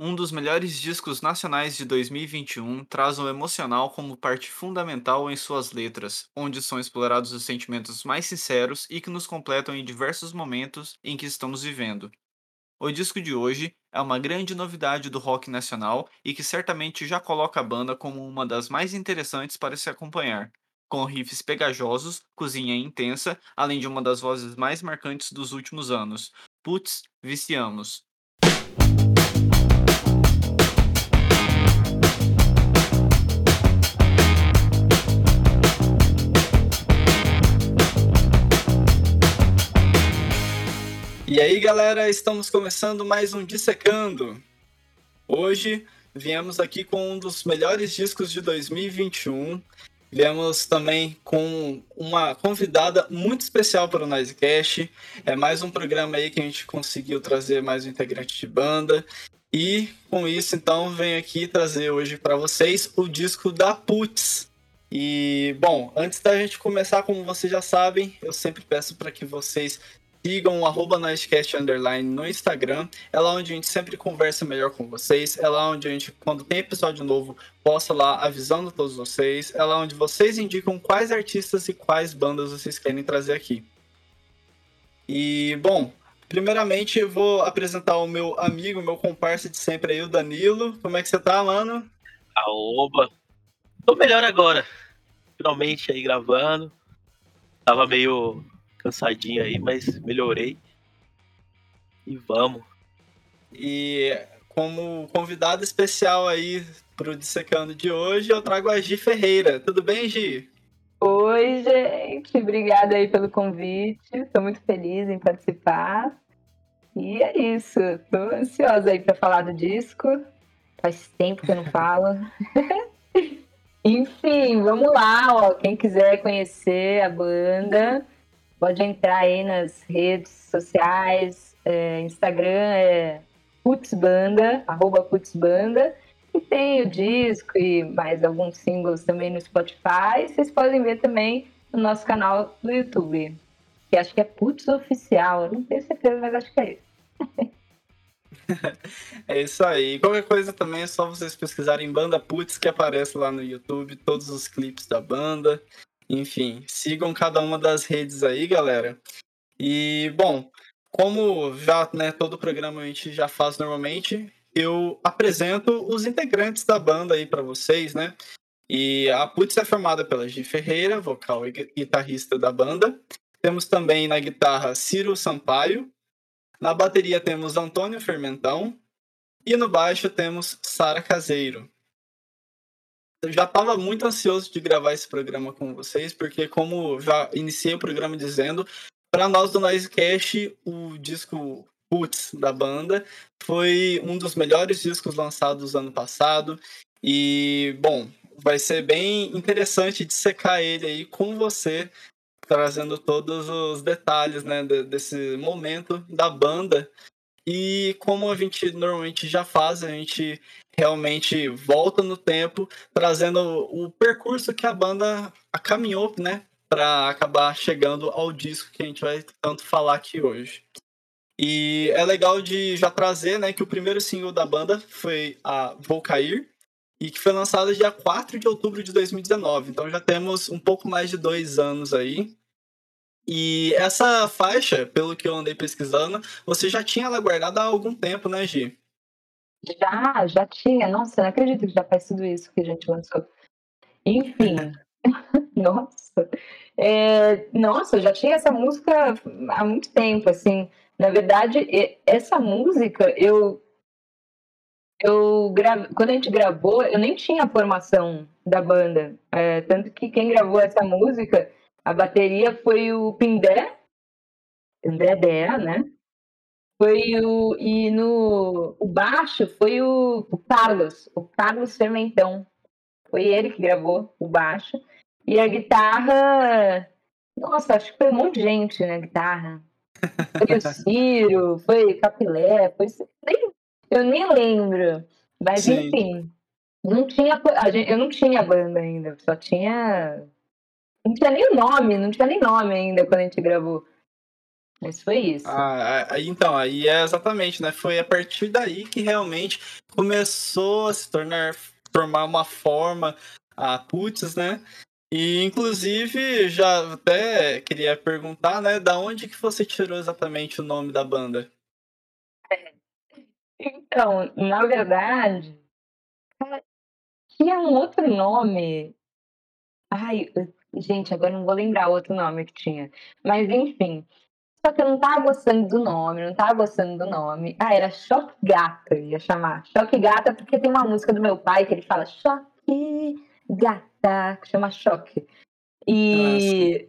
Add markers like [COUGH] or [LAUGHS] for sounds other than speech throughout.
Um dos melhores discos nacionais de 2021 traz o emocional como parte fundamental em suas letras, onde são explorados os sentimentos mais sinceros e que nos completam em diversos momentos em que estamos vivendo. O disco de hoje é uma grande novidade do rock nacional e que certamente já coloca a banda como uma das mais interessantes para se acompanhar, com riffs pegajosos, cozinha intensa, além de uma das vozes mais marcantes dos últimos anos. Putz, viciamos! E aí, galera, estamos começando mais um Dissecando. Hoje viemos aqui com um dos melhores discos de 2021. Viemos também com uma convidada muito especial para o Noisecast. É mais um programa aí que a gente conseguiu trazer mais um integrante de banda. E com isso, então, venho aqui trazer hoje para vocês o disco da Putz. E, bom, antes da gente começar, como vocês já sabem, eu sempre peço para que vocês Sigam arroba Underline no Instagram. É lá onde a gente sempre conversa melhor com vocês. É lá onde a gente, quando tem episódio novo, posta lá avisando todos vocês. É lá onde vocês indicam quais artistas e quais bandas vocês querem trazer aqui. E, bom, primeiramente eu vou apresentar o meu amigo, meu comparsa de sempre aí, o Danilo. Como é que você tá, mano? Aoba! Tô melhor agora. Finalmente aí gravando. Tava meio cansadinho aí, mas melhorei. E vamos. E como convidado especial aí pro Dissecando de hoje, eu trago a Gi Ferreira. Tudo bem, Gi? Oi, gente. Obrigada aí pelo convite. Estou muito feliz em participar. E é isso. Estou ansiosa aí para falar do disco. Faz tempo que eu não [LAUGHS] falo. [LAUGHS] Enfim, vamos lá, ó. Quem quiser conhecer a banda, Pode entrar aí nas redes sociais, é, Instagram é putzbanda, arroba putzbanda, e tem o disco e mais alguns singles também no Spotify. Vocês podem ver também no nosso canal do YouTube, que acho que é Putz Oficial, não tenho certeza, mas acho que é isso. [LAUGHS] é isso aí. Qualquer coisa também é só vocês pesquisarem Banda Putz que aparece lá no YouTube, todos os clipes da banda. Enfim, sigam cada uma das redes aí, galera. E, bom, como já, né, todo programa a gente já faz normalmente, eu apresento os integrantes da banda aí para vocês, né? E a Putz é formada pela Gi Ferreira, vocal e guitarrista da banda. Temos também na guitarra Ciro Sampaio. Na bateria temos Antônio Fermentão. E no baixo temos Sara Caseiro eu já estava muito ansioso de gravar esse programa com vocês, porque como já iniciei o programa dizendo, para nós do Noisecast, o disco Putz da banda foi um dos melhores discos lançados ano passado. E, bom, vai ser bem interessante de secar ele aí com você, trazendo todos os detalhes né, desse momento da banda. E como a gente normalmente já faz, a gente realmente volta no tempo, trazendo o percurso que a banda caminhou, né, para acabar chegando ao disco que a gente vai tanto falar aqui hoje. E é legal de já trazer, né, que o primeiro single da banda foi a Vou Cair, e que foi lançado dia 4 de outubro de 2019. Então já temos um pouco mais de dois anos aí. E essa faixa, pelo que eu andei pesquisando, você já tinha ela guardada há algum tempo, né, Gi? Já, já tinha. Nossa, não acredito que já faz tudo isso que a gente lançou. Enfim. [LAUGHS] nossa. É, nossa, já tinha essa música há muito tempo, assim. Na verdade, essa música, eu. Eu. Quando a gente gravou, eu nem tinha a formação da banda. É, tanto que quem gravou essa música, a bateria foi o Pindé, André Dea, né? Foi o. E no o baixo foi o, o Carlos, o Carlos Fermentão. Foi ele que gravou o baixo. E a guitarra. Nossa, acho que foi um monte de gente na guitarra. Foi o [LAUGHS] Ciro, foi Capilé, foi. Eu nem lembro. Mas Sim. enfim. Não tinha, eu não tinha banda ainda, só tinha. Não tinha nem nome, não tinha nem nome ainda quando a gente gravou. Mas foi isso. Ah, então, aí é exatamente, né? Foi a partir daí que realmente começou a se tornar, formar uma forma a putz, né? E inclusive já até queria perguntar, né, da onde que você tirou exatamente o nome da banda? Então, na verdade, tinha um outro nome. Ai, gente, agora não vou lembrar o outro nome que tinha. Mas enfim, só que eu não tava gostando do nome, não tava gostando do nome. Ah, era Choque Gata, ia chamar. Choque Gata, porque tem uma música do meu pai que ele fala Choque Gata, que chama Choque. E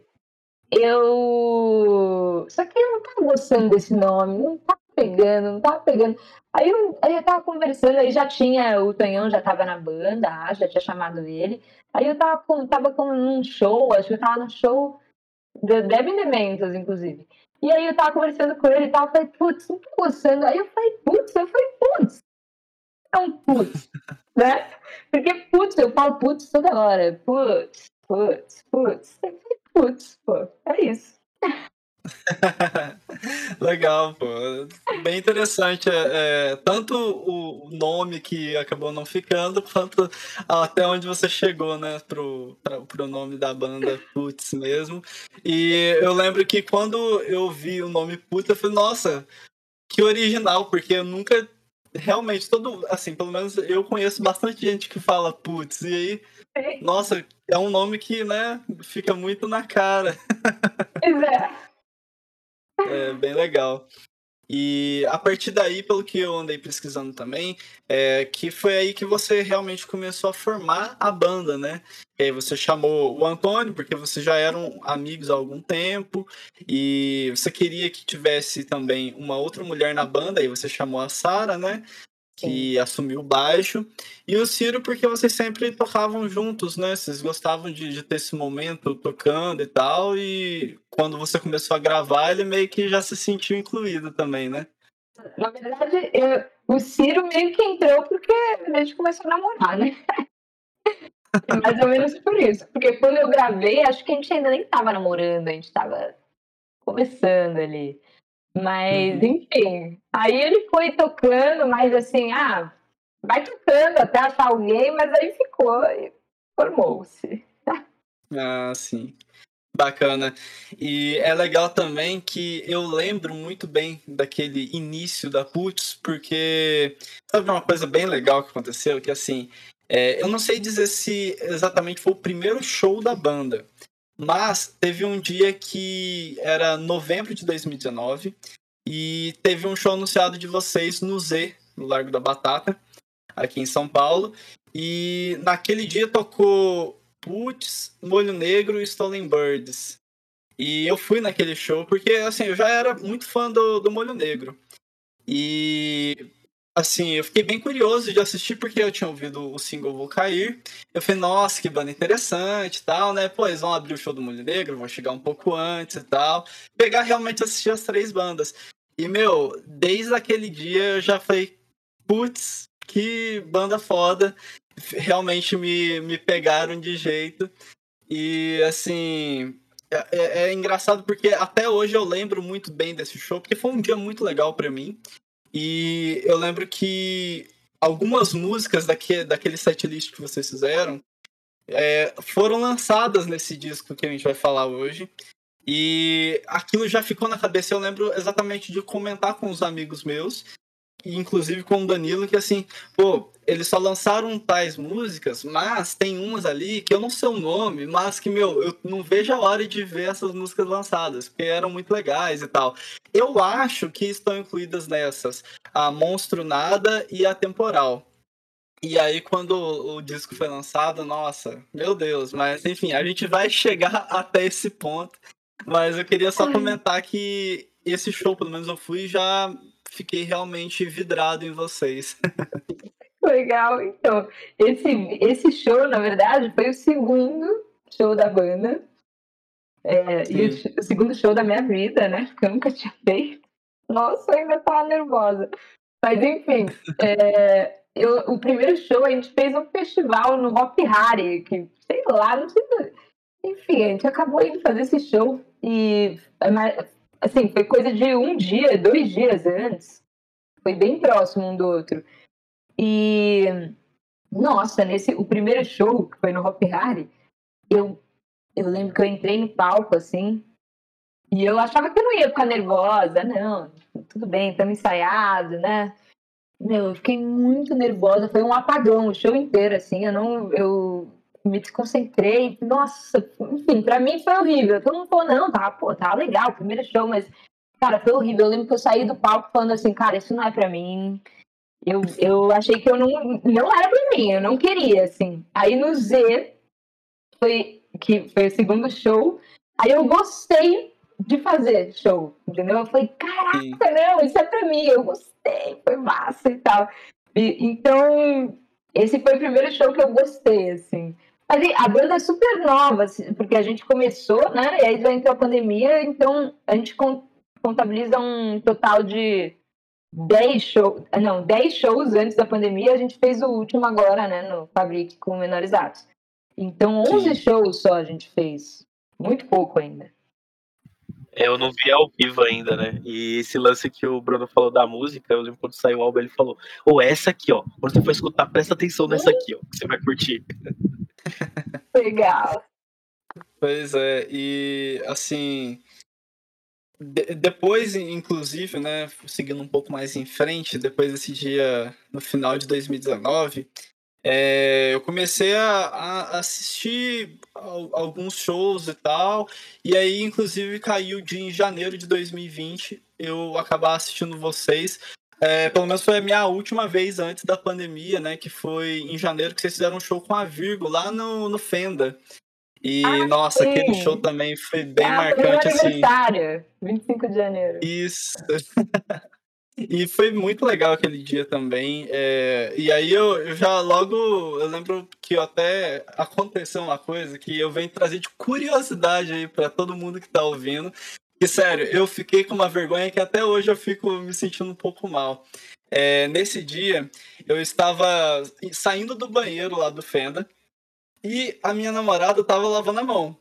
Nossa. eu. Só que eu não tava gostando desse nome, não tava pegando, não tava pegando. Aí eu, aí eu tava conversando, aí já tinha, o Tonhão já tava na banda, já tinha chamado ele. Aí eu tava com, tava com um show, acho que eu tava no show de Devin Dementos, inclusive. E aí eu tava conversando com ele e tal, eu falei, putz, não tô gostando. Aí eu falei, putz, eu falei, putz. É um putz, né? Porque putz, eu falo putz toda hora. Putz, putz, putz. Eu falei, putz, pô, é isso. [LAUGHS] Legal, pô. Bem interessante. É, é, tanto o nome que acabou não ficando, quanto até onde você chegou, né, pro, pra, pro nome da banda Putz mesmo. E eu lembro que quando eu vi o nome Putz, eu falei, nossa, que original, porque eu nunca. Realmente, todo. Assim, pelo menos eu conheço bastante gente que fala Putz. E aí, nossa, é um nome que, né, fica muito na cara. Pois é. Bem legal. E a partir daí, pelo que eu andei pesquisando também, é que foi aí que você realmente começou a formar a banda, né? E aí você chamou o Antônio, porque vocês já eram amigos há algum tempo, e você queria que tivesse também uma outra mulher na banda, aí você chamou a Sara, né? Que assumiu o baixo, e o Ciro porque vocês sempre tocavam juntos, né? Vocês gostavam de, de, ter esse momento tocando e tal, e quando você começou a gravar, ele meio que já se sentiu incluído também, né? Na verdade, eu, o Ciro meio que entrou porque a gente começou a namorar, né? Mais ou menos por isso. Porque quando eu gravei, acho que a gente ainda nem tava namorando, a gente tava começando ali. Mas, uhum. enfim. Aí ele foi tocando, mas assim, ah, vai tocando até achar alguém, mas aí ficou e formou-se. Ah, sim. Bacana. E é legal também que eu lembro muito bem daquele início da Putz, porque sabe uma coisa bem legal que aconteceu? Que assim, é, eu não sei dizer se exatamente foi o primeiro show da banda, mas teve um dia que era novembro de 2019 e teve um show anunciado de vocês no Z, no Largo da Batata, aqui em São Paulo. E naquele dia tocou Putz, Molho Negro e Stolen Birds. E eu fui naquele show porque, assim, eu já era muito fã do, do Molho Negro. E assim, eu fiquei bem curioso de assistir porque eu tinha ouvido o single Vou Cair. Eu falei, nossa, que banda interessante e tal, né? Pô, eles vão abrir o show do Mulher Negro, vou chegar um pouco antes e tal. Pegar realmente assistir as três bandas. E, meu, desde aquele dia eu já falei, putz, que banda foda. Realmente me, me pegaram de jeito. E, assim, é, é, é, engraçado porque até hoje eu lembro muito bem desse show, porque foi um dia muito legal para mim. E eu lembro que algumas músicas daquele, daquele setlist que vocês fizeram é, foram lançadas nesse disco que a gente vai falar hoje. E aquilo já ficou na cabeça. Eu lembro exatamente de comentar com os amigos meus inclusive com o Danilo, que assim, pô, eles só lançaram tais músicas, mas tem umas ali que eu não sei o nome, mas que, meu, eu não vejo a hora de ver essas músicas lançadas, porque eram muito legais e tal. Eu acho que estão incluídas nessas a Monstro Nada e a Temporal. E aí, quando o disco foi lançado, nossa, meu Deus, mas enfim, a gente vai chegar [LAUGHS] até esse ponto. Mas eu queria só comentar que esse show, pelo menos eu fui, já fiquei realmente vidrado em vocês. [LAUGHS] Legal, então. Esse, esse show, na verdade, foi o segundo show da banda. É, e o, o, segundo show da minha vida, né? Porque eu nunca [LAUGHS] tinha feito. Nossa, eu ainda tava nervosa. Mas enfim, é, eu, o primeiro show a gente fez um festival no Hop Harry, que sei lá, não sei. Enfim, a gente acabou indo fazer esse show e assim, foi coisa de um dia, dois dias antes. Foi bem próximo um do outro. E nossa, nesse o primeiro show que foi no Hop Harry, eu eu lembro que eu entrei no palco assim, e eu achava que eu não ia ficar nervosa, não, tudo bem, estamos ensaiados, né? Meu, eu fiquei muito nervosa, foi um apagão o show inteiro, assim, eu não, eu me desconcentrei, nossa, enfim, pra mim foi horrível, todo mundo falou, não, tá, pô, tá legal, primeiro show, mas, cara, foi horrível, eu lembro que eu saí do palco falando assim, cara, isso não é pra mim, eu, eu achei que eu não, não era pra mim, eu não queria, assim, aí no Z, foi, que foi o segundo show, aí eu gostei de fazer show, entendeu? Eu falei, caraca, Sim. não, isso é pra mim, eu gostei, foi massa e tal. E, então, esse foi o primeiro show que eu gostei, assim. Mas a banda é super nova, assim, porque a gente começou, né? E aí já entrou a pandemia, então a gente contabiliza um total de 10 shows, não, 10 shows antes da pandemia, a gente fez o último agora, né, no Fabric com menores atos. Então 11 Sim. shows só a gente fez, muito pouco ainda. É, eu não vi ao vivo ainda, né? E esse lance que o Bruno falou da música, eu lembro quando saiu o álbum, ele falou: Ô, oh, essa aqui, ó. Quando você for escutar, presta atenção nessa aqui, ó. Que você vai curtir. Legal. Pois é, e assim. De depois, inclusive, né, seguindo um pouco mais em frente, depois desse dia, no final de 2019, é, eu comecei a, a, assistir alguns shows e tal, e aí, inclusive, caiu de em janeiro de 2020 eu acabar assistindo vocês. É, pelo menos foi a minha última vez antes da pandemia, né? Que foi em janeiro que vocês fizeram um show com a Virgo lá no, no Fenda. E, ah, nossa, sim. aquele show também foi bem ah, marcante, foi assim. aniversário, 25 de janeiro. Isso. [LAUGHS] E foi muito legal aquele dia também. É, e aí eu, eu, já logo. Eu lembro que até aconteceu uma coisa que eu venho trazer de curiosidade aí para todo mundo que tá ouvindo. E sério, eu fiquei com uma vergonha que até hoje eu fico me sentindo um pouco mal. É, nesse dia, eu estava saindo do banheiro lá do Fenda e a minha namorada estava lavando a mão.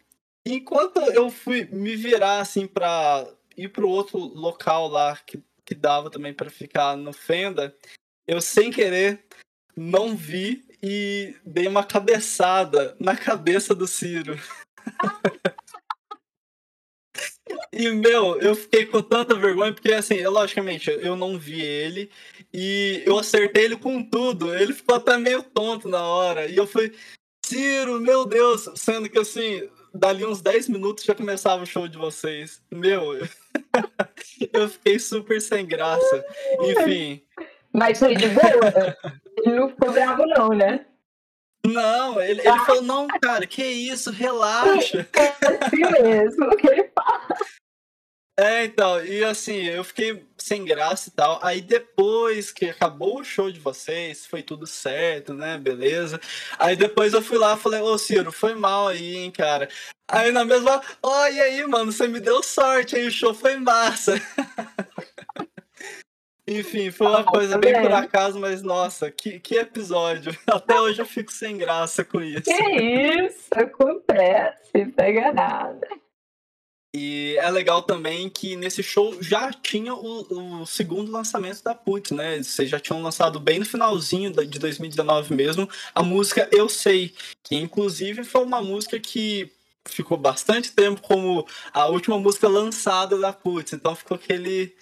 Enquanto eu fui me virar assim para ir para o outro local lá que que dava também para ficar no Fenda, eu sem querer não vi e dei uma cabeçada na cabeça do Ciro. E, meu, eu fiquei com tanta vergonha, porque, assim, logicamente, eu não vi ele e eu acertei ele com tudo. Ele ficou até meio tonto na hora. E eu fui, Ciro, meu Deus! Sendo que, assim, dali uns 10 minutos já começava o show de vocês. Meu, [LAUGHS] eu fiquei super sem graça. Enfim. Mas foi de boa? Ele não ficou bravo, não, né? Não, ele, ele falou, não, cara, que isso, relaxa. [LAUGHS] É assim mesmo, que ele fala. É, então, e assim, eu fiquei sem graça e tal. Aí depois que acabou o show de vocês, foi tudo certo, né? Beleza. Aí depois eu fui lá e falei, ô Ciro, foi mal aí, hein, cara. Aí na mesma, e aí, mano, você me deu sorte, aí o show foi massa. [LAUGHS] Enfim, foi uma coisa bem por acaso, mas nossa, que, que episódio. [LAUGHS] Até hoje eu fico sem graça com isso. Que isso, acontece, pega nada. E é legal também que nesse show já tinha o, o, segundo lançamento da Putz, né? Vocês já tinham lançado bem no finalzinho de 2019 mesmo a música Eu Sei, que inclusive foi uma música que ficou bastante tempo como a última música lançada da Putz, então ficou aquele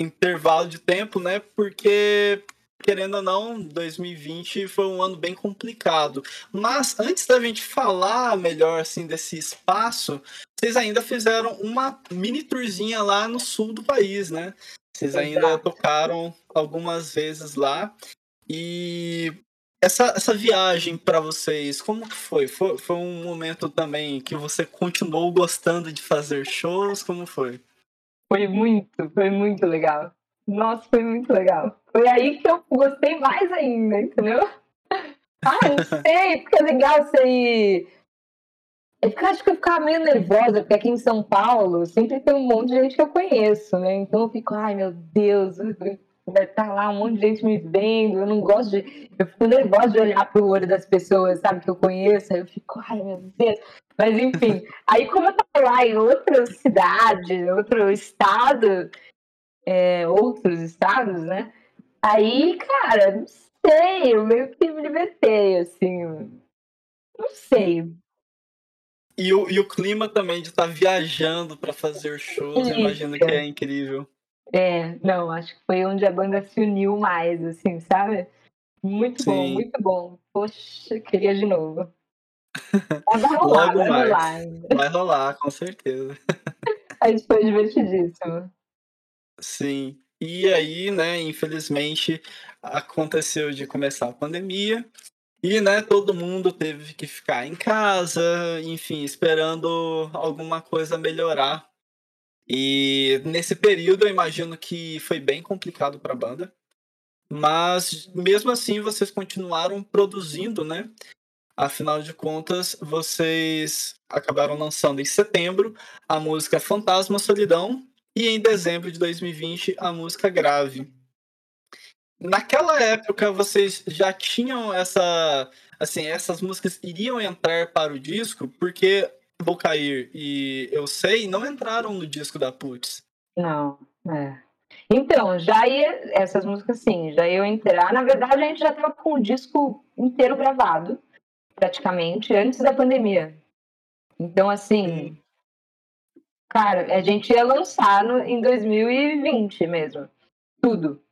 intervalo de tempo, né? Porque querendo ou não, 2020 foi um ano bem complicado. Mas antes da gente falar melhor assim desse espaço, vocês ainda fizeram uma mini tourzinha lá no sul do país, né? Vocês ainda tocaram algumas vezes lá. E essa, essa viagem para vocês, como que foi? foi? Foi um momento também que você continuou gostando de fazer shows? Como foi? Foi muito, foi muito legal. Nossa, foi muito legal. Foi aí que eu gostei mais ainda, entendeu? Ah, não sei, porque é legal você ir. Eu acho que eu ficava meio nervosa, porque aqui em São Paulo sempre tem um monte de gente que eu conheço, né? Então eu fico, ai meu Deus, vai estar tá lá um monte de gente me vendo, eu não gosto de. Eu fico nervosa de olhar pro olho das pessoas, sabe, que eu conheço, aí eu fico, ai meu Deus. Mas enfim, [LAUGHS] aí como eu tava lá em outra cidade, outro estado, é, outros estados, né? Aí, cara, não sei, eu meio que me libertei, assim. Não sei. E o, e o clima também de estar tá viajando para fazer shows, eu imagino que é incrível. É, não, acho que foi onde a banda se uniu mais, assim, sabe? Muito Sim. bom, muito bom. Poxa, queria de novo. [LAUGHS] Vai rolar, Logo vai mais. rolar ainda. Vai rolar, com certeza. [LAUGHS] Aí foi divertidíssimo. Sim. E aí, né, infelizmente, aconteceu de começar a pandemia e, né, todo mundo teve que ficar em casa, enfim, esperando alguma coisa melhorar e nesse período eu imagino que foi bem complicado para a banda. Mas mesmo assim vocês continuaram produzindo, né? Afinal de contas, vocês acabaram lançando em setembro a música Fantasma Solidão e em dezembro de 2020 a música Grave. Naquela época vocês já tinham essa assim, essas músicas iriam entrar para o disco porque Vou Cair e Eu Sei não entraram no disco da Putz. Não, é. Então, já ia, essas músicas sim, já iam entrar. Na verdade, a gente já estava com o disco inteiro gravado, praticamente, antes da pandemia. Então, assim, cara, a gente ia lançar no, em 2020 mesmo, tudo.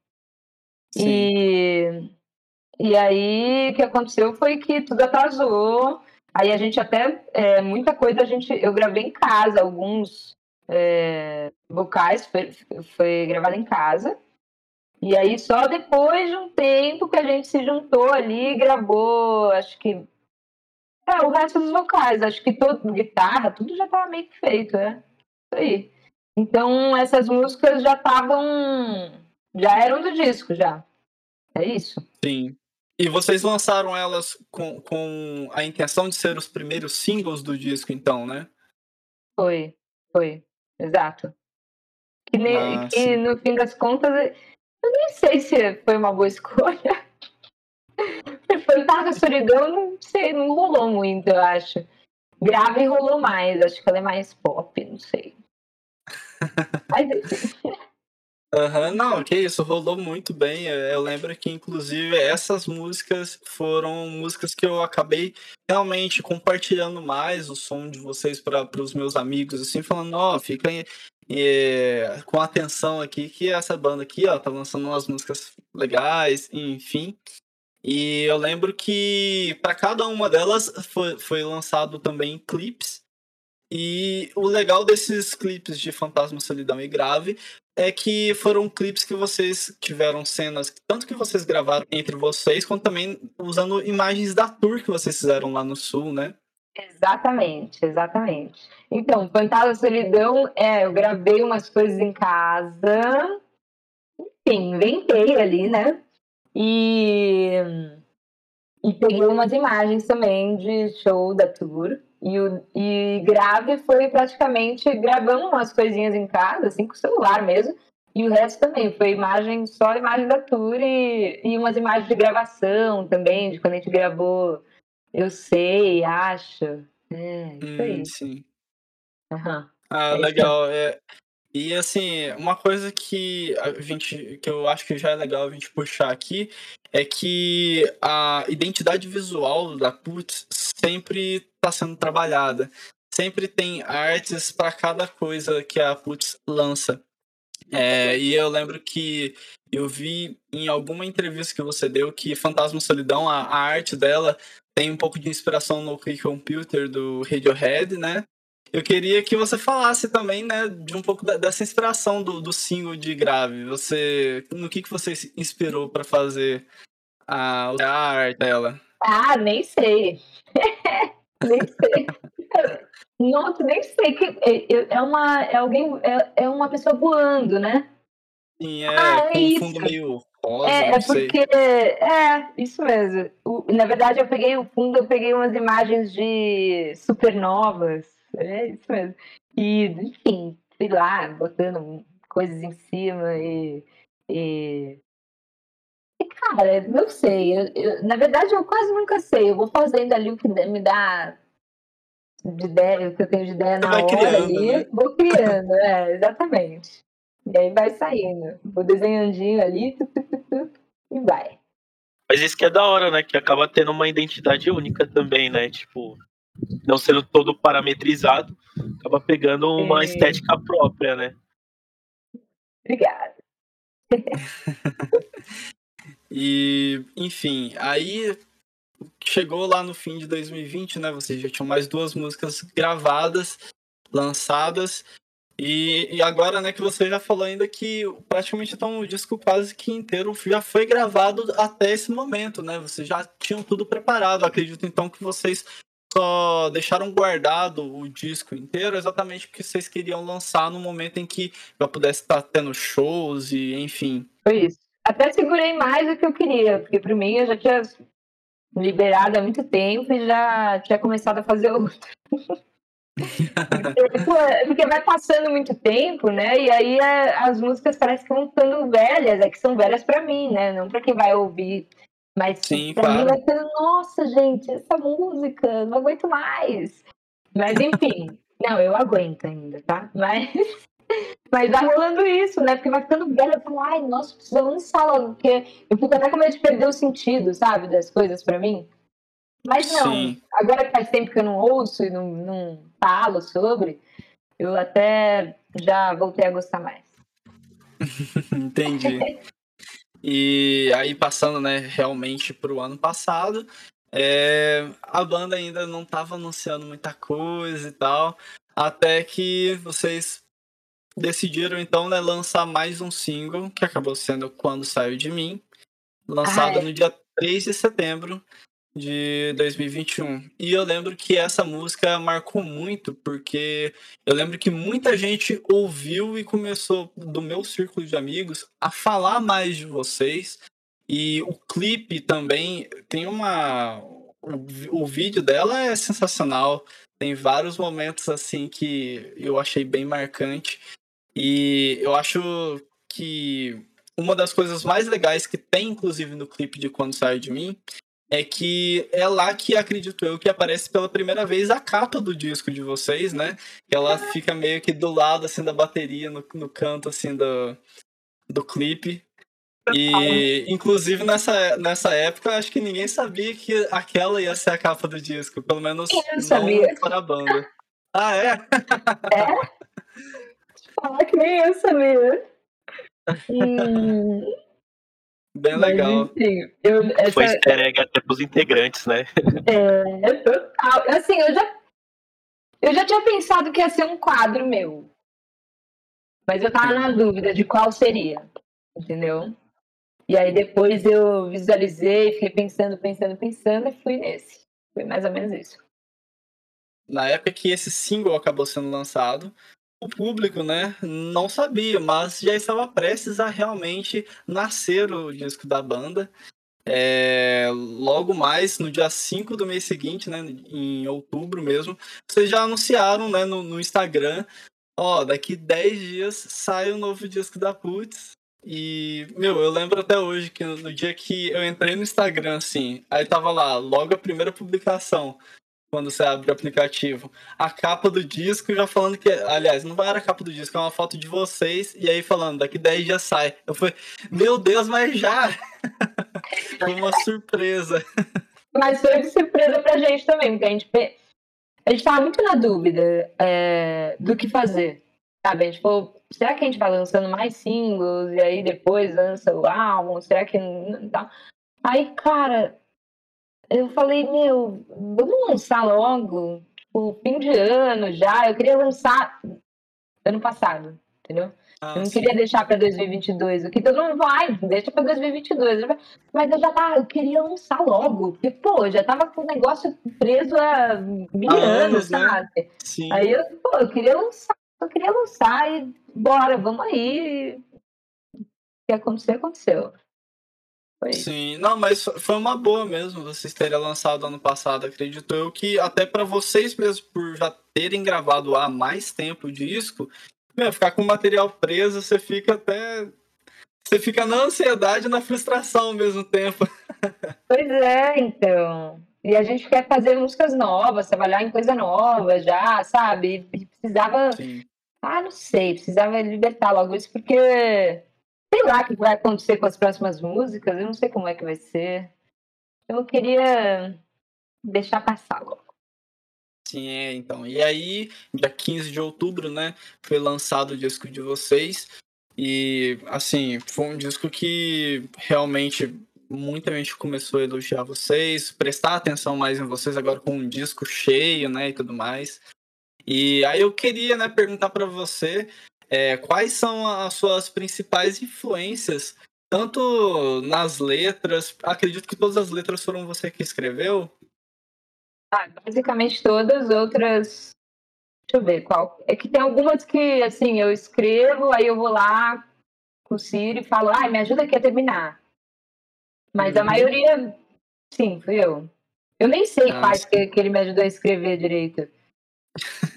Sim. E, e aí, o que aconteceu foi que tudo atrasou, Aí a gente até, é, muita coisa a gente, eu gravei em casa, alguns é, vocais foi, foi gravado em casa. E aí só depois de um tempo que a gente se juntou ali e gravou, acho que é, o resto dos vocais, acho que todo, guitarra, tudo já estava meio que feito, né? Isso aí. Então essas músicas já estavam, já eram do disco já. É isso. Sim. E vocês lançaram elas com, com a intenção de ser os primeiros singles do disco, então, né? Foi, foi, exato. Que, ne, ah, que no fim das contas, eu nem sei se foi uma boa [LAUGHS] escolha. Fantasma Solidão, não sei, não rolou muito, eu acho. Grave rolou mais, acho que ela é mais pop, não sei. [LAUGHS] Mas Aham, não, que isso, rolou muito bem. Eu lembro que, inclusive, essas músicas foram músicas que eu acabei realmente compartilhando mais o som de vocês para os meus amigos, assim, falando, ó, oh, fiquem é, com atenção aqui, que essa banda aqui, ó, tá lançando umas músicas legais, enfim. E eu lembro que para cada uma delas foi, foi lançado também clipes. E o legal desses clipes de Fantasma, Solidão e Grave é que foram clipes que vocês tiveram cenas, tanto que vocês gravaram entre vocês, quanto também usando imagens da tour que vocês fizeram lá no sul, né? Exatamente, exatamente. Então, Fantasma Solidão, é, eu gravei umas coisas em casa, enfim, inventei ali, né? E, e peguei umas imagens também de show da tour. E, o, e grave foi praticamente gravando umas coisinhas em casa, assim, com o celular mesmo. E o resto também foi imagem, só imagem da tour e, e umas imagens de gravação também, de quando a gente gravou Eu Sei, Acho. É, isso aí. Hum, sim. Uhum. Ah, é legal. É, e assim, uma coisa que a gente que eu acho que já é legal a gente puxar aqui é que a identidade visual da Putz sempre está sendo trabalhada. Sempre tem artes para cada coisa que a Putz lança. É, e eu lembro que eu vi em alguma entrevista que você deu que Fantasma Solidão, a, a arte dela tem um pouco de inspiração no Computer do Radiohead, né? Eu queria que você falasse também, né, de um pouco dessa inspiração do, do single de grave. Você, no que que você se inspirou para fazer a, a arte dela? Ah, nem sei. [LAUGHS] nem sei. Nossa, nem sei que é, é uma é alguém é, é uma pessoa voando, né? Sim, é ah, é um fundo meio rosa, é, é porque é isso mesmo. O, na verdade, eu peguei o fundo, eu peguei umas imagens de supernovas é isso mesmo. E, enfim, fui lá, botando coisas em cima e, e cara, não sei. Eu, eu, na verdade, eu quase nunca sei. Eu vou fazendo ali o que me dá de ideia, o que eu tenho de ideia na hora criando, ali, né? vou criando, é, exatamente. E aí vai saindo. Vou desenhandinho ali tu, tu, tu, e vai. Mas isso que é da hora, né? Que acaba tendo uma identidade única também, né? Tipo, não sendo todo parametrizado, acaba pegando uma Sim. estética própria, né? Obrigada. [LAUGHS] e, enfim, aí chegou lá no fim de 2020, né? Vocês já tinham mais duas músicas gravadas, lançadas. E, e, agora, né, que você já falou ainda que praticamente então o disco quase que inteiro já foi gravado até esse momento, né? Vocês já tinham tudo preparado. Acredito então que vocês só deixaram guardado o disco inteiro exatamente porque vocês queriam lançar no momento em que já pudesse estar tendo shows e enfim. Foi isso. Até segurei mais do que eu queria, porque para mim eu já tinha liberado há muito tempo e já tinha começado a fazer outro. [LAUGHS] porque vai passando muito tempo, né? E aí é, as músicas parecem que vão ficando velhas, é que são velhas para mim, né? Não para quem vai ouvir. Mas Sim, pra claro. mim vai sendo, nossa, gente, essa música, não aguento mais. Mas enfim, não, eu aguento ainda, tá? [LAUGHS] Mas, mas tá rolando isso, né? Porque vai ficando velha, eu falo, ai, nossa, precisamos lançar logo, porque eu fico até com medo de perder o sentido, sabe, das coisas pra mim. Mas não, Sim. agora que faz tempo que eu não ouço e não, não falo sobre, eu até já voltei a gostar mais. [LAUGHS] Entendi. E aí, passando né, realmente para o ano passado, é, a banda ainda não estava anunciando muita coisa e tal, até que vocês decidiram então né, lançar mais um single, que acabou sendo Quando Saiu de Mim, lançado Ai. no dia 3 de setembro de 2021. E eu lembro que essa música marcou muito, porque eu lembro que muita gente ouviu e começou, do meu círculo de amigos, a falar mais de vocês. E o clipe também tem uma. O, vídeo dela é sensacional. Tem vários momentos assim que eu achei bem marcante. E eu acho que uma das coisas mais legais que tem, inclusive, no clipe de Quando Sai de Mim, é que é lá que acredito eu que aparece pela primeira vez a capa do disco de vocês, né? Que ela fica meio que do lado assim da bateria, no, no canto assim do, do clipe. E inclusive nessa, nessa época acho que ninguém sabia que aquela ia ser a capa do disco, pelo menos não sabia. para a banda. Ah, é? É? Falar que nem eu sabia. [LAUGHS] Hum. Bem Mas, legal. Enfim, eu, essa... Foi easter egg até pros integrantes, né? É, total. Assim, eu já, eu já tinha pensado que ia ser um quadro meu. Mas eu tava na dúvida de qual seria, entendeu? E aí depois eu visualizei, fiquei pensando, pensando, pensando e fui nesse. Foi mais ou menos isso. Na época que esse single acabou sendo lançado, o público, né, não sabia, mas já estava prestes a realmente nascer o disco da banda. É, logo mais, no dia 5 do mês seguinte, né, em outubro mesmo, vocês já anunciaram né, no, no Instagram, ó, daqui 10 dias sai o novo disco da Putz. E, meu, eu lembro até hoje que no dia que eu entrei no Instagram, assim, aí tava lá, logo a primeira publicação, quando você abre o aplicativo. A capa do disco já falando que. Aliás, não era a capa do disco, é uma foto de vocês, e aí falando, daqui 10 dias sai. Eu falei, meu Deus, mas já! [LAUGHS] foi uma surpresa. Mas foi de surpresa pra gente também, porque a gente, a gente tava muito na dúvida é, do que fazer. Sabe? A gente falou, será que a gente vai lançando mais singles e aí depois lança o álbum? Será que. Aí, cara, eu falei, meu, vamos lançar logo, tipo, fim de ano já. Eu queria lançar ano passado, entendeu? Ah, eu não sim. queria deixar para 2022. O que todo mundo vai, deixa para 2022. Mas eu já tava, eu queria lançar logo. Porque, pô, eu já tava com o negócio preso há mil anos, né? sabe? Sim. Aí eu, pô, eu queria lançar, eu queria lançar e bora, vamos aí. O que aconteceu, aconteceu. Foi. Sim, não, mas foi uma boa mesmo vocês terem lançado ano passado, acredito eu, que até para vocês mesmo, por já terem gravado há mais tempo o disco, meu, ficar com o material preso, você fica até Você fica na ansiedade e na frustração ao mesmo tempo. [LAUGHS] Pois é, então. E a gente quer fazer músicas novas, trabalhar em coisa nova já, sabe? E precisava. Sim. Ah, não sei, precisava libertar logo isso, porque sei lá o que vai acontecer com as próximas músicas, eu não sei como é que vai ser. Eu queria deixar passar logo. Sim, é, então. E aí, dia 15 de outubro, né, foi lançado o disco de vocês. E, assim, foi um disco que realmente muita gente começou a elogiar vocês, prestar atenção mais em vocês agora com um disco cheio, né, e tudo mais. E aí eu queria, né, perguntar para você é, quais são as suas principais influências, tanto nas letras, acredito que todas as letras foram você que escreveu? Ah, basicamente todas, outras Deixa eu ver qual. É que tem algumas que, assim, eu escrevo, aí eu vou lá com o Ciro e falo, ai, ah, me ajuda aqui a terminar. Mas uhum. a maioria, sim, fui eu. Eu nem sei Nossa. quais que, que ele me ajudou a escrever direito.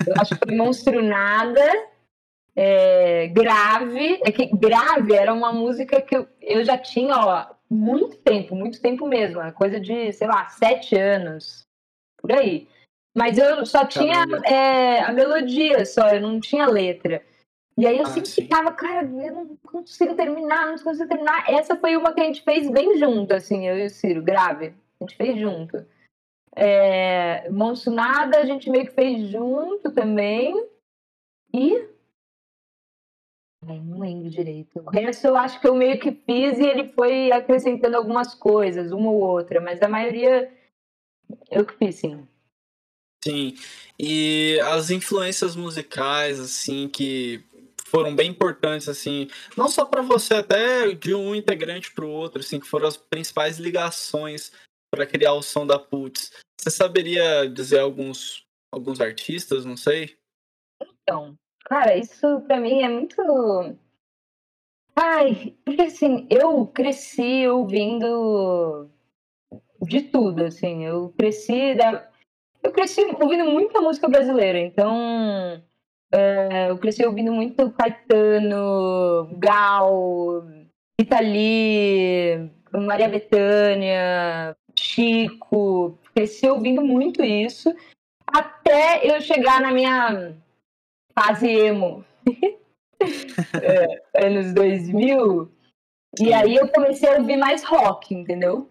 Eu acho que foi Monstro Nada, é, Grave. É que Grave era uma música que eu, eu já tinha, ó, muito tempo, muito tempo mesmo. Coisa de, sei lá, sete anos. Por aí. Mas eu só tinha é, a melodia só, eu não tinha letra. E aí eu ah, sempre sim. ficava, cara, eu não consigo terminar, não consigo terminar. Essa foi uma que a gente fez bem junto, assim, eu e o Ciro, grave. A gente fez junto. É, Monsunada a gente meio que fez junto também. E. Ai, não lembro direito. O resto eu acho que eu meio que fiz e ele foi acrescentando algumas coisas, uma ou outra, mas a maioria eu que fiz, sim. Sim. E as influências musicais, assim, que foram bem importantes, assim, não só para você, até de um integrante para o outro, assim, que foram as principais ligações para criar o som da Putz. Você saberia dizer alguns, alguns artistas, não sei? Então, cara, isso para mim é muito. Ai, porque assim, eu cresci ouvindo de tudo, assim, eu cresci da eu cresci ouvindo muita música brasileira, então é, eu cresci ouvindo muito Caetano, Gal, Itali, Maria Bethânia, Chico, cresci ouvindo muito isso, até eu chegar na minha fase emo, [LAUGHS] é, anos 2000, e aí eu comecei a ouvir mais rock, entendeu?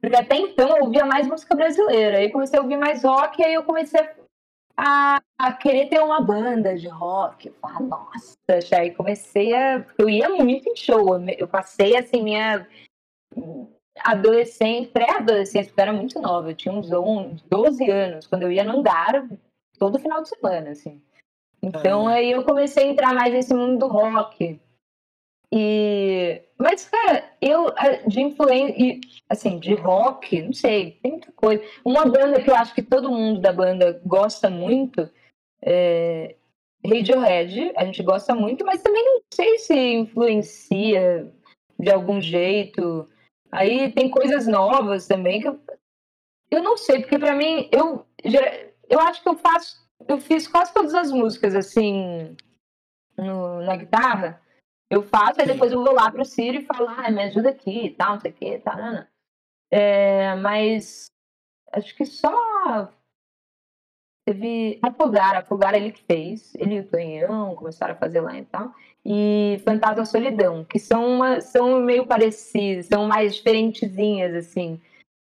Porque até então eu ouvia mais música brasileira. Aí comecei a ouvir mais rock, e aí eu comecei a, a querer ter uma banda de rock. Eu falei, nossa, aí comecei a. Eu ia muito em show. Eu passei assim, minha adolescente, pré-adolescência, porque eu era muito nova, eu tinha uns 11, 12 anos, quando eu ia no andar todo final de semana, assim. Então aí eu comecei a entrar mais nesse mundo do rock. E, mas, cara, eu de influência, assim, de rock, não sei, tem muita coisa. Uma banda que eu acho que todo mundo da banda gosta muito é Radiohead, a gente gosta muito, mas também não sei se influencia de algum jeito. Aí tem coisas novas também que eu, eu não sei, porque para mim, eu, eu acho que eu faço, eu fiz quase todas as músicas assim no, na guitarra eu faço, aí depois eu vou lá pro Ciro e falo, ah, me ajuda aqui e tal, não sei o que, tá, não, não. É, mas acho que só teve Afogar, Afogar ele que fez, ele e o Tonhão começaram a fazer lá e tal, e Fantasma Solidão, que são, uma, são meio parecidas, são mais diferentezinhas, assim.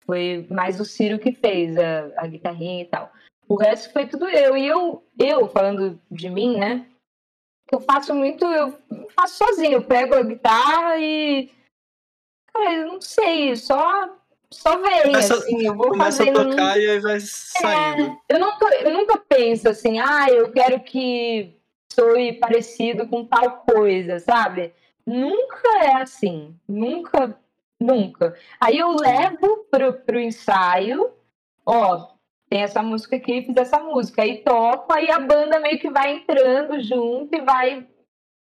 Foi mais o Ciro que fez a, a guitarrinha e tal. O resto foi tudo eu. E eu, eu, falando de mim, né? eu faço muito, eu faço sozinho, eu pego a guitarra e. Cara, eu não sei, só. Só vem, começa, assim, eu vou começa fazendo... a tocar e aí vai saindo. É, eu, nunca, eu nunca penso assim, ah, eu quero que soe parecido com tal coisa, sabe? Nunca é assim, nunca, nunca. Aí eu levo pro, pro ensaio, ó, tem essa música aqui, fiz essa música. Aí toco, aí a banda meio que vai entrando junto e vai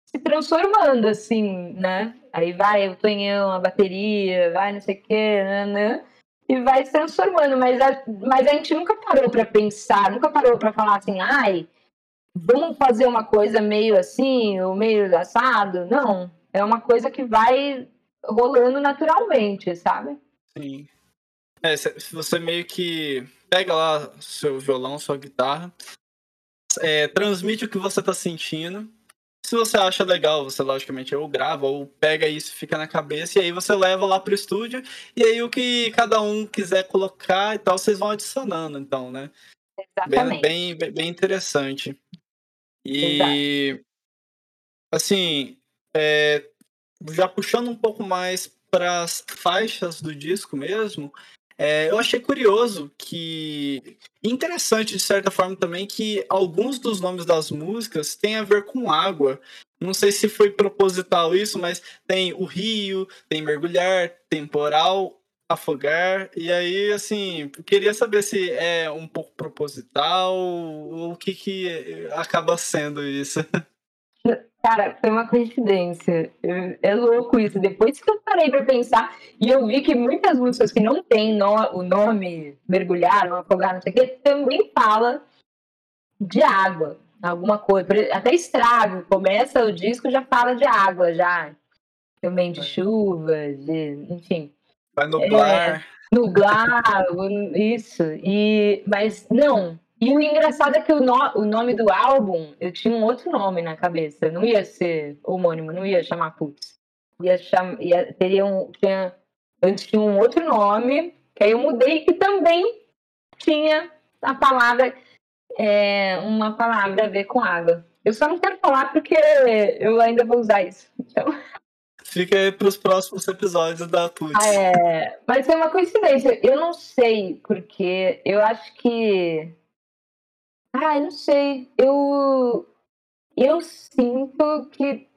se transformando, assim, né? Aí vai o Tonhão, a bateria, vai não sei o quê, né, né? E vai se transformando, mas a, mas a gente nunca parou para pensar, nunca parou para falar assim, ai, vamos fazer uma coisa meio assim, ou meio assado. Não, é uma coisa que vai rolando naturalmente, sabe? Sim. É, se você meio que pega lá seu violão, sua guitarra, é, transmite o que você tá sentindo. Se você acha legal, você logicamente ou grava, ou pega isso, fica na cabeça, e aí você leva lá pro estúdio, e aí o que cada um quiser colocar e tal, vocês vão adicionando, então, né? Exatamente. Bem, bem, bem interessante. E, Exato. assim, é, já puxando um pouco mais para as faixas do disco mesmo, é, eu achei curioso que. Interessante, de certa forma, também, que alguns dos nomes das músicas têm a ver com água. Não sei se foi proposital isso, mas tem o rio, tem mergulhar, temporal, afogar. E aí, assim, queria saber se é um pouco proposital ou o que, que acaba sendo isso. [LAUGHS] Cara, foi uma coincidência. É louco isso. Depois que eu parei para pensar e eu vi que muitas músicas que não tem no, o nome mergulhar ou afogar, não sei o quê, também fala de água, alguma coisa. Até estrago, começa o disco já fala de água, já. Também de chuva, de. enfim. Vai nublar. É, nublar, isso. E, mas não, e o engraçado é que o, no, o nome do álbum, eu tinha um outro nome na cabeça. Não ia ser homônimo, não ia chamar Putz. Ia chamar, ia, teria um, tinha, antes tinha um outro nome, que aí eu mudei, que também tinha a palavra, é, uma palavra a ver com água. Eu só não quero falar porque eu ainda vou usar isso. Então... Fica aí para os próximos episódios da Putz. Ah, é, mas é uma coincidência. Eu não sei, porque eu acho que ah, eu não sei. Eu, eu sinto que.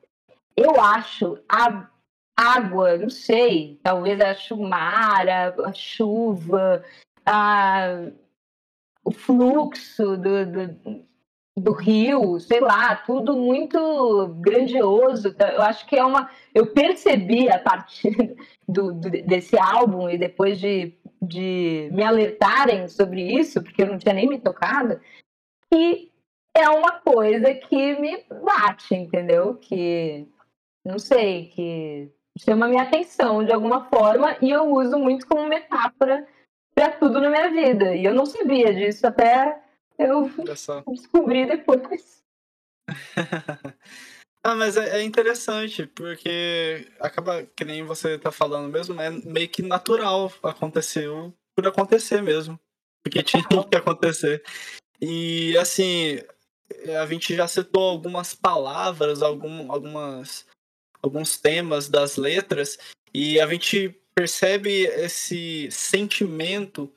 Eu acho a água, não sei. Talvez a chumara, a chuva, a, o fluxo do, do, do rio, sei lá, tudo muito grandioso. Eu acho que é uma. Eu percebi a partir [LAUGHS] do, do, desse álbum e depois de, de me alertarem sobre isso, porque eu não tinha nem me tocado, que é uma coisa que me bate, entendeu? Que, não sei, que chama minha atenção de alguma forma e eu uso muito como metáfora para tudo na minha vida. E eu não sabia disso até eu descobri depois. [LAUGHS] ah, mas é, é, interessante, porque acaba, que nem você tá falando mesmo, é meio que natural, aconteceu por acontecer mesmo. Porque tinha [LAUGHS] que acontecer. E assim, a gente já citou algumas palavras, algum, algumas, alguns temas das letras, e a gente percebe esse sentimento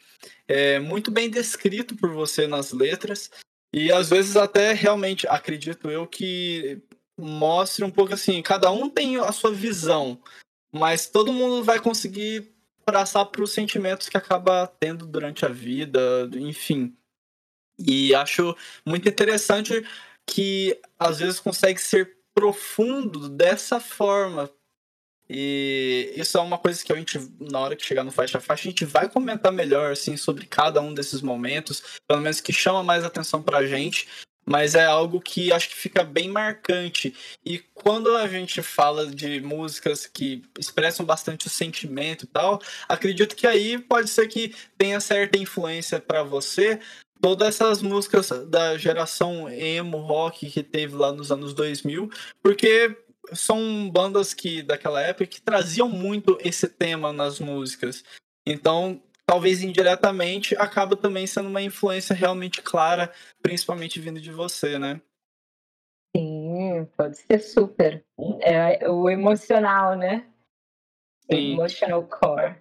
é, muito bem descrito por você nas letras, e às vezes até realmente acredito eu que mostre um pouco assim, cada um tem a sua visão, mas todo mundo vai conseguir passar para os sentimentos que acaba tendo durante a vida, enfim. E acho muito interessante que às vezes consegue ser profundo dessa forma. E isso é uma coisa que a gente, na hora que chegar no faixa a faixa, a gente vai comentar melhor assim sobre cada um desses momentos, pelo menos que chama mais atenção pra gente, mas é algo que acho que fica bem marcante. E quando a gente fala de músicas que expressam bastante o sentimento e tal, acredito que aí pode ser que tenha certa influência para você, todas essas músicas da geração emo rock que teve lá nos anos 2000, porque são bandas que daquela época que traziam muito esse tema nas músicas. Então, talvez indiretamente acaba também sendo uma influência realmente clara, principalmente vindo de você, né? Sim, pode ser super. É o emocional, né? Sim. Emotional core.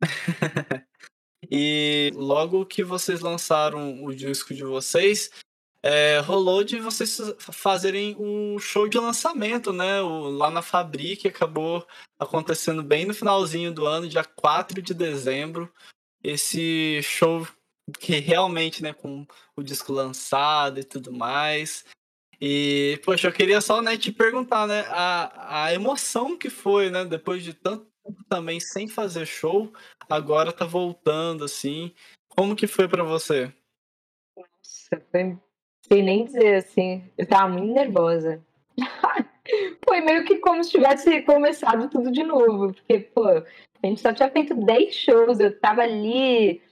[LAUGHS] E logo que vocês lançaram o disco de vocês, é, rolou de vocês fazerem um show de lançamento, né? O, lá na Fabrique acabou acontecendo bem no finalzinho do ano, dia 4 de dezembro. Esse show que realmente, né, com o disco lançado e tudo mais. E, poxa, eu queria só né, te perguntar, né, a, a emoção que foi, né, depois de tanto também sem fazer show, agora tá voltando, assim. Como que foi para você? Nossa, foi... Sem nem dizer, assim, eu tava muito nervosa. [LAUGHS] foi meio que como se tivesse começado tudo de novo. Porque, pô, a gente só tinha feito 10 shows, eu tava ali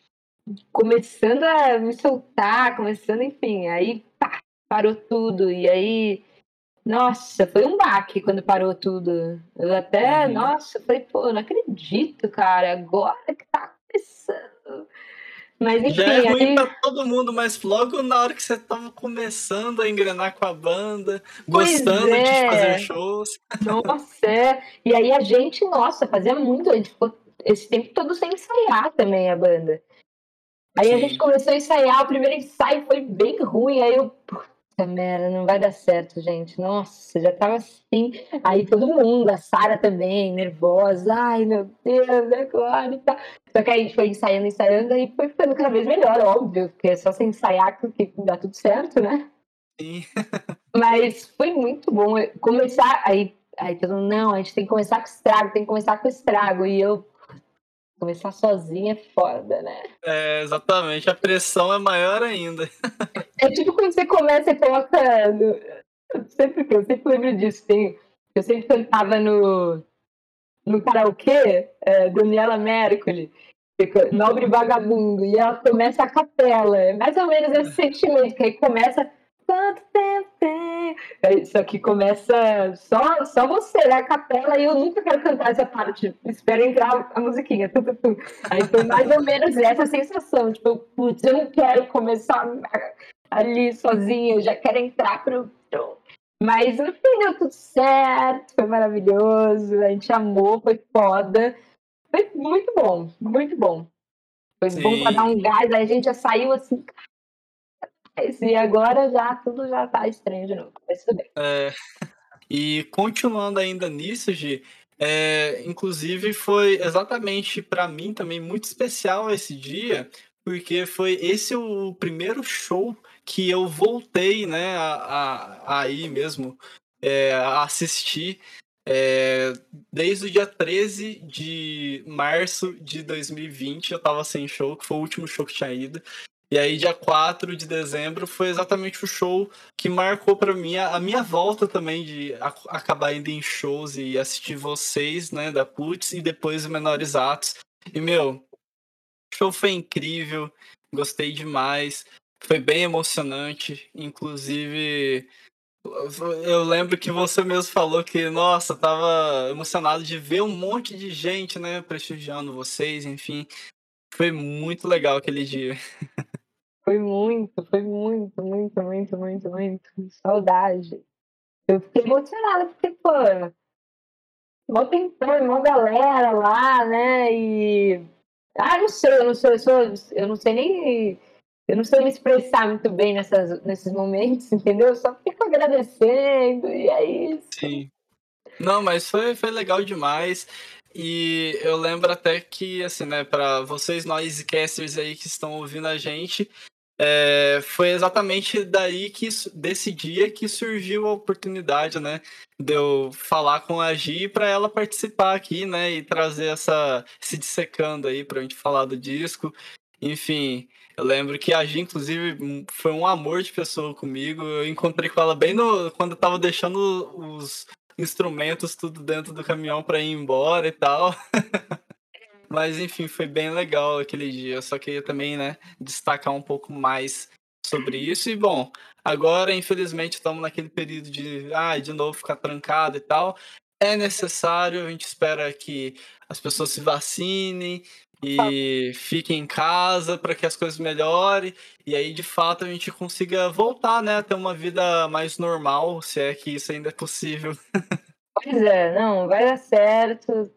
começando a me soltar, começando, enfim, aí pá, parou tudo. E aí, nossa, foi um baque quando parou tudo. Eu até, uhum. nossa, falei, pô, não acredito, cara, agora que tá começando. Mas enfim. Já é ruim aí... pra todo mundo, mas logo na hora que você tava começando a engrenar com a banda, pois gostando é. de fazer shows. Nossa, é. E aí a gente, nossa, fazia muito, a gente ficou esse tempo todo sem ensaiar também a banda. Aí Sim. a gente começou a ensaiar, o primeiro ensaio foi bem ruim, aí eu, puta merda, não vai dar certo, gente. Nossa, já tava assim. Aí todo mundo, a Sara também, nervosa, ai meu Deus, agora e tal. Só que aí a gente foi ensaiando, ensaiando, e foi ficando cada vez melhor, óbvio, porque é só sem ensaiar que dá tudo certo, né? Sim. [LAUGHS] Mas foi muito bom começar, aí, aí todo mundo, não, a gente tem que começar com estrago, tem que começar com estrago. E eu, Começar sozinha é foda, né? É, exatamente. A pressão é maior ainda. É tipo quando você começa e coloca. No... Eu, sempre, eu sempre lembro disso. Tem... Eu sempre cantava no, no karaokê, é, Daniela Mercury, Nobre Vagabundo, e ela começa a capela. É mais ou menos esse sentimento, que aí começa quanto tempo tem? Isso aqui começa só, só você, né? A capela, e eu nunca quero cantar essa parte. Espero entrar a musiquinha. Tu, tu, tu. Aí foi mais ou menos essa sensação. Tipo, putz, eu não quero começar ali sozinha, eu já quero entrar pro. Mas no fim deu tudo certo, foi maravilhoso, a gente amou, foi foda. Foi muito bom, muito bom. Foi Sim. bom pra dar um gás, aí a gente já saiu assim, e agora já tudo já tá estranho de novo, mas tudo bem. É, [LAUGHS] e continuando ainda nisso, Gi, é, inclusive foi exatamente para mim também muito especial esse dia, porque foi esse o primeiro show que eu voltei, né, a, a, a ir mesmo, é, a assistir. É, desde o dia 13 de março de 2020 eu tava sem show, que foi o último show que tinha ido. E aí, dia 4 de dezembro, foi exatamente o show que marcou para mim a, minha volta também de acabar indo em shows e assistir vocês, né, da Putz, e depois o Menores Atos. E, meu, o show foi incrível, gostei demais, foi bem emocionante, inclusive. Eu lembro que você mesmo falou que, nossa, tava emocionado de ver um monte de gente, né, prestigiando vocês, enfim. Foi muito legal aquele dia. [LAUGHS] Foi muito, foi muito, muito, muito, muito, muito. Saudade. Eu fiquei emocionada, porque, pô, mó tempão, mó galera lá, né? E. Ah, não sei, eu não sei, eu, sou, eu não sei nem. Eu não sei me expressar muito bem nessas, nesses momentos, entendeu? Eu só fico agradecendo e é isso. Sim. Não, mas foi, foi legal demais. E eu lembro até que, assim, né, para vocês noisecasters aí que estão ouvindo a gente, é, foi exatamente daí que desse dia que surgiu a oportunidade, né, de eu falar com a Gi para ela participar aqui, né, e trazer essa se dissecando aí para a gente falar do disco. Enfim, eu lembro que a Gi, inclusive, foi um amor de pessoa comigo. Eu encontrei com ela bem no quando eu tava deixando os instrumentos tudo dentro do caminhão para ir embora e tal. [LAUGHS] Mas enfim, foi bem legal aquele dia. Eu só queria também, né, destacar um pouco mais sobre isso. E bom, agora infelizmente estamos naquele período de, ah, de novo ficar trancado e tal. É necessário, a gente espera que as pessoas se vacinem e fiquem em casa para que as coisas melhorem e aí de fato a gente consiga voltar, né, a ter uma vida mais normal, se é que isso ainda é possível. Pois é, não, vai dar certo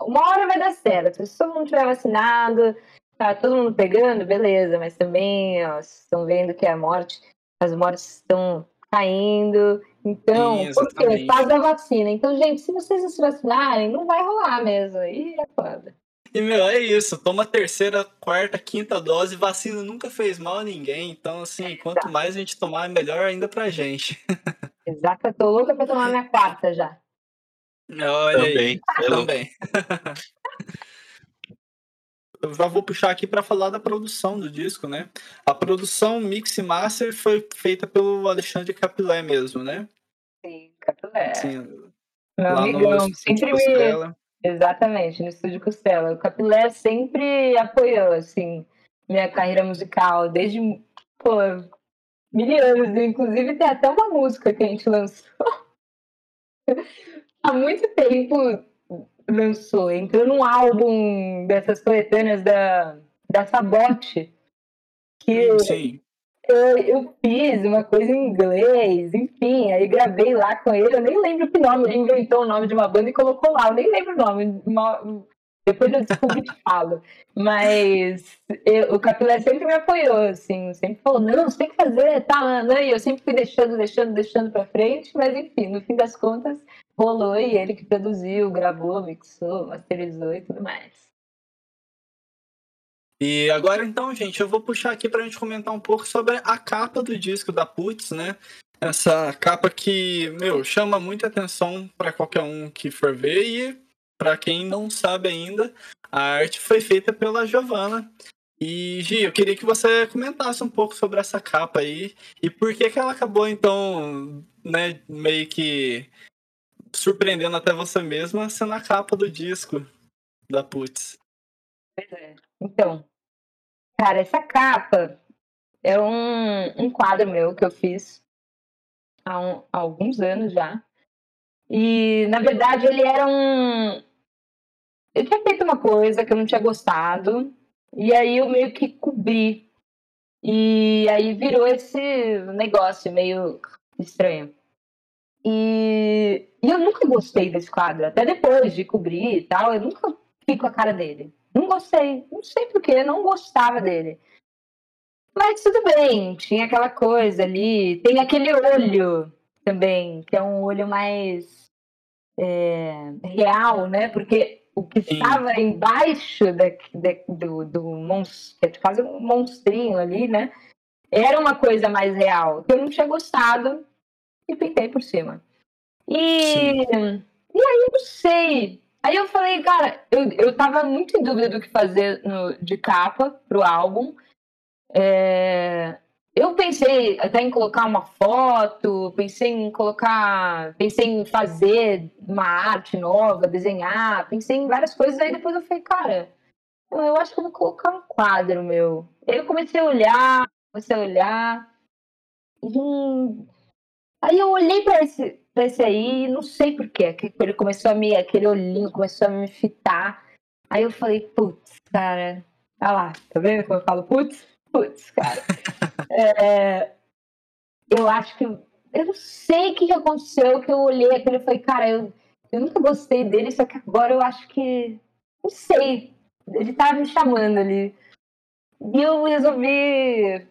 uma hora vai dar certo. Se todo mundo tiver vacinado, tá todo mundo pegando, beleza, mas também ó, estão vendo que a morte, as mortes estão caindo. Então, Sim, por quê? Faz a vacina. Então, gente, se vocês não se vacinarem, não vai rolar mesmo. E é foda. E, meu, é isso. Toma terceira, quarta, quinta dose. Vacina nunca fez mal a ninguém. Então, assim, quanto mais a gente tomar, melhor ainda pra gente. [LAUGHS] Exato. Eu tô louca pra tomar minha quarta já. Olha também. Aí. Também. [LAUGHS] Eu já vou puxar aqui para falar da produção do disco, né? A produção Mix e Master foi feita pelo Alexandre Capilé mesmo, né? Sim, Capilé. é. Sim, Meu lá amigão, no sempre me. Exatamente, no Estúdio Costela. O Capilé sempre apoiou, assim, minha carreira musical, desde, pô, mil anos. Inclusive, tem até uma música que a gente lançou. [LAUGHS] Há muito tempo lançou. Entrou num álbum dessas coletâneas da, da Sabote, que Sim. Eu, eu fiz uma coisa em inglês, enfim, aí gravei lá com ele, eu nem lembro que nome, ele inventou o nome de uma banda e colocou lá, eu nem lembro o nome, uma- depois eu descubro e te falo. Mas eu- o Capilé sempre me apoiou, assim, sempre falou, não, você tem que fazer, tá, né? E eu sempre fui deixando, deixando, deixando pra frente, mas enfim, no fim das contas, rolou e ele que produziu, gravou, mixou, masterizou e tudo mais. E agora então, gente, eu vou puxar aqui pra gente comentar um pouco sobre a capa do disco da Putz, né? Essa capa que, meu, chama muita atenção pra qualquer um que for ver e pra quem não sabe ainda, a arte foi feita pela Giovanna. E Gi, eu queria que você comentasse um pouco sobre essa capa aí e por que que ela acabou então, né, meio que surpreendendo até você mesma sendo a capa do disco da Putz. É. Então, cara, essa capa é um, um quadro meu que eu fiz há, um- há alguns anos já. E, na verdade, ele era um. Eu tinha feito uma coisa que eu não tinha gostado, e aí eu meio que cobri. E aí virou esse negócio meio estranho. E, e eu nunca gostei desse quadro, até depois de cobrir e tal, eu nunca com a cara dele. Não gostei, não sei porquê, não gostava dele. Mas tudo bem, tinha aquela coisa ali. Tem aquele olho também, que é um olho mais é, real, né? Porque o que Sim. estava embaixo da, da- do, do monstro, que é quase um monstrinho ali, né? Era uma coisa mais real, que eu não tinha gostado e pintei por cima. E, Sim. e aí eu não sei. Aí eu falei, cara, eu, eu tava muito em dúvida do que fazer no- de capa pro álbum. É, eu pensei até em colocar uma foto, pensei em colocar, pensei em fazer uma arte nova, desenhar, pensei em várias coisas, aí depois eu falei, cara, eu, acho que eu vou colocar um quadro meu. Aí eu comecei a olhar, comecei a olhar. Aí eu olhei pra esse, esse aí, não sei porquê, que ele começou a me, aquele olhinho começou a me fitar. Aí eu falei, putz, cara, olha lá, tá vendo como eu falo putz? Putz, cara. [LAUGHS] É, eu acho que. Eu não sei o que que aconteceu, que eu olhei aquele e falei, cara, eu, eu nunca gostei dele, só que agora eu acho que. Não sei. Ele tava me chamando ali. E eu resolvi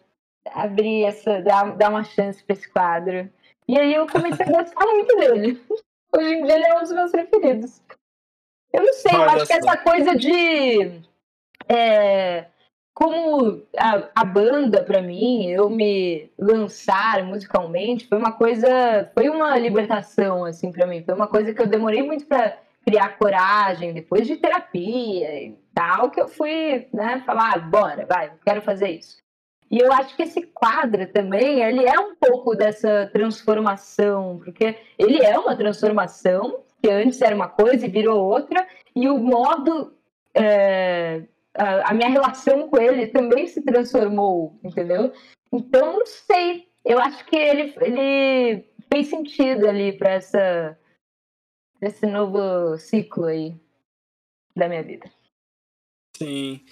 abrir essa. dar, dar uma chance pra esse quadro. E aí eu comecei a gostar muito dele. Hoje em dia ele é um dos meus preferidos. Eu não sei, eu Olha acho que só. essa coisa de. é, como a, a banda, pra mim, eu me lançar musicalmente, foi uma coisa. Foi uma libertação, assim, pra mim. Foi uma coisa que eu demorei muito pra criar coragem, depois de terapia e tal, que eu fui, né, falar, ah, bora, vai, quero fazer isso. E eu acho que esse quadro também, ele é um pouco dessa transformação, porque ele é uma transformação, que antes era uma coisa e virou outra, e o modo, é, a, a minha relação com ele também se transformou, entendeu? Então, não sei, eu acho que ele, ele fez sentido ali para essa esse novo ciclo aí da minha vida. Sim.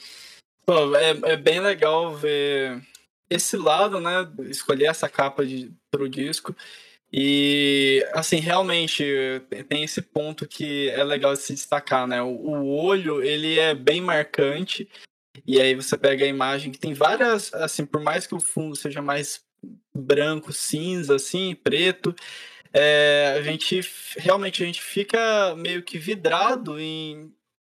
Pô, é, é bem legal ver esse lado, né? Escolher essa capa de, pro disco. E, assim, realmente tem esse ponto que é legal de se destacar, né? O, o olho, ele é bem marcante. E aí você pega a imagem que tem várias, assim, por mais que o fundo seja mais branco, cinza, assim, preto, é, a gente realmente a gente fica meio que vidrado em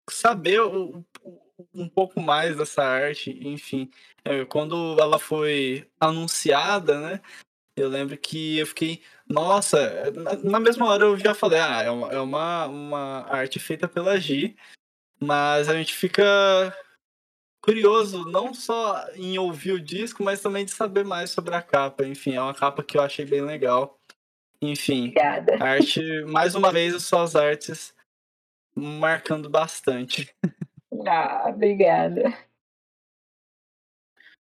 saber o, o, um pouco mais dessa arte, enfim. É, quando ela foi anunciada, né? Eu lembro que eu fiquei, nossa, na, mesma hora eu já falei, ah, é uma, é uma, uma arte feita pela Gi, mas a gente fica curioso não só em ouvir o disco, mas também de saber mais sobre a capa. Enfim, é uma capa que eu achei bem legal. Enfim, Obrigada. arte, mais uma vez, as suas artes marcando bastante. [LAUGHS] Ah, obrigada.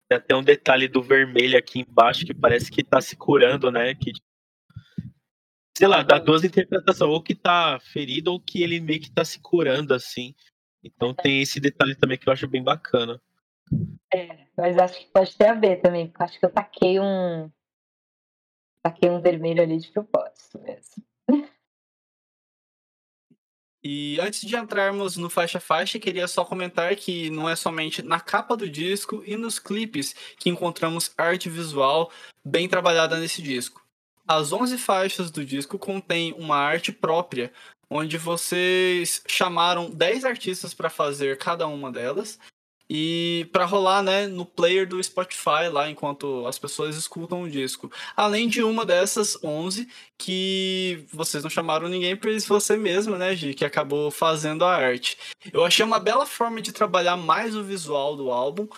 Tem até um detalhe do vermelho aqui embaixo que parece que tá se curando, né? Que, sei lá, dá duas interpretações, ou que tá ferido ou que ele meio que tá se curando, assim. Então tem esse detalhe também que eu acho bem bacana. É, mas acho que pode ter a ver também, porque acho que eu taquei um. Taquei um vermelho ali de propósito mesmo. [LAUGHS] E antes de entrarmos no faixa faixa, queria só comentar que não é somente na capa do disco e nos clipes que encontramos arte visual bem trabalhada nesse disco. As 11 faixas do disco contêm uma arte própria, onde vocês chamaram 10 artistas para fazer cada uma delas e para rolar, né, no player do Spotify lá enquanto as pessoas escutam o disco. Além de uma dessas 11 que vocês não chamaram ninguém, pois você mesma, né, Gi, que acabou fazendo a arte. Eu achei uma bela forma de trabalhar mais o visual do álbum.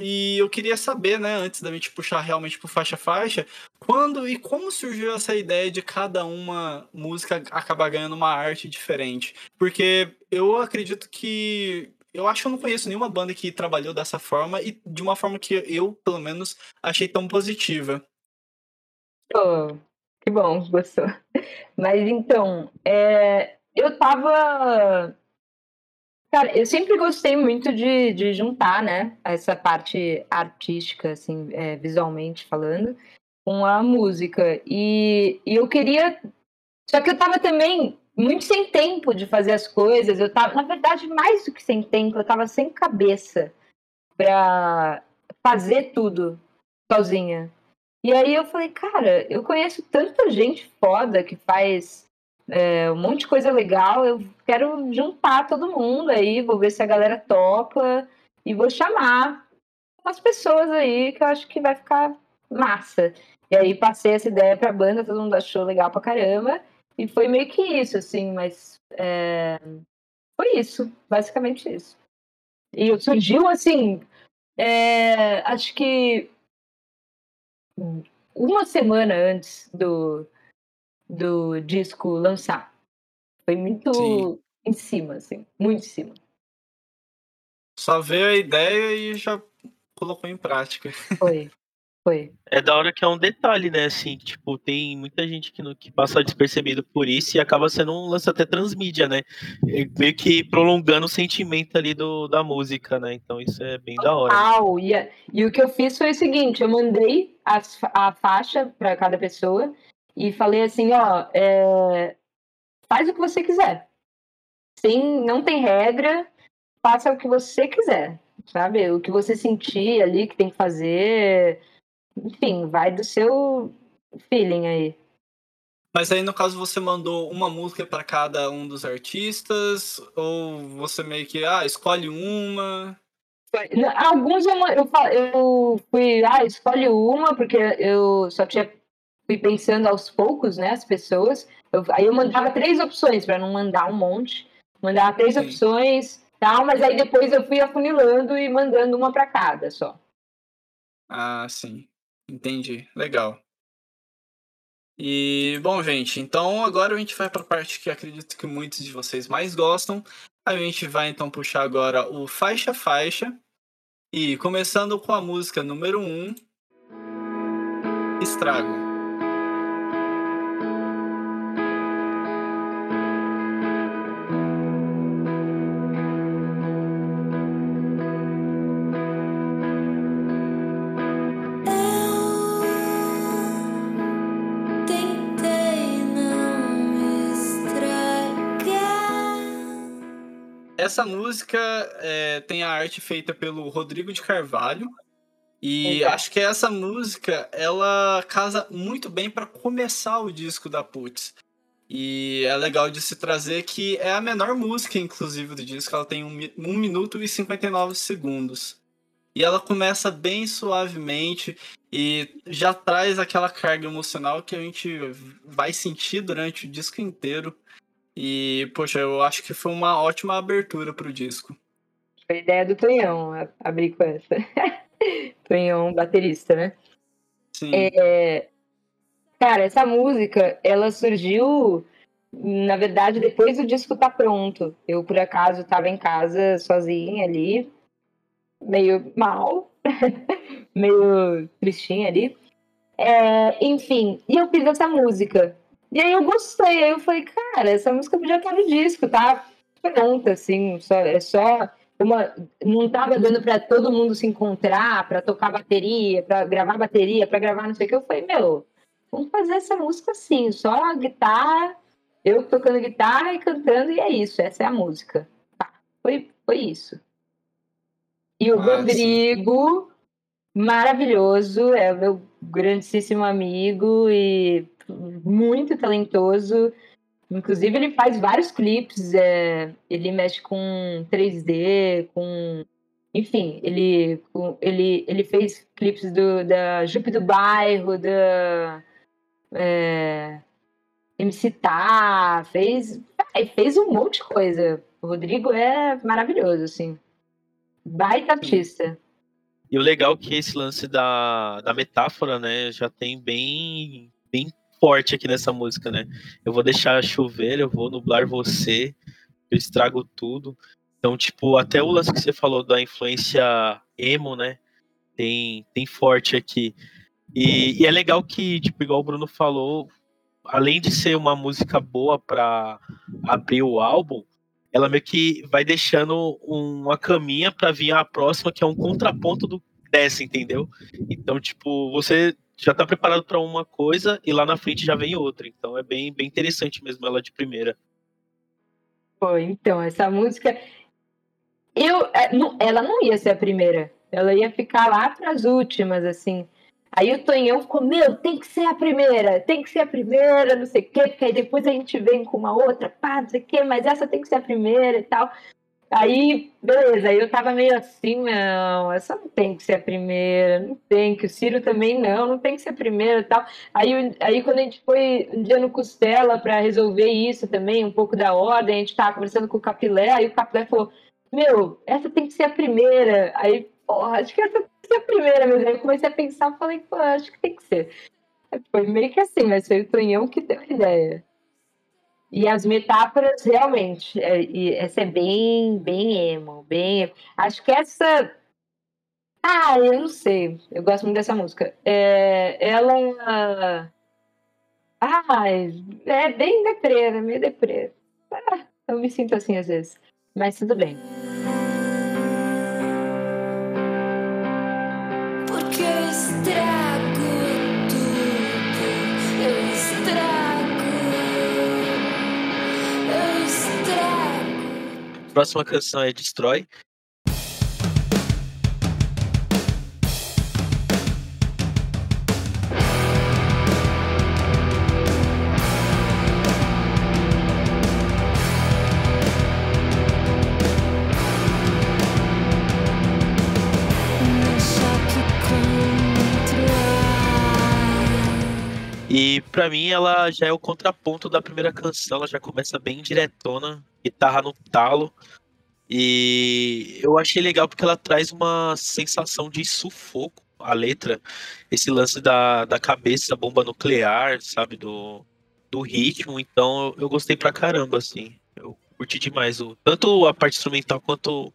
E eu queria saber, né, antes da gente puxar realmente pro faixa faixa, quando e como surgiu essa ideia de cada uma música acabar ganhando uma arte diferente? Porque eu acredito que eu acho que eu não conheço nenhuma banda que trabalhou dessa forma e de uma forma que eu, pelo menos, achei tão positiva. Oh, que bom, [LAUGHS] gostou. Mas então, é, eu tava. Cara, eu sempre gostei muito de, de juntar, né, essa parte artística, assim, é, visualmente falando, com a música. E, e eu queria. Só que eu tava também muito sem tempo de fazer as coisas. Eu tava, na verdade, mais do que sem tempo, eu tava sem cabeça para fazer tudo sozinha. E aí eu falei, cara, eu conheço tanta gente foda que faz é, um monte de coisa legal, eu quero juntar todo mundo aí, vou ver se a galera topa e vou chamar umas pessoas aí que eu acho que vai ficar massa. E aí passei essa ideia pra banda, todo mundo achou legal pra caramba. E foi meio que isso, assim, mas é... foi isso, basicamente isso. E surgiu, assim, é... acho que uma semana antes do, do disco lançar. Foi muito Sim. em cima, assim, muito em cima. Só veio a ideia e já colocou em prática. Foi, foi. É da hora que é um detalhe, né? Assim, tipo, tem muita gente que, que passa despercebido por isso e acaba sendo um lance até transmídia, né? Meio que prolongando o sentimento ali do, da música, né? Então isso é bem da hora. Total. E, e o que eu fiz foi o seguinte: eu mandei as, a faixa para cada pessoa e falei assim: ó, é, faz o que você quiser. Sim, não tem regra, faça o que você quiser, sabe? O que você sentir ali que tem que fazer enfim, vai do seu feeling aí. Mas aí, no caso, você mandou uma música para cada um dos artistas? Ou você meio que, ah, escolhe uma? Alguns eu, eu, eu fui, ah, escolhe uma, porque eu só tinha fui pensando aos poucos, né, as pessoas. Eu, aí eu mandava três opções, para não mandar um monte. Mandava três Sim. opções, tal, mas aí depois eu fui afunilando e mandando uma para cada só. Ah, sim. Entendi, legal. E, bom, gente, então agora a gente vai para a parte que acredito que muitos de vocês mais gostam. A gente vai então puxar agora o faixa faixa. E começando com a música número 1, um, Estrago. Essa música é, tem a arte feita pelo Rodrigo de Carvalho. E acho que essa música ela casa muito bem para começar o disco da Putz. E é legal de se trazer que é a menor música, inclusive, do disco. Ela tem 1 um, um minuto e 59 segundos. E ela começa bem suavemente e já traz aquela carga emocional que a gente vai sentir durante o disco inteiro. E, poxa, eu acho que foi uma ótima abertura pro disco. Foi ideia do Tonhão abrir com essa. [LAUGHS] Tonhão, baterista, né? Sim. É... Cara, essa música, ela surgiu, na verdade, depois do disco tá pronto. Eu, por acaso, tava em casa sozinha ali, meio mal, [LAUGHS] meio tristinha ali. É, enfim, e eu fiz essa música. E aí eu gostei, aí eu falei, cara, essa música podia estar no disco, tá pronta, assim, só, é só uma, não tava dando para todo mundo se encontrar, para tocar bateria, para gravar bateria, para gravar não sei o que. Eu falei, meu, vamos fazer essa música assim, só guitarra, eu tocando guitarra e cantando, e é isso, essa é a música. Tá, foi, foi isso. E o ah, Rodrigo, maravilhoso, é o meu grandíssimo amigo e muito talentoso. Inclusive, ele faz vários clipes, é, ele mexe com 3D, com. Enfim, ele, ele, ele fez clipes do, da Jupe do Bairro, da. É, MC Tá, fez, fez um monte de coisa. O Rodrigo é maravilhoso, assim. Baita artista. E o legal é que esse lance da, da metáfora, né, já tem bem forte aqui nessa música, né? Eu vou deixar chover, eu vou nublar você, eu estrago tudo. Então, tipo, até o lance que você falou da influência emo, né? Tem, tem forte aqui. E, e é legal que, tipo, igual o Bruno falou, além de ser uma música boa para abrir o álbum, ela meio que vai deixando uma caminha para vir a próxima, que é um contraponto do dessa, entendeu? Então, tipo, você já tá preparado para uma coisa e lá na frente já vem outra. Então é bem, bem interessante mesmo ela de primeira. Pô, então, essa música. Eu, é, ela não ia ser a primeira. Ela ia ficar lá para as últimas, assim. Aí o Tonhão ficou, meu, tem que ser a primeira, tem que ser a primeira, não sei o quê, porque aí depois a gente vem com uma outra, pá, não sei o quê, mas essa tem que ser a primeira e tal. Aí, beleza, aí eu tava meio assim, não, essa não tem que ser a primeira, não tem, que o Ciro também não, não tem que ser a primeira e tal. Aí, aí quando a gente foi um dia no Costela para resolver isso também, um pouco da ordem, a gente tava conversando com o Capilé, aí o Capilé falou, meu, essa tem que ser a primeira. Aí, porra, acho que essa tem que ser a primeira mesmo. Aí eu comecei a pensar, falei, pô, acho que tem que ser. Foi meio que assim, mas foi o Tonhão que deu a ideia. E as metáforas, realmente, é, essa é bem, bem emo, bem. Acho que essa. Ah, eu não sei. Eu gosto muito dessa música. É, ela. Ah, é bem deprê, né? Meio deprê. Ah, eu me sinto assim às vezes. Mas tudo bem. Próxima canção é Destrói. E para mim ela já é o contraponto da primeira canção, ela já começa bem diretona, guitarra no talo. E eu achei legal porque ela traz uma sensação de sufoco, a letra, esse lance da, da cabeça, bomba nuclear, sabe, do, do ritmo. Então eu, eu gostei pra caramba, assim. Eu curti demais, o, tanto a parte instrumental quanto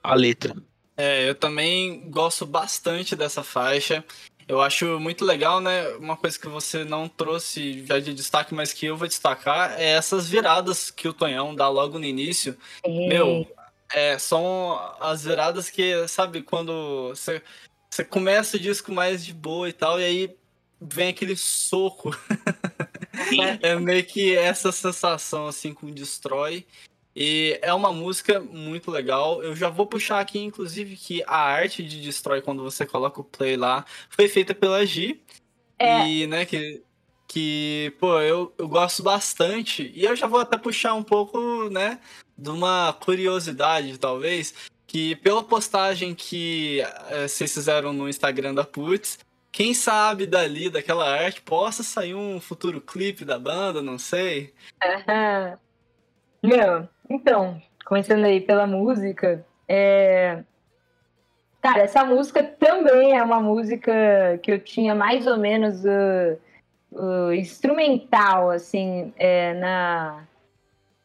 a letra. É, eu também gosto bastante dessa faixa. Eu acho muito legal, né? Uma coisa que você não trouxe já de destaque, mas que eu vou destacar, é essas viradas que o Tonhão dá logo no início. Meu, é, são as viradas que, sabe, quando você, você começa o disco mais de boa e tal, e aí vem aquele soco. [LAUGHS] é meio que essa sensação, assim, com Destrói. E é uma música muito legal. Eu já vou puxar aqui, inclusive, que a arte de Destrói, quando você coloca o play lá, foi feita pela G. É. E, né, que, que pô, eu, eu gosto bastante. E eu já vou até puxar um pouco, né, de uma curiosidade, talvez, que pela postagem que é, vocês fizeram no Instagram da Putz, quem sabe dali, daquela arte, possa sair um futuro clipe da banda, não sei. Uhum. Meu, então, começando aí pela música, é... Cara, essa música também é uma música que eu tinha mais ou menos uh, uh, instrumental, assim, é, na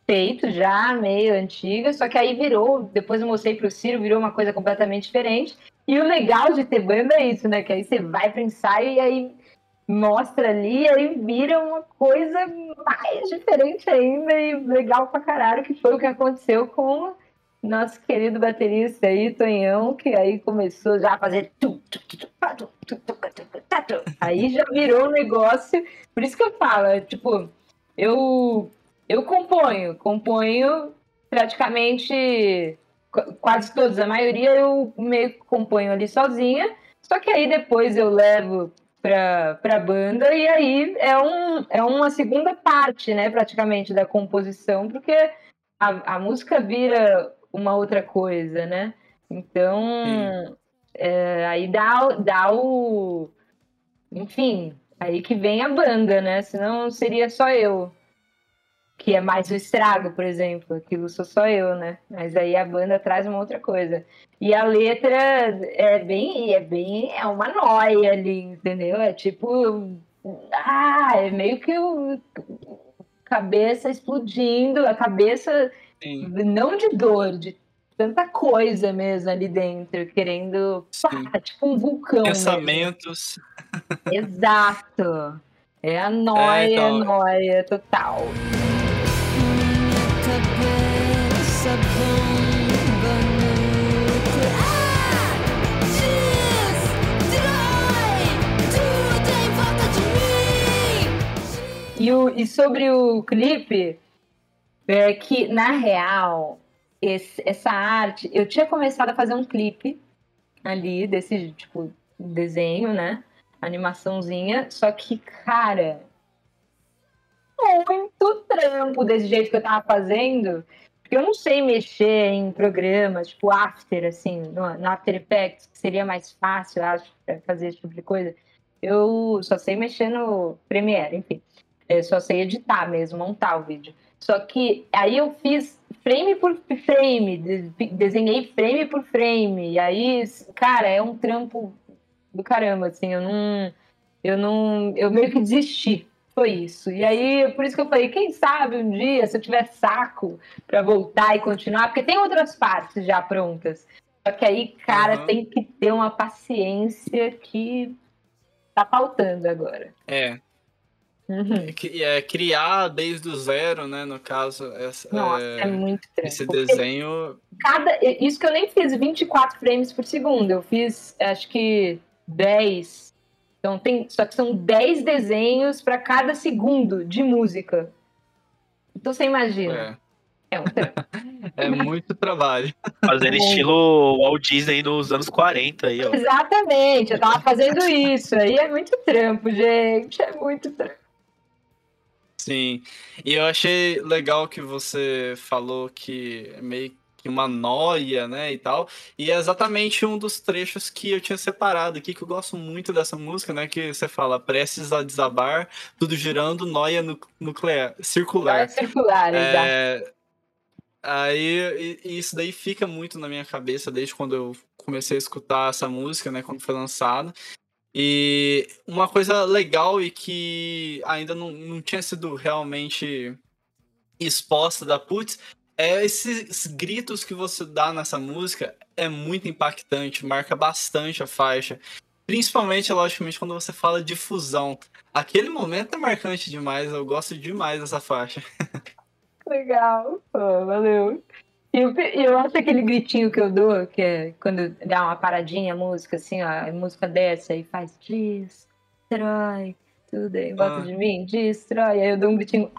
feito já, meio antiga, só que aí virou, depois eu mostrei pro Ciro, virou uma coisa completamente diferente. E o legal de ter banda é isso, né? Que aí você vai pro ensaio e aí mostra ali, aí vira uma coisa mais diferente ainda e legal pra caralho, que foi o que aconteceu com nosso querido baterista aí, Tonhão, que aí começou já a fazer. Aí já virou um negócio. Por isso que eu falo, é, tipo, eu, eu componho, componho praticamente quase todos, a maioria eu meio que componho ali sozinha. Só que aí depois eu levo para a banda e aí é, um, é uma segunda parte, né, praticamente da composição, porque a, a música vira uma outra coisa, né? Então, é, aí dá, dá o. Enfim, aí que vem a banda, né? Senão seria só eu. Que é mais o estrago, por exemplo. Aquilo sou só eu, né? Mas aí a banda traz uma outra coisa. E a letra é bem. É bem. É uma noia ali, entendeu? É tipo. Ah, é meio que o. Cabeça explodindo, a cabeça Sim. Não de dor, de tanta coisa mesmo ali dentro, querendo. Pá, tipo um vulcão. Pensamentos. Mesmo. Exato. É a [LAUGHS] noia, é, então... noia total. E, o, e sobre o clipe, é que, na real, esse, essa arte. Eu tinha começado a fazer um clipe ali, desse tipo desenho, né? Animaçãozinha. Só que, cara. Muito trampo desse jeito que eu tava fazendo. Porque eu não sei mexer em programas, tipo After, assim, no, After Effects, que seria mais fácil, acho, pra fazer esse tipo de coisa. Eu só sei mexer no Premiere, enfim. Eu só sei editar mesmo, montar o vídeo. Só que aí eu fiz frame por frame, desenhei frame por frame. E aí, cara, é um trampo do caramba, assim, eu não. Eu não. Eu meio que desisti. Foi isso. E aí, por isso que eu falei, quem sabe um dia, se eu tiver saco para voltar e continuar, porque tem outras partes já prontas. Só que aí, cara, uhum. tem que ter uma paciência que tá faltando agora. É, Uhum. É, criar desde o zero, né? No caso, essa, Nossa, é, é muito trampo. Esse desenho. Cada, isso que eu nem fiz 24 frames por segundo, eu fiz acho que 10. Então tem, só que são 10 desenhos para cada segundo de música. Então você imagina. É. É, um [LAUGHS] é muito trabalho. Fazendo estilo Walt Disney nos anos 40 aí, ó. Exatamente, eu tava fazendo isso. Aí é muito trampo, gente. É muito trampo. Sim. E eu achei legal que você falou que é meio uma noia, né, e tal. E é exatamente um dos trechos que eu tinha separado aqui, que eu gosto muito dessa música, né, que você fala, prestes a desabar, tudo girando, noia nuclear, circular. É circular, é... exato. Aí, isso daí fica muito na minha cabeça desde quando eu comecei a escutar essa música, né, quando foi lançado. E uma coisa legal e que ainda não, não tinha sido realmente exposta da Putz é esses gritos que você dá nessa música é muito impactante, marca bastante a faixa. Principalmente, logicamente, quando você fala de fusão. Aquele momento é marcante demais, eu gosto demais dessa faixa. [LAUGHS] Legal, Pô, valeu. E eu, eu acho aquele gritinho que eu dou, que é quando dá uma paradinha a música, assim, ó, a música desce e faz destrói tudo em volta ah. de mim, destrói. Aí eu dou um gritinho.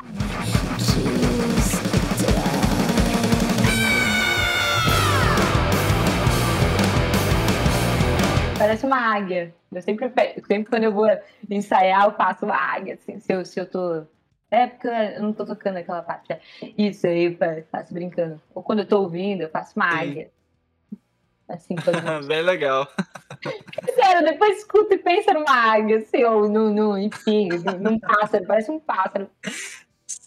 Parece uma águia. Eu sempre, sempre quando eu vou ensaiar, eu faço uma águia, assim, se eu, se eu tô é porque eu não tô tocando aquela parte. É. Isso aí, eu faço brincando. Ou quando eu tô ouvindo, eu faço uma águia. Assim, quando... [LAUGHS] Bem legal. [LAUGHS] Sério, depois escuta e pensa numa águia, assim, ou no, no enfim, num pássaro, parece um pássaro.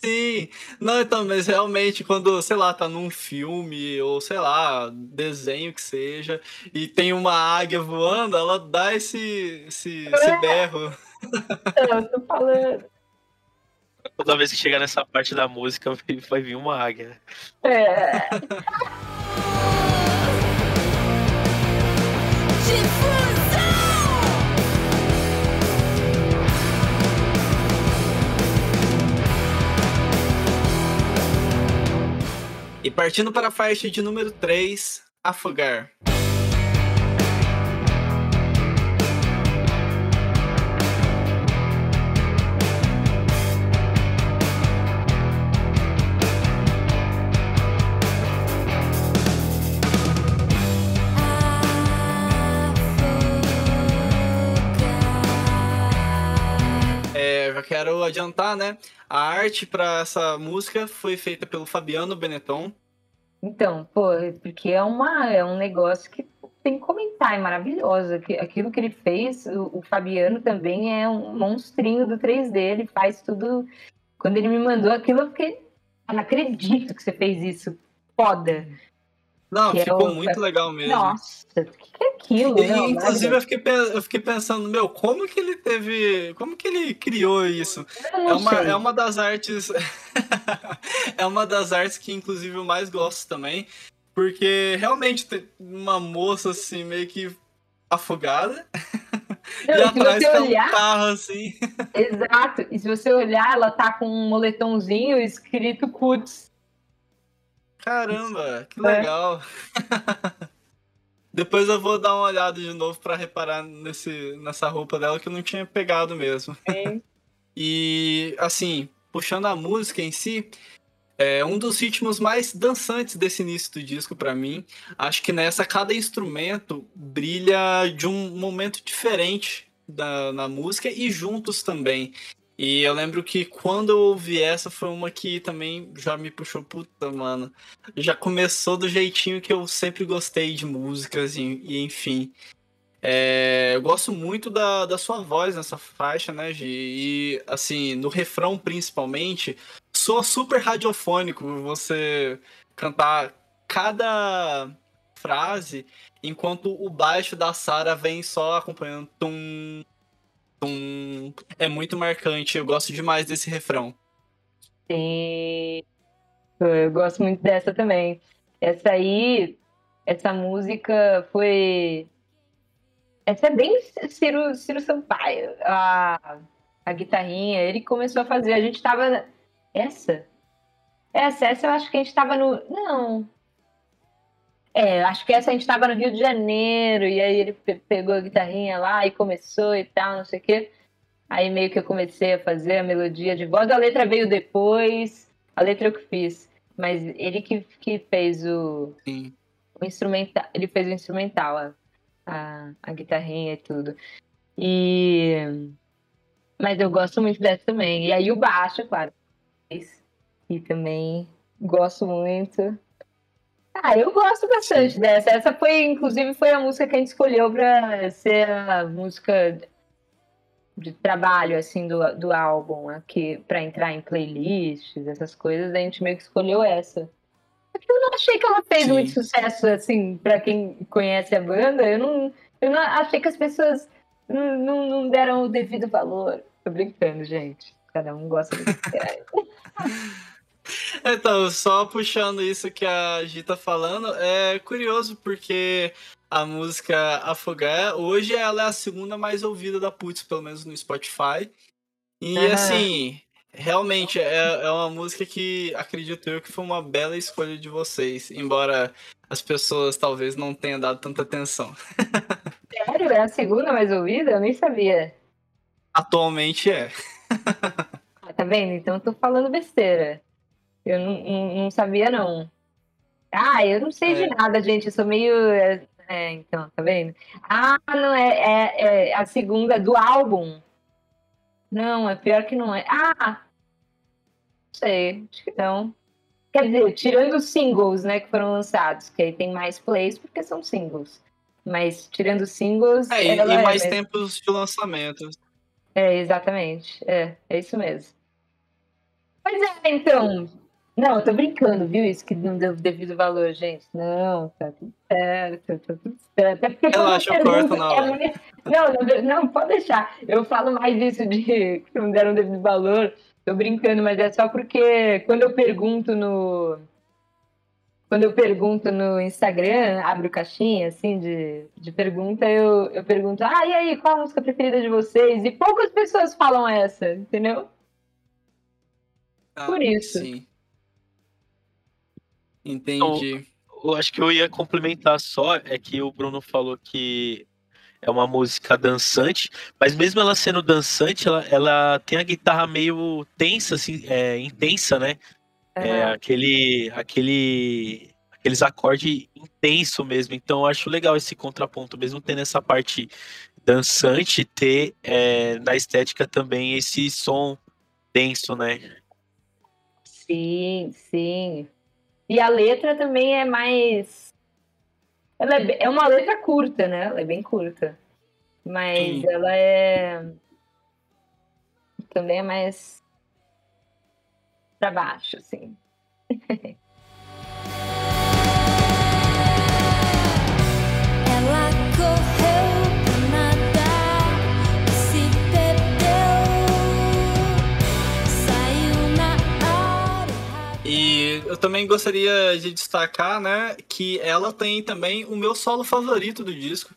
Sim, não, então, mas realmente quando, sei lá, tá num filme ou sei lá, desenho que seja, e tem uma águia voando, ela dá esse, esse, esse É. berro. Eu tô falando. Toda vez que chegar nessa parte da música, vai- vai vir uma águia. É, [LAUGHS] E partindo para a faixa de número 3, Afogar. Quero adiantar, né? A arte para essa música foi feita pelo Fabiano Benetton. Então, pô, porque é, uma, é um negócio que tem que comentar, é maravilhoso. Aquilo que ele fez, o, o Fabiano também é um monstrinho do 3D, ele faz tudo. Quando ele me mandou aquilo, eu fiquei. "Ah, Não acredito que você fez isso. Foda. Não, Que é ficou muito legal mesmo. Nossa, o que, é aquilo? E, Não, inclusive, eu fiquei, eu fiquei pensando, meu, como que ele teve. Como que ele criou isso? não É uma, sei. é uma das artes. [LAUGHS] é uma das artes que, inclusive, eu mais gosto também. Porque realmente tem uma moça assim, meio que afogada. [LAUGHS] Não, e atrás tá olhar, um carro assim. [LAUGHS] exato. E se você olhar, ela tá com um moletomzinho escrito Cuts. Caramba, que É. legal. [LAUGHS] Depois eu vou dar uma olhada de novo pra reparar nesse, nessa roupa dela que eu não tinha pegado mesmo. [LAUGHS] E assim, puxando a música em si, é um dos ritmos mais dançantes desse início do disco pra mim. Acho que nessa cada instrumento brilha de um momento diferente da, na música e juntos também. E eu lembro que quando eu ouvi essa foi uma que também já me puxou, puta, mano. Já começou do jeitinho que eu sempre gostei de músicas e, e enfim. É, eu gosto muito da, da sua voz nessa faixa, né, Gi? E, assim, no refrão principalmente, soa super radiofônico você cantar cada frase enquanto o baixo da Sara vem só acompanhando tum, tum. É muito marcante, eu gosto demais desse refrão. Sim. Eu gosto muito dessa também. Essa aí, essa música foi. Essa é bem Ciro, Ciro Sampaio, a, a guitarrinha. Ele começou a fazer. A gente tava. Essa? Essa, essa eu acho que a gente tava no. Não. É, acho que essa a gente tava no Rio de Janeiro, e aí ele pe- pegou a guitarrinha lá e começou e tal, não sei o quê. Aí meio que eu comecei a fazer a melodia de voz, a letra veio depois, a letra eu que fiz. Mas ele que, que fez o, Sim. o instrumental, ele fez o instrumental, a, a, a guitarrinha e tudo. E mas eu gosto muito dessa também. E aí o baixo, claro. E também gosto muito. Ah, eu gosto bastante dessa. Essa foi, inclusive, foi a música que a gente escolheu para ser a música de trabalho assim do, do álbum aqui para entrar em playlists, essas coisas, a gente meio que escolheu essa. Eu não achei que ela fez Sim. muito sucesso assim para quem conhece a banda. Eu não, eu não achei que as pessoas não, não, não deram o devido valor. Tô brincando, gente. Cada um gosta do que quer. [LAUGHS] Então, só puxando isso que a Gi tá falando, é curioso porque a música Afogar, hoje ela é a segunda mais ouvida da Putz, pelo menos no Spotify. E assim, realmente é, é uma música que acredito eu que foi uma bela escolha de vocês, embora as pessoas talvez não tenham dado tanta atenção. Sério? É a segunda mais ouvida? Eu nem sabia. Atualmente é. Ah, tá vendo? Então eu tô falando besteira. Eu não, não, não sabia, não. Ah, eu não sei É. de nada, gente. Eu sou meio. É, é, então, tá vendo? Ah, não é, é, é a segunda do álbum. Não, é pior que não é. Ah! Não sei, acho que não. Quer dizer, tirando os singles, né, que foram lançados, que aí tem mais plays porque são singles. Mas tirando os singles. É, e, e é mais tempos de lançamento. É, exatamente. É, é isso mesmo. Pois é, então. Não, eu tô brincando, viu? Isso que não deu devido valor, gente. Não, tá tudo certo, tá tudo certo. Até porque Relaxa, eu corto na hora. É... Não, não, não, pode deixar. Eu falo mais disso de [LAUGHS] que não deram devido valor. Tô brincando, mas é só porque quando eu pergunto no. Quando eu pergunto no Instagram, abro caixinha, assim, de, de pergunta, eu, eu pergunto, ah, e aí, qual a música preferida de vocês? E poucas pessoas falam essa, entendeu? Ah, Por isso. Sim. Entendi. Eu acho que eu ia complementar só, é que o Bruno falou que é uma música dançante, mas mesmo ela sendo dançante, ela, ela tem a guitarra meio tensa, assim, é, intensa, né? É, aquele, aquele, aqueles acordes intenso mesmo. Então eu acho legal esse contraponto, mesmo tendo essa parte dançante, ter é, na estética também esse som denso, né? Sim, sim. E a letra também é mais. Ela é, é uma letra curta, né? Ela é bem curta. Mas Sim. ela é. Também é mais. pra baixo, assim. [LAUGHS] eu também gostaria de destacar, né, que ela tem também o meu solo favorito do disco.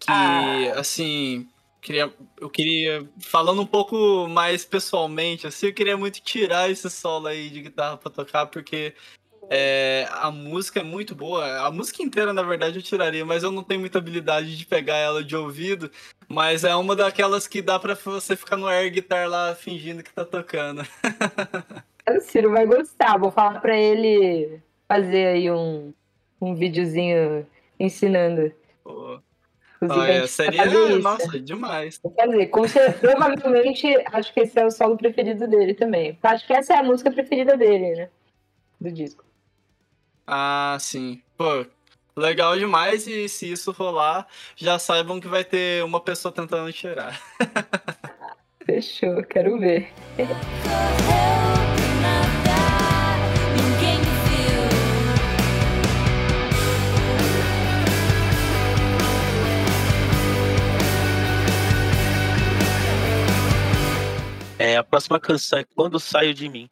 Que, Ah. assim, queria, eu queria, falando um pouco mais pessoalmente, assim, eu queria muito tirar esse solo aí de guitarra pra tocar, porque é, a música é muito boa. A música inteira, na verdade, eu tiraria, mas eu não tenho muita habilidade de pegar ela de ouvido. Mas é uma daquelas que dá pra você ficar no air guitar lá fingindo que tá tocando. [LAUGHS] O Ciro vai gostar. Vou falar pra ele fazer aí um, um videozinho ensinando. Pô. Olha, seria, nossa, demais. Quer dizer, com cer- provavelmente acho que esse é o solo preferido dele também. Acho que essa é a música preferida dele, né? Do disco. Ah, sim. Pô, legal demais. E se isso rolar, já saibam que vai ter uma pessoa tentando tirar. [LAUGHS] Fechou, quero ver. É, a próxima canção é Quando Saio de Mim.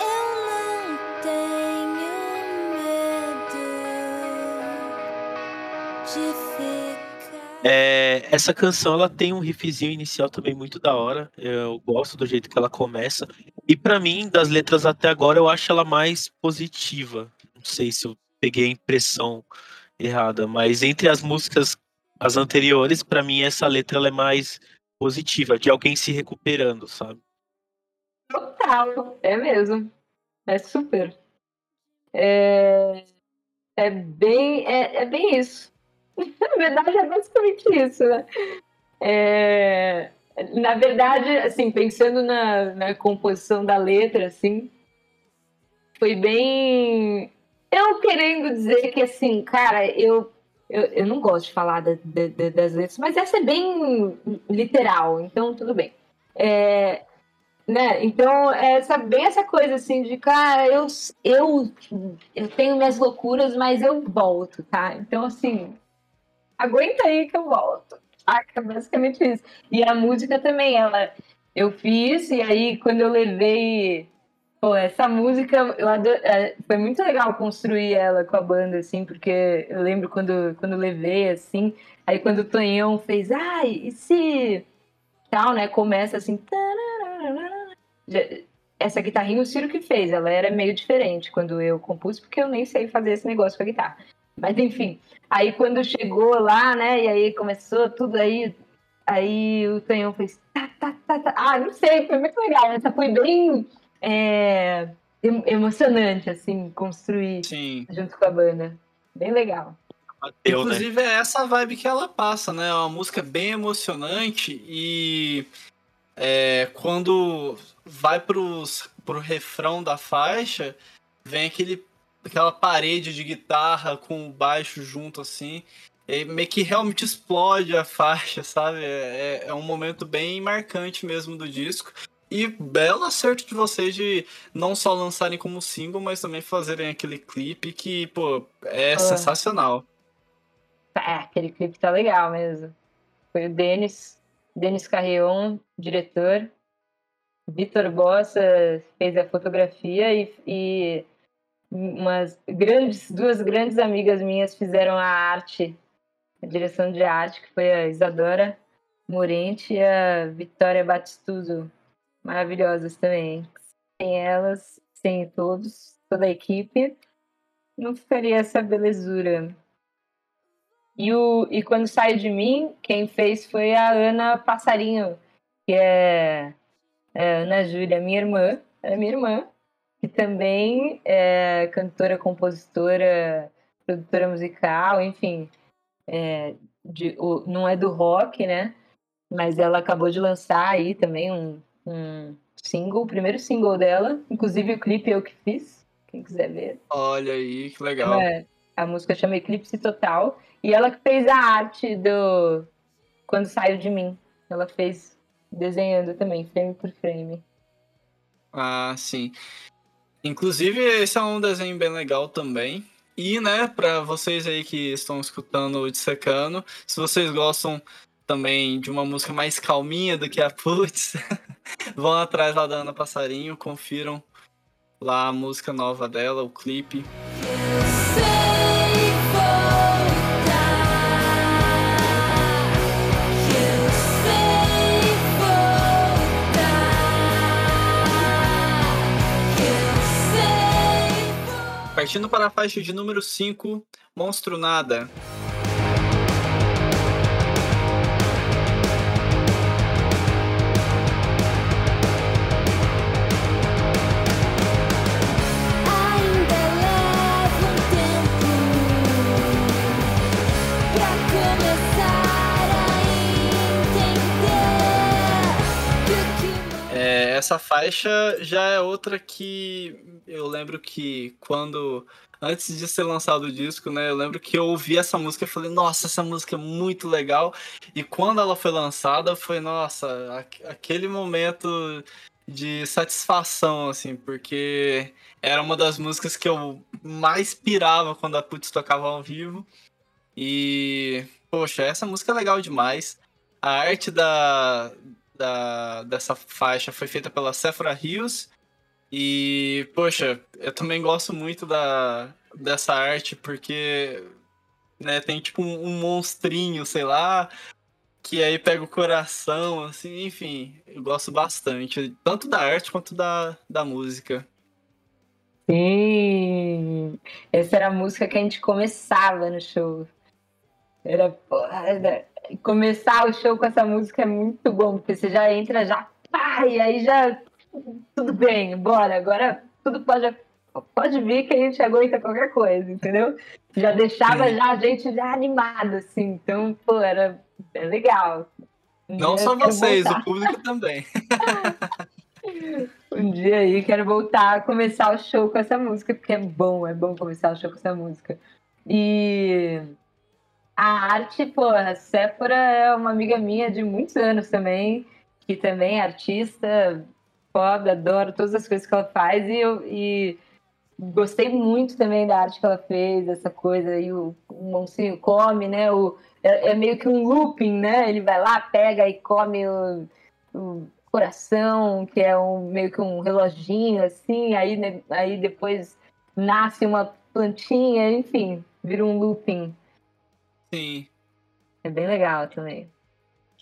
Eu não tenho medo de ficar. É, essa canção ela tem um riffzinho inicial também muito da hora. Eu gosto do jeito que ela começa. E pra mim, das letras até agora, eu acho ela mais positiva. Não sei se eu peguei a impressão errada, mas entre as músicas as anteriores, pra mim essa letra é mais positiva, de alguém se recuperando, sabe? Total, é mesmo. É super. É, é bem, é, é bem isso. [LAUGHS] Na verdade, é basicamente isso, né? É, na verdade, assim, pensando na, na composição da letra, assim, foi bem. Eu querendo dizer que, assim, cara, eu, eu, eu não gosto de falar da- da- da- das letras, mas essa é bem literal, então tudo bem. É, né? Então, é essa, bem essa coisa assim de, cara, eu, eu, eu tenho minhas loucuras, mas eu volto, tá? Então, assim, aguenta aí que eu volto. Saca? Basicamente isso. E a música também, ela eu fiz, e aí quando eu levei. Pô, essa música, eu ado- é, foi muito legal construir ela com a banda, assim, porque eu lembro quando, quando levei, assim, aí quando o Tonhão fez, ai, e se tal, né? Começa assim. Essa guitarrinha o Ciro que fez, ela era meio diferente quando eu compus, porque eu nem sei fazer esse negócio com a guitarra. Mas enfim, aí quando chegou lá, né? E aí começou tudo aí, aí o Tonhão fez. Tá, tá, tá, tá. Ah, não sei, foi muito legal. Essa foi bem é, em- emocionante, assim, construir Sim. junto com a banda. Bem legal. Bateu, né? Inclusive, é essa vibe que ela passa, né? É uma música bem emocionante e é, quando vai pros, pro refrão da faixa, vem aquele, aquela parede de guitarra com o baixo junto assim. E meio que realmente explode a faixa, sabe? É, é um momento bem marcante mesmo do disco. E belo acerto de vocês de não só lançarem como single, mas também fazerem aquele clipe que, pô, é Ah. sensacional. É, aquele clipe tá legal mesmo. Foi o Denis, Denis Carrion, diretor. Vitor Bossa fez a fotografia e, e umas grandes, duas grandes amigas minhas fizeram a arte, a direção de arte, que foi a Isadora Morente e a Vitória Batistuso. Maravilhosas também. Sem elas, sem todos, toda a equipe, não ficaria essa belezura. E, o, e quando saiu de mim, quem fez foi a Ana Passarinho, que é, é a Ana Júlia, minha irmã, é minha irmã, que também é cantora, compositora, produtora musical, enfim. é, de- o- não é do rock, né? Mas ela acabou de lançar aí também um, um single, o primeiro single dela, inclusive o clipe eu que fiz, quem quiser ver. Olha aí, que legal. É, a música chama Eclipse Total. E ela que fez a arte do Quando Saiu de Mim. Ela fez desenhando também, frame por frame. Ah, sim. Inclusive, esse é um desenho bem legal também. E, né, pra vocês aí que estão escutando o Dissecando, se vocês gostam também de uma música mais calminha do que a Putz, [LAUGHS] vão atrás lá da Ana Passarinho, confiram lá a música nova dela, o clipe. Partindo para a faixa de número 5, Monstro Nada. Essa faixa já é outra que eu lembro que quando antes de ser lançado o disco, né, eu lembro que eu ouvi essa música e falei, nossa, essa música é muito legal. E quando ela foi lançada, foi, nossa, aqu- aquele momento de satisfação, assim, porque era uma das músicas que eu mais pirava quando a Putz tocava ao vivo. E, poxa, essa música é legal demais. A arte da, da, dessa faixa foi feita pela Sephora Rios. E, poxa, eu também gosto muito da, dessa arte porque né, tem tipo um, um monstrinho, sei lá, que aí pega o coração, assim, enfim, eu gosto bastante, tanto da arte quanto da, da música. Sim! Essa era a música que a gente começava no show. Era, porra, era- Começar o show com essa música é muito bom, porque você já entra, já pá, e aí já. Tudo bem, bora. Agora tudo pode, pode vir que a gente aguenta qualquer coisa, entendeu? Já deixava já a gente já animado, assim. Então, pô, era é legal. Um Não só vocês, voltar. o público também. [LAUGHS] Um dia aí quero voltar a começar o show com essa música, porque é bom, é bom começar o show com essa música. E a arte, pô, a Sephora é uma amiga minha de muitos anos também, que também é artista, foda, adoro todas as coisas que ela faz e eu e gostei muito também da arte que ela fez, essa coisa aí, o, o come, né? O, é, é meio que um looping, né? Ele vai lá, pega e come o, o coração, que é um, meio que um reloginho, assim, aí, né, aí depois nasce uma plantinha, enfim, vira um looping. Sim. É bem legal também.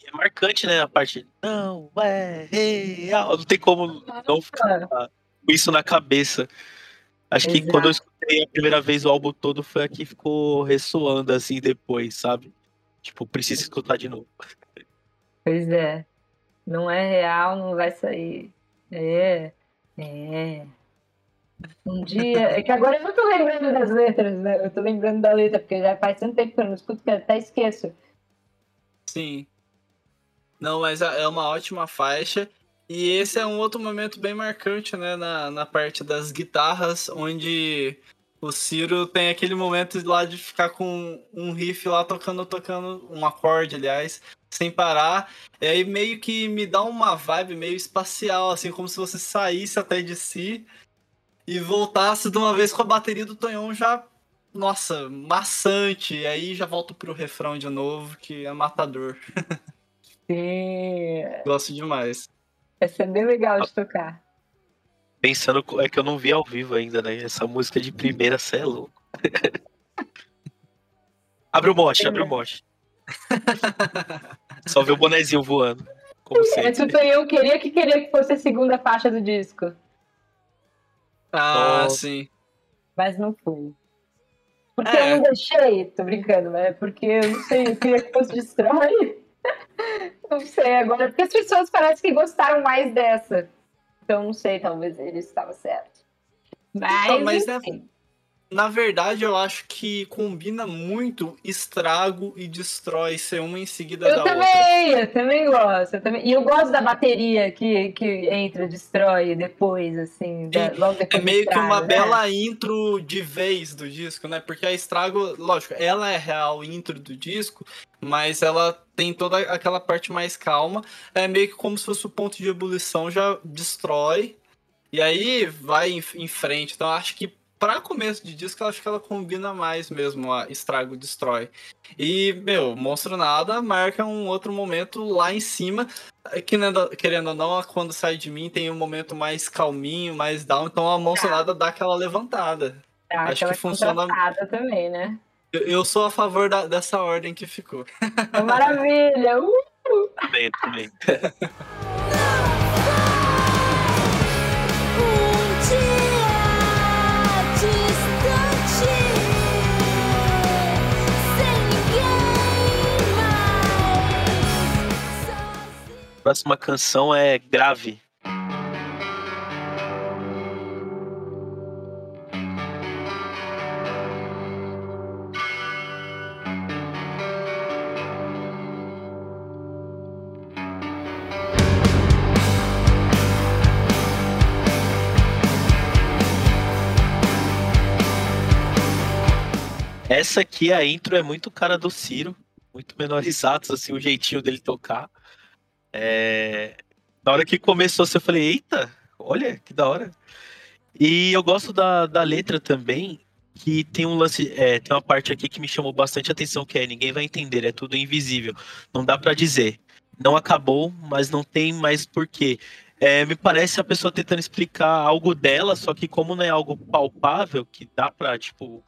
E é marcante, né? A parte. Não é real. Não tem como não ficar com isso na cabeça. Acho que Exato. quando eu escutei a primeira vez o álbum todo foi a que ficou ressoando assim depois, sabe? Tipo, preciso escutar de novo. Pois é. Não é real, não vai sair. É. É. Um dia. É que agora eu não tô lembrando das letras, né? Eu tô lembrando da letra, porque já faz tanto tempo que eu não escuto que eu até esqueço. Sim. Não, mas é é uma ótima faixa. E esse é um outro momento bem marcante, né? Na, na parte das guitarras, onde o Ciro tem aquele momento lá de ficar com um riff lá tocando, tocando, um acorde, aliás, sem parar. E aí meio que me dá uma vibe meio espacial, assim, como se você saísse até de si e voltasse de uma vez com a bateria do Tonhão já, nossa, maçante. E aí já volto pro refrão de novo, que é matador. [LAUGHS] Sim. Gosto demais. Essa é bem legal de tocar. Pensando, é que eu não vi ao vivo ainda, né? Essa música de primeira, cê é louco. [LAUGHS] abre o moche, abre o moche. Só ver o bonezinho voando. Como Mas sempre. o Tonhão queria que queria que fosse a segunda faixa do disco. Ah, Oh. sim. Mas não foi. Porque É. eu não deixei, tô brincando, mas é porque eu não sei, eu queria que fosse destrói. [LAUGHS] Não sei agora, porque as pessoas parecem que gostaram mais dessa. Então não sei, talvez ele estava certo. Mas, Então, mas, né, enfim. Na verdade, eu acho que combina muito estrago e destrói ser uma em seguida eu da também, outra. eu também gosto. eu também- E eu gosto da bateria que, que entra, destrói depois, assim, da- logo É depois do meio que estrago, uma né? bela intro de vez do disco, né? Porque a estrago, lógico, ela é a real intro do disco, mas ela tem toda aquela parte mais calma. É meio que como se fosse o ponto de ebulição, já destrói. E aí vai em, em frente. Então eu acho que pra começo de disco, eu acho que ela combina mais mesmo a estrago destrói. E, meu, Monstro Nada marca um outro momento lá em cima. É que, querendo ou não, quando sai de mim tem um momento mais calminho, mais down. Então a Monstro Nada dá aquela levantada. Dá acho aquela que funciona- também, né? Eu, eu sou a favor da- dessa ordem que ficou. Maravilha! Uh! Também, também. [LAUGHS] Próxima canção é Grave. Essa aqui, a intro, é muito cara do Ciro. Muito menorizados, assim, o jeitinho dele tocar. É... Na hora que começou, assim, eu falei, eita, olha, que da hora. E eu gosto da, da letra também, que tem um lance, é, tem uma parte aqui que me chamou bastante atenção, que é ninguém vai entender, é tudo invisível. Não dá pra dizer. Não acabou, mas não tem mais porquê. É, me parece a pessoa tentando explicar algo dela, só que como não é algo palpável, que dá pra, tipo,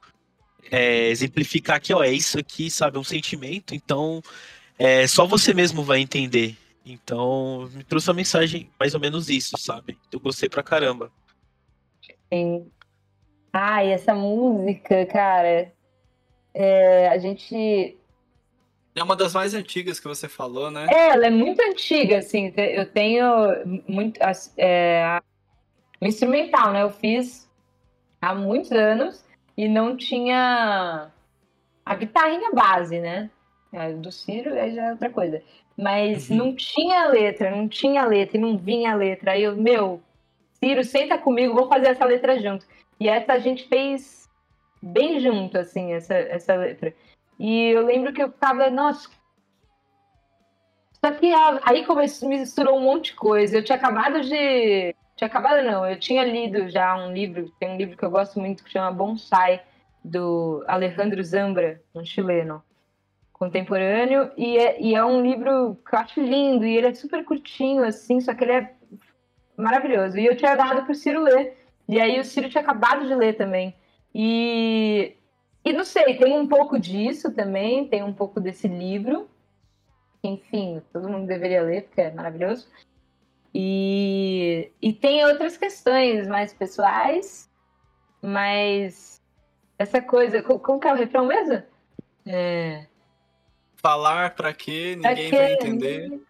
é, exemplificar que, ó, é isso aqui, sabe, é um sentimento, então é, só você mesmo vai entender. Então, me trouxe uma mensagem mais ou menos isso, sabe? Eu gostei pra caramba. Sim. Ai, essa música, cara. é, a gente. É uma das mais antigas que você falou, né? É, ela é muito antiga, assim. Eu tenho muito. É, instrumental, né? Eu fiz há muitos anos e não tinha a guitarrinha base, né? É, do Ciro aí já é outra coisa. Mas Uhum. não tinha letra, não tinha letra, e não vinha letra. Aí eu, meu, Ciro, senta comigo, vou fazer essa letra junto. E essa a gente fez bem junto, assim, essa, essa letra. E eu lembro que eu ficava, nossa. Só que aí começou, misturou um monte de coisa. Eu tinha acabado de. Tinha acabado, não, eu tinha lido já um livro, tem um livro que eu gosto muito que chama Bonsai, do Alejandro Zambra, um chileno contemporâneo, e é, e é um livro que eu acho lindo, e ele é super curtinho, assim, só que ele é maravilhoso. E eu tinha dado pro Ciro ler. E aí o Ciro tinha acabado de ler também. E, e não sei, tem um pouco disso também, tem um pouco desse livro. Enfim, todo mundo deveria ler, porque é maravilhoso. E, e tem outras questões mais pessoais, mas essa coisa. co- Como que é o refrão mesmo? É, Falar pra quê? Ninguém vai entender.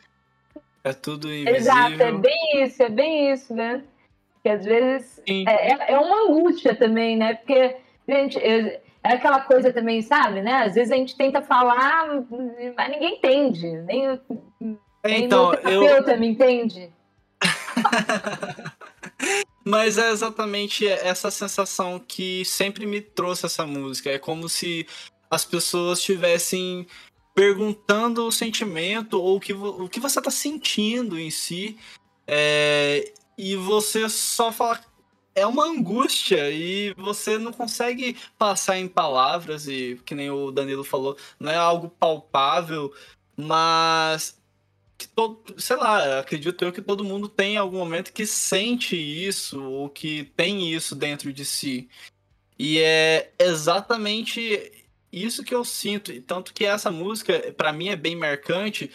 É tudo Exato, é invisível. bem isso, é bem isso, né? Que às vezes é, é- é uma angústia também, né? Porque, gente, eu- é aquela coisa também, sabe, né? Às vezes a gente tenta falar, mas ninguém entende. Nem, o- nem Então, o eu, terapeuta me entende. [LAUGHS] Mas é exatamente essa sensação que sempre me trouxe essa música. É como se as pessoas estivessem perguntando o sentimento ou o que, o que você tá sentindo em si. É, e você só fala. É uma angústia e você não consegue passar em palavras, e que nem o Danilo falou, não é algo palpável, mas que todo, sei lá, acredito eu que todo mundo tem em algum momento que sente isso ou que tem isso dentro de si. E é exatamente isso que eu sinto, e tanto que essa música pra mim é bem marcante,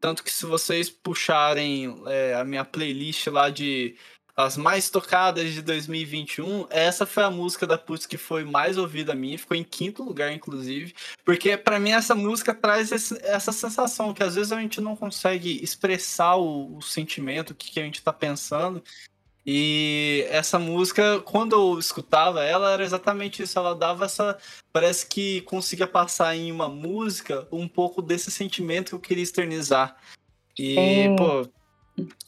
tanto que se vocês puxarem é, a minha playlist lá de as mais tocadas de 2021, essa foi a música da Putz que foi mais ouvida minha, ficou em quinto lugar inclusive, porque pra mim essa música traz esse- essa sensação que às vezes a gente não consegue expressar o, o sentimento, o que, que a gente tá pensando. E essa música, quando eu escutava ela, era exatamente isso. Ela dava essa. Parece que conseguia passar em uma música um pouco desse sentimento que eu queria externizar. E, Sim. pô,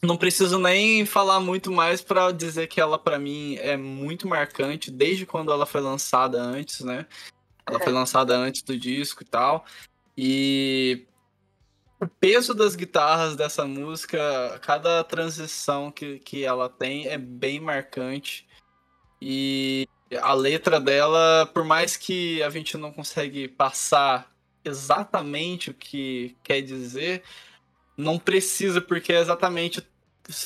não preciso nem falar muito mais pra dizer que ela, pra mim, é muito marcante, desde quando ela foi lançada antes, né? Ela foi lançada antes do disco e tal. E o peso das guitarras dessa música, cada transição que, que ela tem é bem marcante. E a letra dela, por mais que a gente não consegue passar exatamente o que quer dizer, não precisa, porque é exatamente.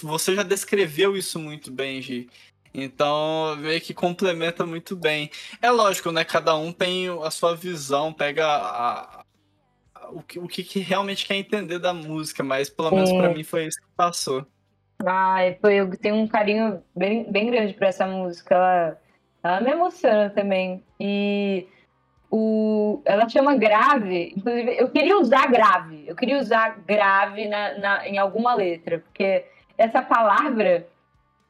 Você já descreveu isso muito bem, Gi. Então, meio que complementa muito bem. É lógico, né? Cada um tem a sua visão, pega a- a- o, que, o que que realmente quer entender da música, mas pelo menos Sim. pra mim foi isso que passou. Ai, foi, eu tenho um carinho bem, bem grande por essa música. Ela, ela me emociona também. E o, ela chama grave. Inclusive, eu queria usar grave. Eu queria usar grave na, na- em alguma letra. Porque essa palavra.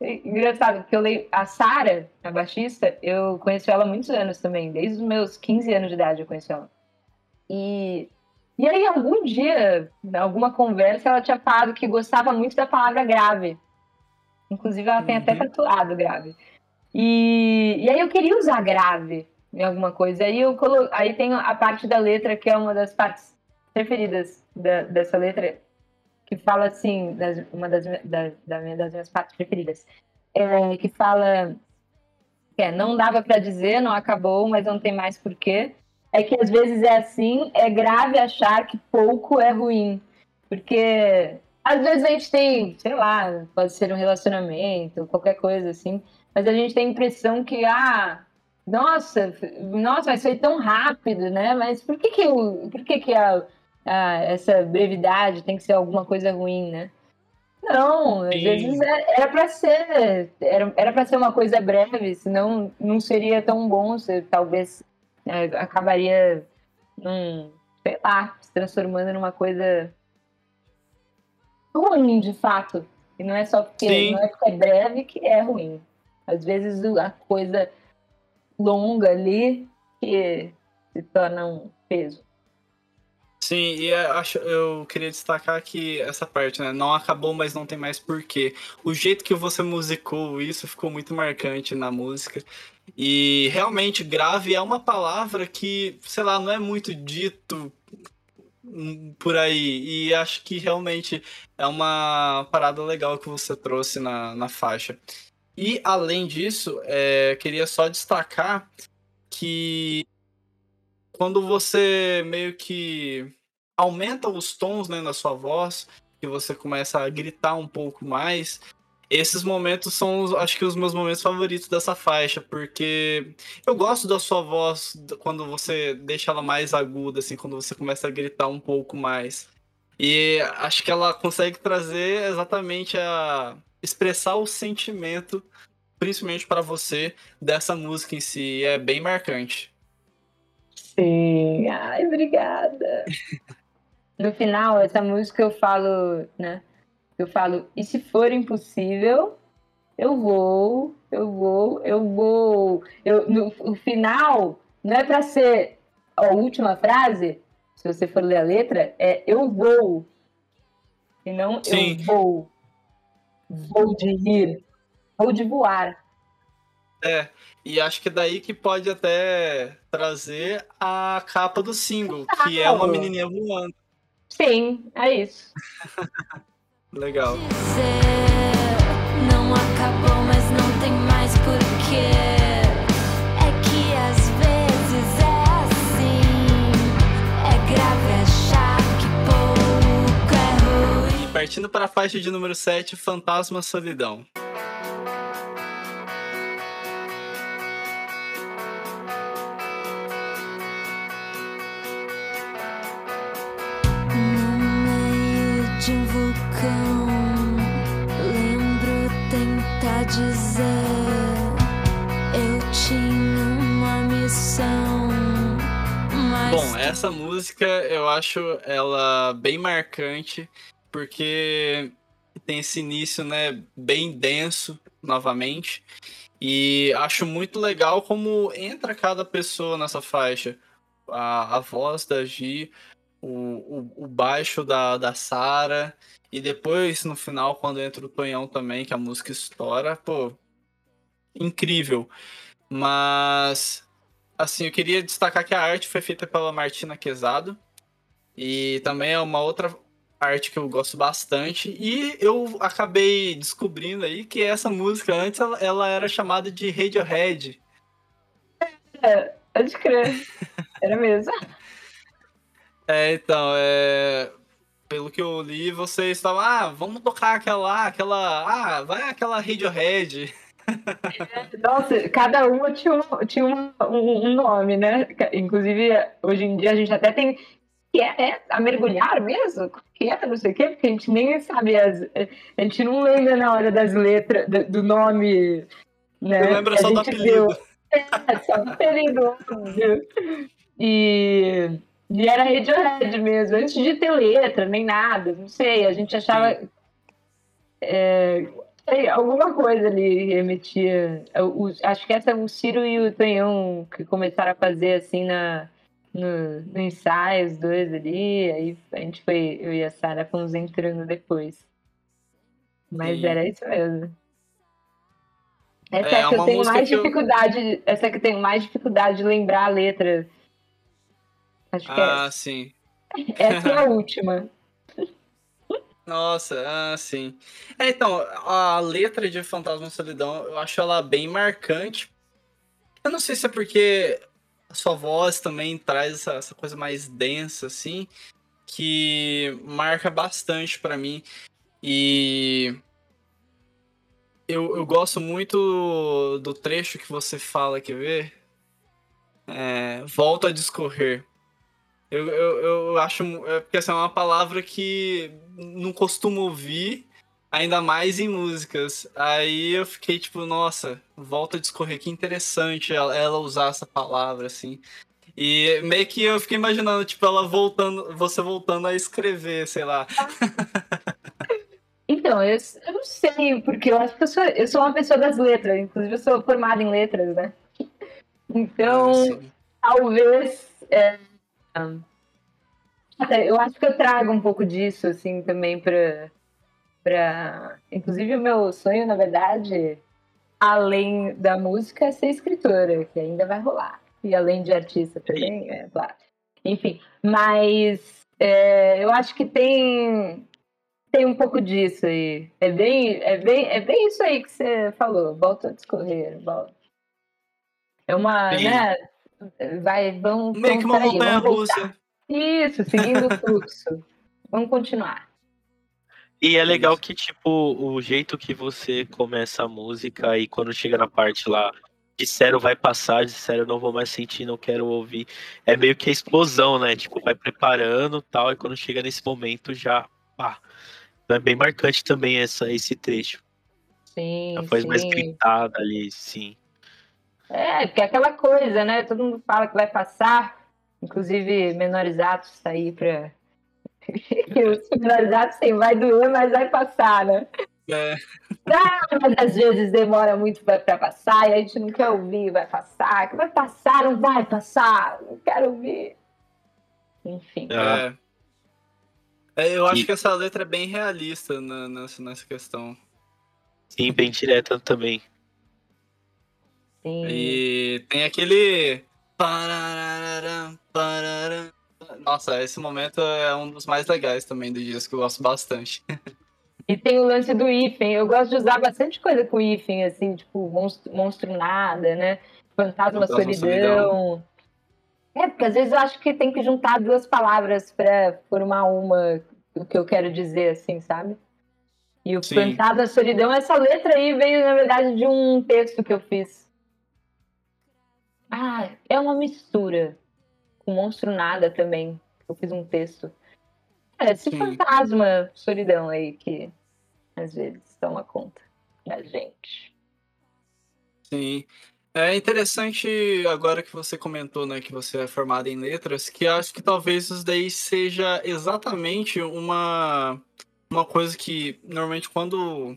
é Engraçado, porque eu leio. A Sara, a baixista, eu conheço ela há muitos anos também. Desde os meus 15 anos de idade eu conheço ela. E, e aí, algum dia, em alguma conversa, ela tinha falado que gostava muito da palavra grave. Inclusive, ela tem até Uhum. tatuado grave. E, e aí, eu queria usar grave em alguma coisa. Aí, eu colo... aí tem a parte da letra que é uma das partes preferidas da- dessa letra, que fala assim, das- uma das, da- da minha- das minhas partes preferidas, é, que fala é, não dava pra dizer, não acabou, mas não tem mais porquê. É que às vezes é assim, é grave achar que pouco é ruim. Porque às vezes a gente tem, sei lá, pode ser um relacionamento, qualquer coisa assim, mas a gente tem a impressão que, ah, nossa, nossa, mas foi tão rápido, né? Mas por que que, por que, que a, a- essa brevidade tem que ser alguma coisa ruim, né? Não, às Sim. vezes é- era para ser, era era para ser uma coisa breve, senão não seria tão bom, você talvez é, acabaria num, sei lá, se transformando numa coisa ruim, de fato. E não é só porque, Sim. não é, porque é breve que é ruim. Às vezes a coisa longa ali que se torna um peso. Sim, e eu acho, eu queria destacar que essa parte, né? Não acabou, mas não tem mais porquê. O jeito que você musicou isso ficou muito marcante na música. E realmente, grave é uma palavra que, sei lá, não é muito dito hum, por aí. E acho que realmente é uma parada legal que você trouxe na, na faixa. E além disso, é, queria só destacar que quando você meio que aumenta os tons né, na sua voz, que você começa a gritar um pouco mais, esses momentos são, os- acho que, os meus momentos favoritos dessa faixa, porque eu gosto da sua voz quando você deixa ela mais aguda, assim, quando você começa a gritar um pouco mais. E acho que ela consegue trazer exatamente a expressar o sentimento, principalmente para você, dessa música em si. e É bem marcante. Sim, ai, obrigada. [LAUGHS] No final, essa música eu falo, né? Eu falo, e se for impossível, eu vou, eu vou, eu vou. Eu, no o final, não é pra ser a última frase, se você for ler a letra, é eu vou. E não Sim. eu vou. vou de rir, vou de voar. É, e acho que daí que pode até trazer a capa do single, que é uma menininha voando. Sim, é isso. [LAUGHS] Legal. dizer não acabou, mas não tem mais porquê. É que às vezes é assim. É grave achar que pouco ruim. Partindo para a faixa de número 7, Fantasma Solidão. Essa música eu acho ela bem marcante, porque tem esse início, né, bem denso novamente. E acho muito legal como entra cada pessoa nessa faixa. A, a voz da Gi, o, o, o baixo da, da Sara, e depois no final, quando entra o Tonhão também, que a música estoura, pô, incrível. Mas assim, eu queria destacar que a arte foi feita pela Martina Quezado. E também é uma outra arte que eu gosto bastante. E eu acabei descobrindo aí que essa música antes ela, ela era chamada de Radiohead. Pode crer. Era mesmo. [LAUGHS] É, então, é. Pelo que eu li, vocês estavam, ah, vamos tocar aquela, aquela, ah, vai aquela Radiohead. [LAUGHS] [LAUGHS] Nossa, cada uma tinha, um, tinha um, um- nome, né? Inclusive, hoje em dia a gente até tem. Que é, é a mergulhar mesmo? Que é, não sei o quê, porque a gente nem sabe as. A gente não lembra na hora das letras, do, do nome. Né? Eu lembro só do apelido. deu. [LAUGHS] É, só do apelido. E, e era Radiohead mesmo, antes de ter letra, nem nada, não sei. A gente achava. é, sei, alguma coisa ali remetia. o- acho que essa o Ciro e o Tonhão que começaram a fazer assim na, no, no ensaio, os dois ali. Aí a gente foi, eu e a Sara fomos entrando depois. Mas Sim. era isso mesmo. Essa É, é, a que eu tenho mais que eu- dificuldade. Essa é que eu tenho mais dificuldade de lembrar a letra. Acho que Ah, sim. é, essa é a [LAUGHS] última. Nossa, ah, sim. É, então, a letra de Fantasma Solidão, eu acho ela bem marcante. Eu não sei se é porque a sua voz também traz essa, essa coisa mais densa, assim, que marca bastante pra mim. E eu, eu gosto muito do trecho que você fala, quer ver? É, volta a discorrer. Eu, eu, eu acho. É porque essa é uma palavra que não costumo ouvir, ainda mais em músicas. Aí eu fiquei tipo, nossa, volta a discorrer, que interessante ela, ela usar essa palavra, assim. E meio que eu fiquei imaginando, tipo, ela voltando, você voltando a escrever, sei lá. Então, eu, eu não sei, porque eu acho que eu sou, eu sou uma pessoa das letras, inclusive eu sou formada em letras, né? Então, Assim. talvez. é, eu acho que eu trago um pouco disso, assim, também pra. pra... Inclusive, o meu sonho, na verdade, além da música, é ser escritora, que ainda vai rolar. E além de artista também, é claro. Enfim, mas é, eu acho que tem tem um pouco disso aí. É bem, é bem, é bem isso aí que você falou. Volta a discorrer, volta. É uma, Sim. né? Vai, vamos. Meio que uma montanha russa. Isso, seguindo o [LAUGHS] fluxo. vamos continuar. E é legal Isso. que, tipo, o jeito que você começa a música e quando chega na parte lá, disseram vai passar, disseram não vou mais sentir, não quero ouvir, é meio que a explosão, né? Tipo, vai preparando tal, e quando chega nesse momento já, pá. Então é bem marcante também essa, esse trecho. Sim, A voz mais gritada ali, sim. É, porque é aquela coisa, né? Todo mundo fala que vai passar, inclusive menorizados tá aí pra. [LAUGHS] Os menorizados sim, vai doer, mas vai passar, né? É, Ah, mas às vezes demora muito pra, pra passar e a gente não quer ouvir, vai passar. Que vai passar, não vai passar, não quero ouvir. Enfim. É. É, eu acho E- que essa letra é bem realista na- nessa, nessa questão. Sim, bem direta também. Sim. E tem aquele. Nossa, esse momento é um dos mais legais também do disco, que eu gosto bastante. [LAUGHS] E tem o lance do hífen. Eu gosto de usar bastante coisa com hífen, assim, tipo, monstro, monstro nada, né? Fantasma, Fantasma, solidão. É, porque às vezes eu acho que tem que juntar duas palavras para formar uma, o que eu quero dizer, assim, sabe? E o Sim. Fantasma Solidão, essa letra aí veio, na verdade, de um texto que eu fiz. Ah, é uma mistura. Com Monstro Nada também. Eu fiz um texto. É, esse Sim. fantasma solidão aí que às vezes toma conta da gente. Sim. É interessante agora que você comentou, né, que você é formado em letras, que acho que talvez isso daí seja exatamente uma, uma coisa que normalmente quando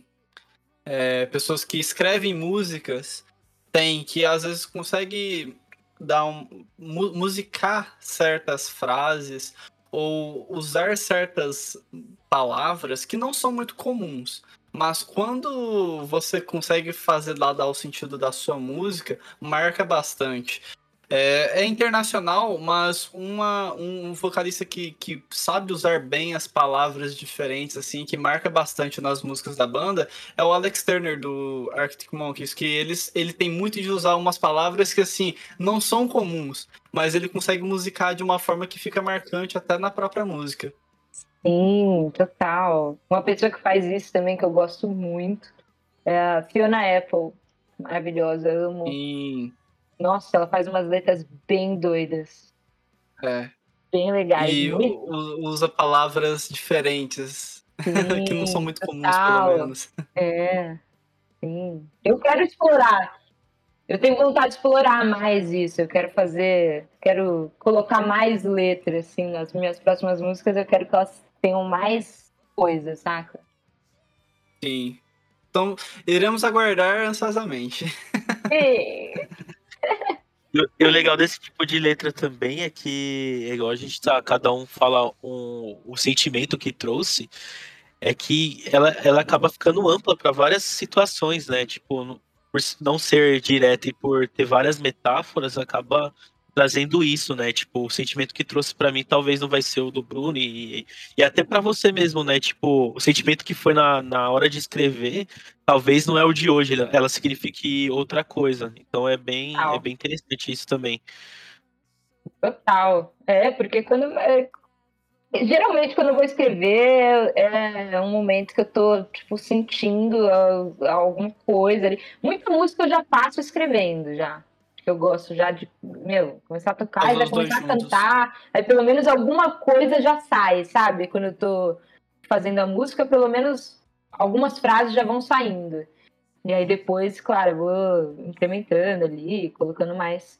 é, pessoas que escrevem músicas têm, que às vezes consegue dar um, mu- musicar certas frases ou usar certas palavras que não são muito comuns. Mas quando você consegue fazer lá dar o sentido da sua música, marca bastante. É, é internacional, mas uma, um vocalista que, que sabe usar bem as palavras diferentes, assim, que marca bastante nas músicas da banda, é o Alex Turner do Arctic Monkeys, que eles, ele tem muito de usar umas palavras que, assim, não são comuns, mas ele consegue musicar de uma forma que fica marcante até na própria música. Sim, total. Uma pessoa que faz isso também que eu gosto muito é a Fiona Apple. Maravilhosa, eu amo. E, Nossa, ela faz umas letras bem doidas, é, bem legais. e usa palavras diferentes, [LAUGHS] que não são muito comuns, total. pelo menos. É, sim. Eu quero explorar. Eu tenho vontade de explorar mais isso. Eu quero fazer, quero colocar mais letras, assim, nas minhas próximas músicas. Eu quero que elas tenham mais coisas, saca? Sim. Então, iremos aguardar ansiosamente. E- [LAUGHS] E o- legal desse tipo de letra também é que, é igual a gente tá, cada um fala um, o sentimento que trouxe, é que ela, ela acaba ficando ampla para várias situações, né? Tipo, por não ser direta e por ter várias metáforas, acaba trazendo isso, né? Tipo, o sentimento que trouxe para mim talvez não vai ser o do Bruno e, e até para você mesmo, né? Tipo, o sentimento que foi na, na hora de escrever talvez não é o de hoje, ela- signifique outra coisa. Então é bem, é bem interessante isso também. Total. É, porque quando. é, geralmente, quando eu vou escrever, é um momento que eu tô, tipo, sentindo alguma coisa ali. Muita música eu já faço escrevendo já. Que eu gosto já de, meu, começar a tocar e já começar a juntos. cantar. Aí pelo menos alguma coisa já sai, sabe? Quando eu tô fazendo a música, pelo menos algumas frases já vão saindo. E aí depois, claro, eu vou incrementando ali, colocando mais,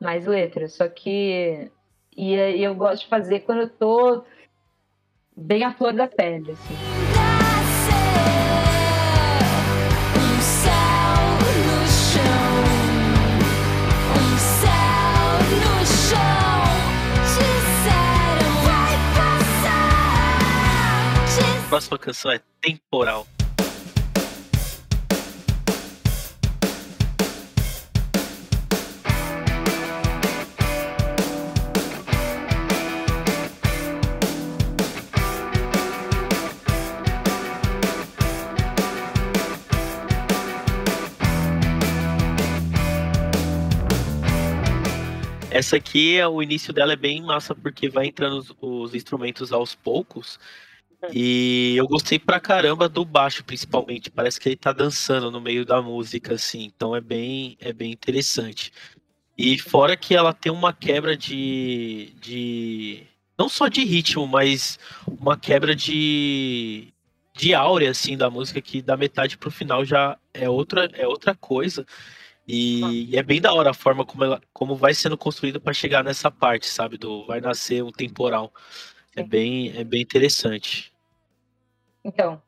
mais letras. Só que e, e eu gosto de fazer quando eu tô bem à flor da pele, assim. Próxima canção é Temporal. Essa aqui é o início dela é bem massa porque vai entrando os, os instrumentos aos poucos. E eu gostei pra caramba do baixo, principalmente. Parece que ele tá dançando no meio da música, assim. Então é bem, é bem interessante. E fora que ela tem uma quebra de, de. Não só de ritmo, mas uma quebra de. De áurea, assim, da música, que da metade pro final já é outra, é outra coisa. E, e é bem da hora a forma como, ela, como vai sendo construída para chegar nessa parte, sabe? Do vai nascer um temporal. É bem, é bem interessante. Então,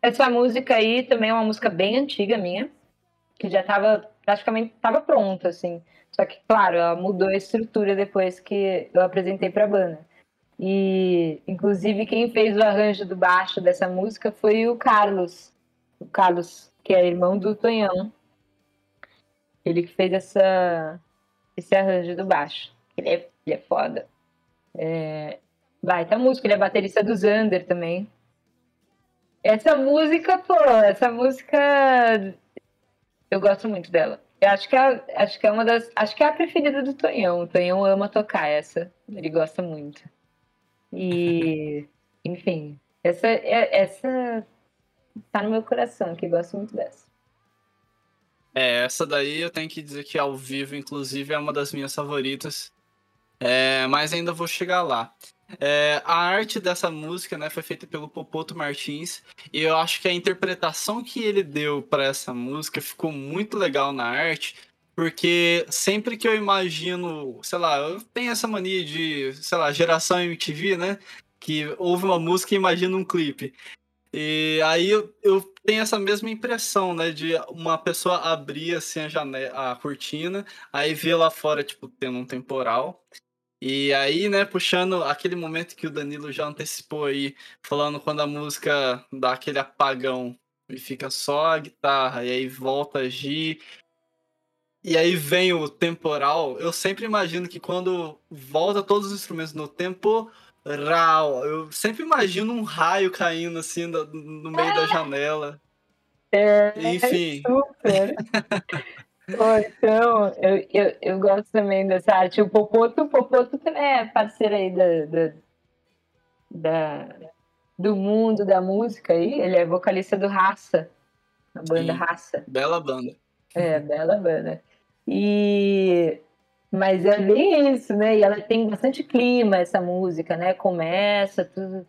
essa música aí também é uma música bem antiga minha, que já estava praticamente tava pronta, assim. Só que, claro, ela mudou a estrutura depois que eu apresentei para a banda. E, inclusive, quem fez o arranjo do baixo dessa música foi o Carlos, o Carlos, que é irmão do Tonhão. Ele que fez essa, esse arranjo do baixo. Ele é, ele é foda. É, baita música, ele é baterista do Zander também. Essa música, pô, essa música eu gosto muito dela. Eu acho que é, acho que é uma das. Acho que é a preferida do Tonhão. O Tonhão ama tocar essa. Ele gosta muito. E, enfim, essa, é, essa tá no meu coração, que gosto muito dessa. É, essa daí eu tenho que dizer que ao vivo, inclusive, é uma das minhas favoritas. É, mas ainda vou chegar lá. É, a arte dessa música né, foi feita pelo Popoto Martins e eu acho que a interpretação que ele deu para essa música ficou muito legal na arte, porque sempre que eu imagino, sei lá, eu tenho essa mania de, sei lá, geração MTV, né? Que ouve uma música e imagina um clipe. E aí eu, eu, tenho essa mesma impressão, né? De uma pessoa abrir assim a janela, a cortina, aí ver lá fora, tipo, tendo um temporal. E aí, né, puxando aquele momento que o Danilo já antecipou aí, falando quando a música dá aquele apagão e fica só a guitarra, e aí volta a agir, e aí vem o temporal, eu sempre imagino que quando volta todos os instrumentos no tempo, eu sempre imagino um raio caindo assim no, no meio da janela. É, Enfim. Super. [LAUGHS] Então, eu, eu, eu gosto também dessa arte. O Popoto, o Popoto também é parceiro aí da, da, da, do mundo da música aí. Ele é vocalista do Raça, a banda Sim. Raça. Bela banda. É, bela banda. E... Mas é bem isso, né? E ela tem bastante clima, essa música, né? Começa tudo...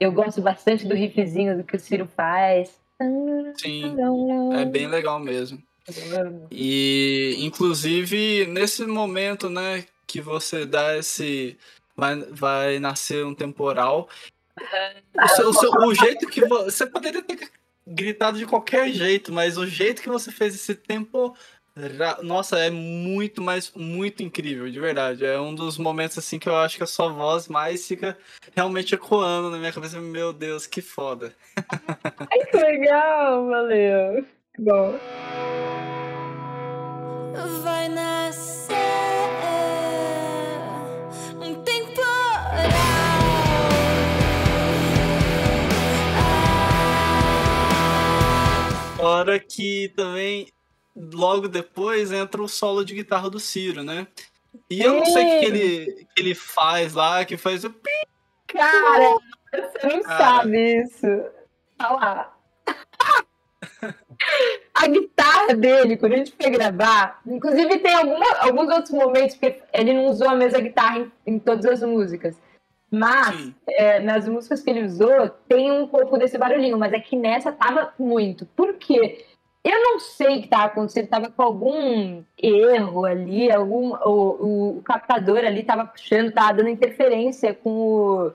Eu gosto bastante do riffzinho do que o Ciro faz. Sim, é bem legal mesmo. E, inclusive, nesse momento, né, que você dá esse. Vai, vai nascer um temporal. O, seu, o, seu, o jeito que você. Você poderia ter gritado de qualquer jeito, mas o jeito que você fez esse tempo. Nossa, é muito, mas muito incrível, de verdade. É um dos momentos assim que eu acho que a sua voz mais fica realmente ecoando na minha cabeça. Meu Deus, que foda. Ai, que legal, valeu. Bom. Vai nascer um temporal. Fora que também, logo depois, entra o solo de guitarra do Ciro, né? E eu não sei o que, que ele, que ele faz lá, que faz o. Cara, você não Cara. sabe isso. Olha lá. [LAUGHS] A guitarra dele, quando a gente foi gravar, inclusive tem alguma, alguns outros momentos que ele não usou a mesma guitarra em, em todas as músicas. Mas é, nas músicas que ele usou, tem um pouco desse barulhinho, mas é que nessa tava muito. Por quê? Eu não sei o que tava acontecendo, tava com algum erro ali, algum, o, o, captador ali tava puxando, tava dando interferência com o,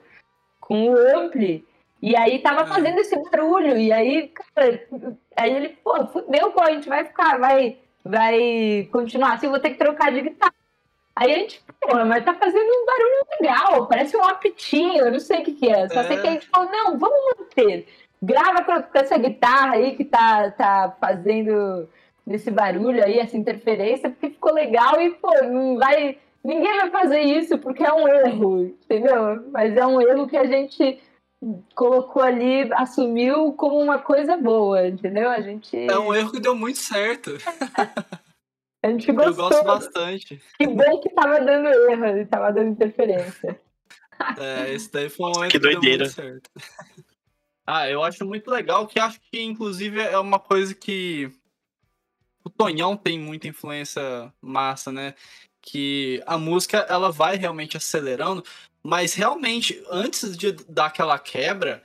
com o ampli. E aí tava fazendo esse barulho. E aí, cara, aí ele, pô, fudeu, pô, a gente vai ficar, vai, vai continuar assim, vou ter que trocar de guitarra. Aí a gente, pô, mas tá fazendo um barulho legal, parece um apitinho, eu não sei o que que é. Só é. sei que a gente falou, não, vamos manter. Grava com, com essa guitarra aí que tá, tá fazendo esse barulho aí, essa interferência, porque ficou legal e, pô, não vai. Ninguém vai fazer isso porque é um erro, entendeu? Mas é um erro que a gente colocou ali, assumiu como uma coisa boa, entendeu? A gente. É um erro que deu muito certo. [LAUGHS] a gente gostou. Eu gosto bastante. Que bom que tava dando erro, tava dando interferência. [LAUGHS] É, esse daí foi um que doideira. Que deu muito certo. [LAUGHS] Ah, eu acho muito legal, que acho que inclusive é uma coisa que o Tonhão tem muita influência massa, né? Que a música ela vai realmente acelerando, mas realmente, antes de dar aquela quebra,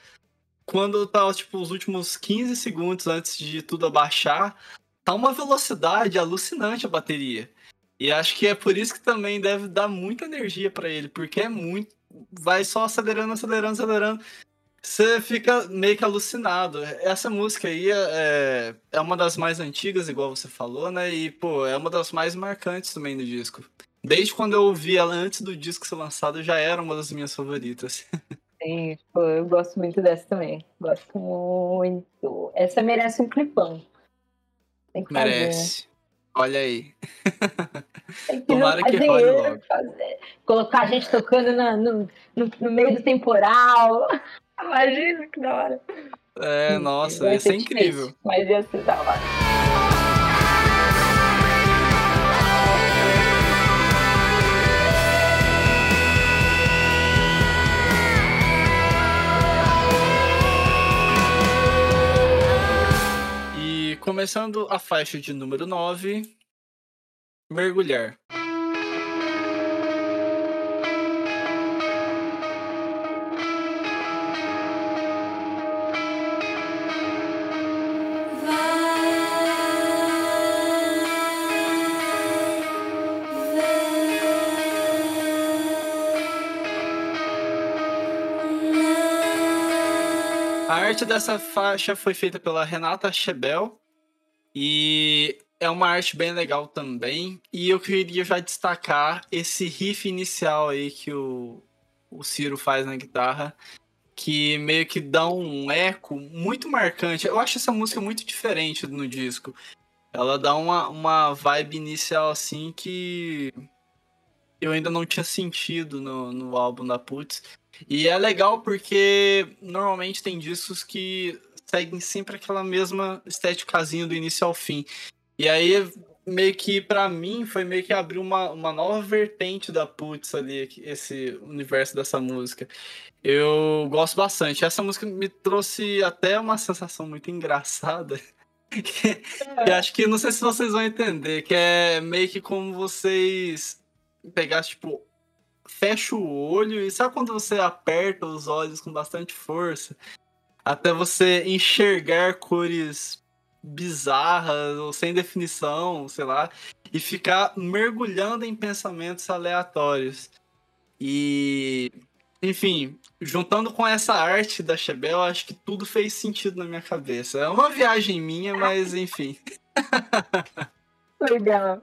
quando tá, tipo, os últimos 15 segundos antes de tudo abaixar, tá uma velocidade alucinante a bateria. E acho que é por isso que também deve dar muita energia para ele, porque é muito. Vai só acelerando, acelerando, acelerando. Você fica meio que alucinado. Essa música aí é, é uma das mais antigas, igual você falou, né? E, pô, é uma das mais marcantes também do disco. Desde quando eu ouvi ela antes do disco ser lançado, já era uma das minhas favoritas. [LAUGHS] Tipo, eu gosto muito dessa também. Gosto muito. Essa merece um clipão. Tem que fazer. Merece. Olha aí. [LAUGHS] Tem que Tomara que role logo. fazer. Colocar a gente tocando na- no, no, no meio do temporal. [LAUGHS] Imagina que da hora. É, nossa, ia ser ser incrível. difícil, Mas ia ser da hora. Começando a faixa de número 9, Mergulhar. A arte dessa faixa foi feita pela Renata Chebel e é uma arte bem legal também. E eu queria já destacar esse riff inicial aí que o, o Ciro faz na guitarra, que meio que dá um eco muito marcante. Eu acho essa música muito diferente no disco. Ela dá uma, uma vibe inicial assim que eu ainda não tinha sentido no, no álbum da Putz. E é legal porque normalmente tem discos que seguem sempre aquela mesma esteticazinha do início ao fim. E aí, meio que pra mim, foi meio que abrir uma, uma nova vertente da Putz ali, esse universo dessa música. Eu gosto bastante. Essa música me trouxe até uma sensação muito engraçada. [LAUGHS] Que, que acho que não sei se vocês vão entender, que é meio que como vocês pegassem, tipo, fecha o olho e sabe quando você aperta os olhos com bastante força até você enxergar cores bizarras ou sem definição, sei lá, e ficar mergulhando em pensamentos aleatórios. E enfim, juntando com essa arte da Chebel, acho que tudo fez sentido na minha cabeça. É uma viagem minha, mas enfim. Legal.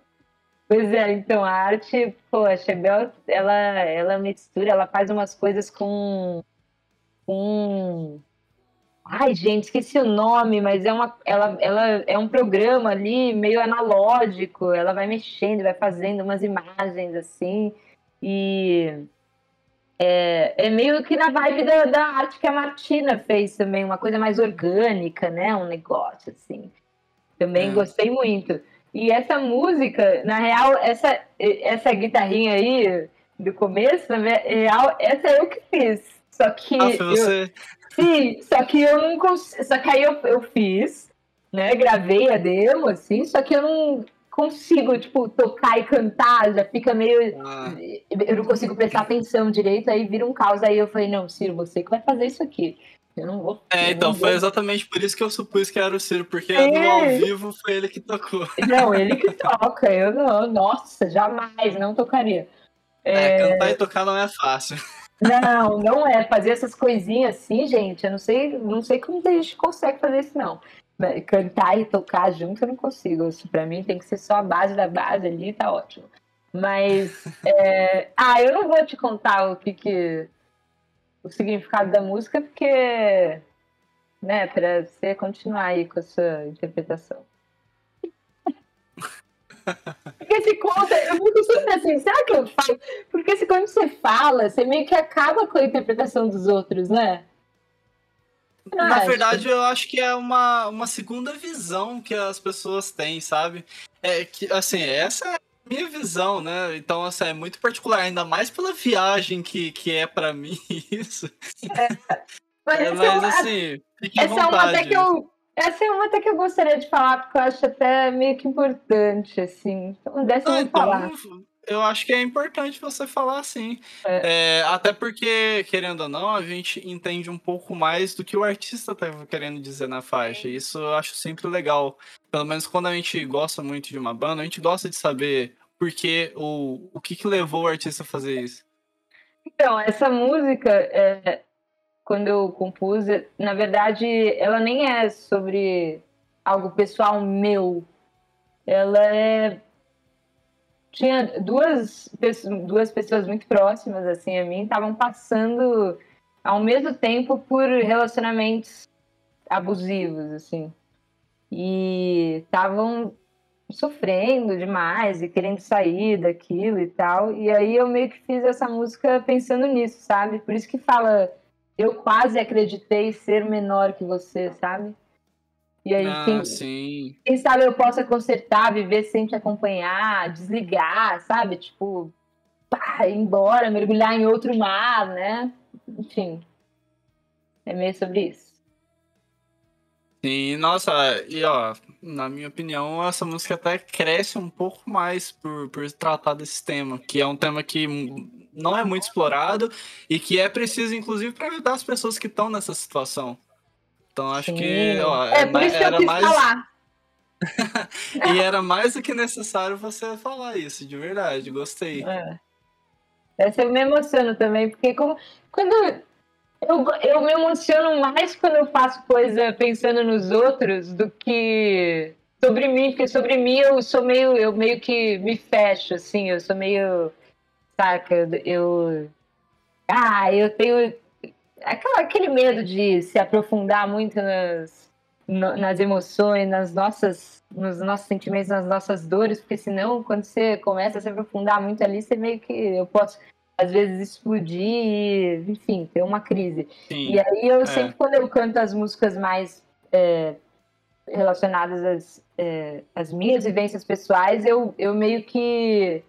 Pois é, então a arte, pô, a Chebel, ela, ela mistura, ela faz umas coisas com. com. Ai, gente, esqueci o nome, mas é, uma, ela, ela é um programa ali meio analógico, ela vai mexendo, vai fazendo umas imagens assim, e é, é meio que na vibe da, da arte que a Martina fez também, uma coisa mais orgânica, né? Um negócio assim. Também É. gostei muito. E essa música, na real, essa, essa guitarrinha aí do começo, na real, essa eu que fiz. Só que. Ah, eu- você. Sim, só que eu não consigo. Só que aí eu, eu fiz, né? Gravei a demo, assim, só que eu não consigo, tipo, tocar e cantar, já fica meio. Ah, Eu não consigo prestar atenção direito, aí vira um caos. Aí eu falei, não, Ciro, você que vai fazer isso aqui. Eu não vou. É, então, foi exatamente por isso que eu supus que era o Ciro, porque É. no ao vivo foi ele que tocou. Não, ele que toca. Eu não, nossa, jamais, não tocaria. É, cantar e tocar não é fácil. Não, não é. Fazer essas coisinhas assim, gente, eu não sei, não sei como a gente consegue fazer isso, não. Cantar e tocar junto eu não consigo. Isso pra mim tem que ser só a base da base ali, tá ótimo. Mas, é, ah, eu não vou te contar o que que. o significado da música, porque. né, pra você continuar aí com a sua interpretação. Porque se conta, eu fico sempre assim, será que eu falo? Porque se quando você fala, você meio que acaba com a interpretação dos outros, né? Na acho. verdade, eu acho que é uma, uma segunda visão que as pessoas têm, sabe? É que, assim, essa é a minha visão, né? Então, assim, é muito particular, ainda mais pela viagem que, que é pra mim [LAUGHS] isso. Mas, É, é mas, assim, essa é uma até que eu. Essa é uma até que eu gostaria de falar, porque eu acho até meio que importante, assim. Então, dessa eu Ah, vou então, falar. eu acho que é importante você falar assim. É, até porque, querendo ou não, a gente entende um pouco mais do que o artista tá querendo dizer na faixa. Isso eu acho sempre legal. Pelo menos quando a gente gosta muito de uma banda, a gente gosta de saber por que, ou o que, que levou o artista a fazer isso. Então, essa música, é, quando eu compus, na verdade, ela nem é sobre algo pessoal meu. Ela é. Tinha duas, duas pessoas muito próximas assim a mim, estavam passando ao mesmo tempo por relacionamentos abusivos, assim. E estavam sofrendo demais e querendo sair daquilo e tal. E aí eu meio que fiz essa música pensando nisso, sabe? Por isso que fala, eu quase acreditei ser menor que você, sabe? E aí, Ah, quem, sim. quem sabe eu possa consertar, viver sem te acompanhar, desligar, sabe? Tipo, pá, ir embora, mergulhar em outro mar, né? Enfim. É meio sobre isso. Sim, nossa, e ó, na minha opinião, essa música até cresce um pouco mais por, por tratar desse tema, que é um tema que não é muito explorado e que é preciso, inclusive, para ajudar as pessoas que estão nessa situação. Então acho que, Sim. ó, é, é por isso que eu quis mais falar. [LAUGHS] e era mais do que necessário você falar isso, de verdade, gostei. É. Essa eu me emociono também, porque como, quando eu, eu me emociono mais quando eu faço coisa pensando nos outros do que sobre mim, porque sobre mim eu sou meio, eu meio que me fecho, assim, eu sou meio, saca, eu, ah, eu tenho aquela, aquele medo de se aprofundar muito nas, no- nas emoções, nas nossas, nos nossos sentimentos, nas nossas dores, porque senão, quando você começa a se aprofundar muito ali, você meio que eu posso às vezes explodir e, enfim, ter uma crise. Sim. E aí eu é. sempre, quando eu canto as músicas mais é, relacionadas às, é, às minhas vivências pessoais, eu, eu meio que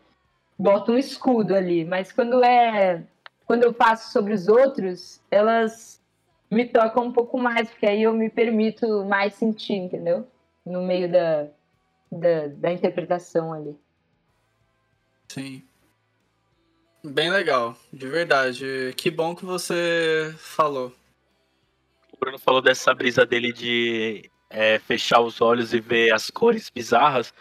boto um escudo ali. Mas quando é quando eu faço sobre os outros, elas me tocam um pouco mais, porque aí eu me permito mais sentir, entendeu? No meio da, da, da interpretação ali. Sim. Bem legal, de verdade. Que bom que você falou. O Bruno falou dessa brisa dele de é, fechar os olhos e ver as cores bizarras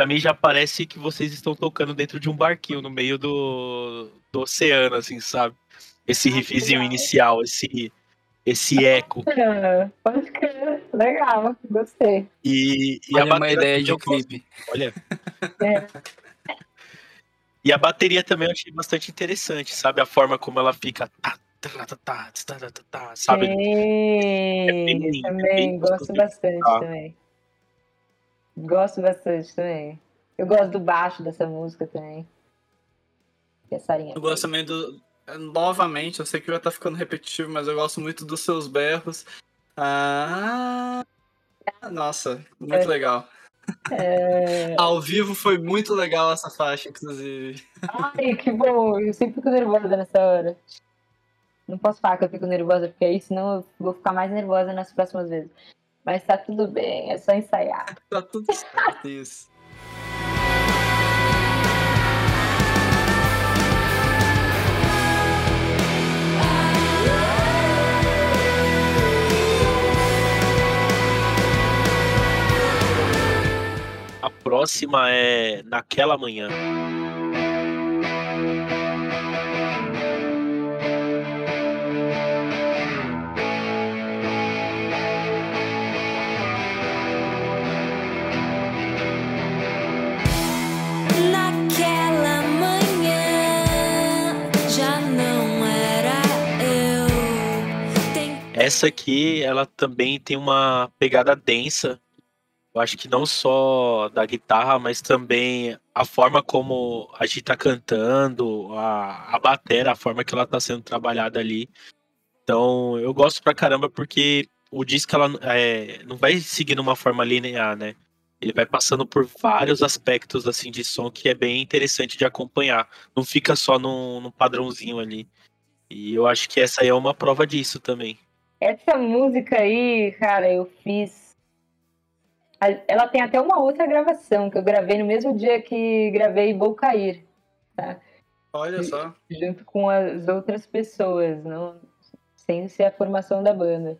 para mim já parece que vocês estão tocando dentro de um barquinho no meio do, do oceano, assim, sabe? Esse ah, riffzinho inicial, esse esse ah, eco. Pode crer, legal, gostei. E, e Olha a uma ideia de clipe. Olha. [LAUGHS] É. E a bateria também eu achei bastante interessante, sabe? A forma como ela fica. Sabe? É bem, também, é bem gosto bastante também. Gosto bastante também. Eu gosto do baixo dessa música também. Que a Sarinha Eu gosto também do. Novamente, eu sei que vai estar ficando repetitivo, mas eu gosto muito dos seus berros. Ah. Nossa, muito É. legal. É... Ao vivo foi muito legal essa faixa, inclusive. Ai, que bom! Eu sempre fico nervosa nessa hora. Não posso falar que eu fico nervosa, porque aí senão eu vou ficar mais nervosa nas próximas vezes. Mas tá tudo bem, é só ensaiar. [LAUGHS] Tá tudo certo isso. A próxima é Naquela Manhã. Essa aqui, ela também tem uma pegada densa. Eu acho que não só da guitarra, mas também a forma como a gente tá cantando, a, a batera, a forma que ela tá sendo trabalhada ali. Então, eu gosto pra caramba porque o disco ela é, não vai seguir uma forma linear, né? Ele vai passando por vários aspectos assim de som que é bem interessante de acompanhar. Não fica só num, num padrãozinho ali. E eu acho que essa aí é uma prova disso também. Essa música aí, cara, eu fiz. Ela tem até uma outra gravação que eu gravei no mesmo dia que gravei Vou Cair, Olha só. junto com as outras pessoas, não sem ser a formação da banda.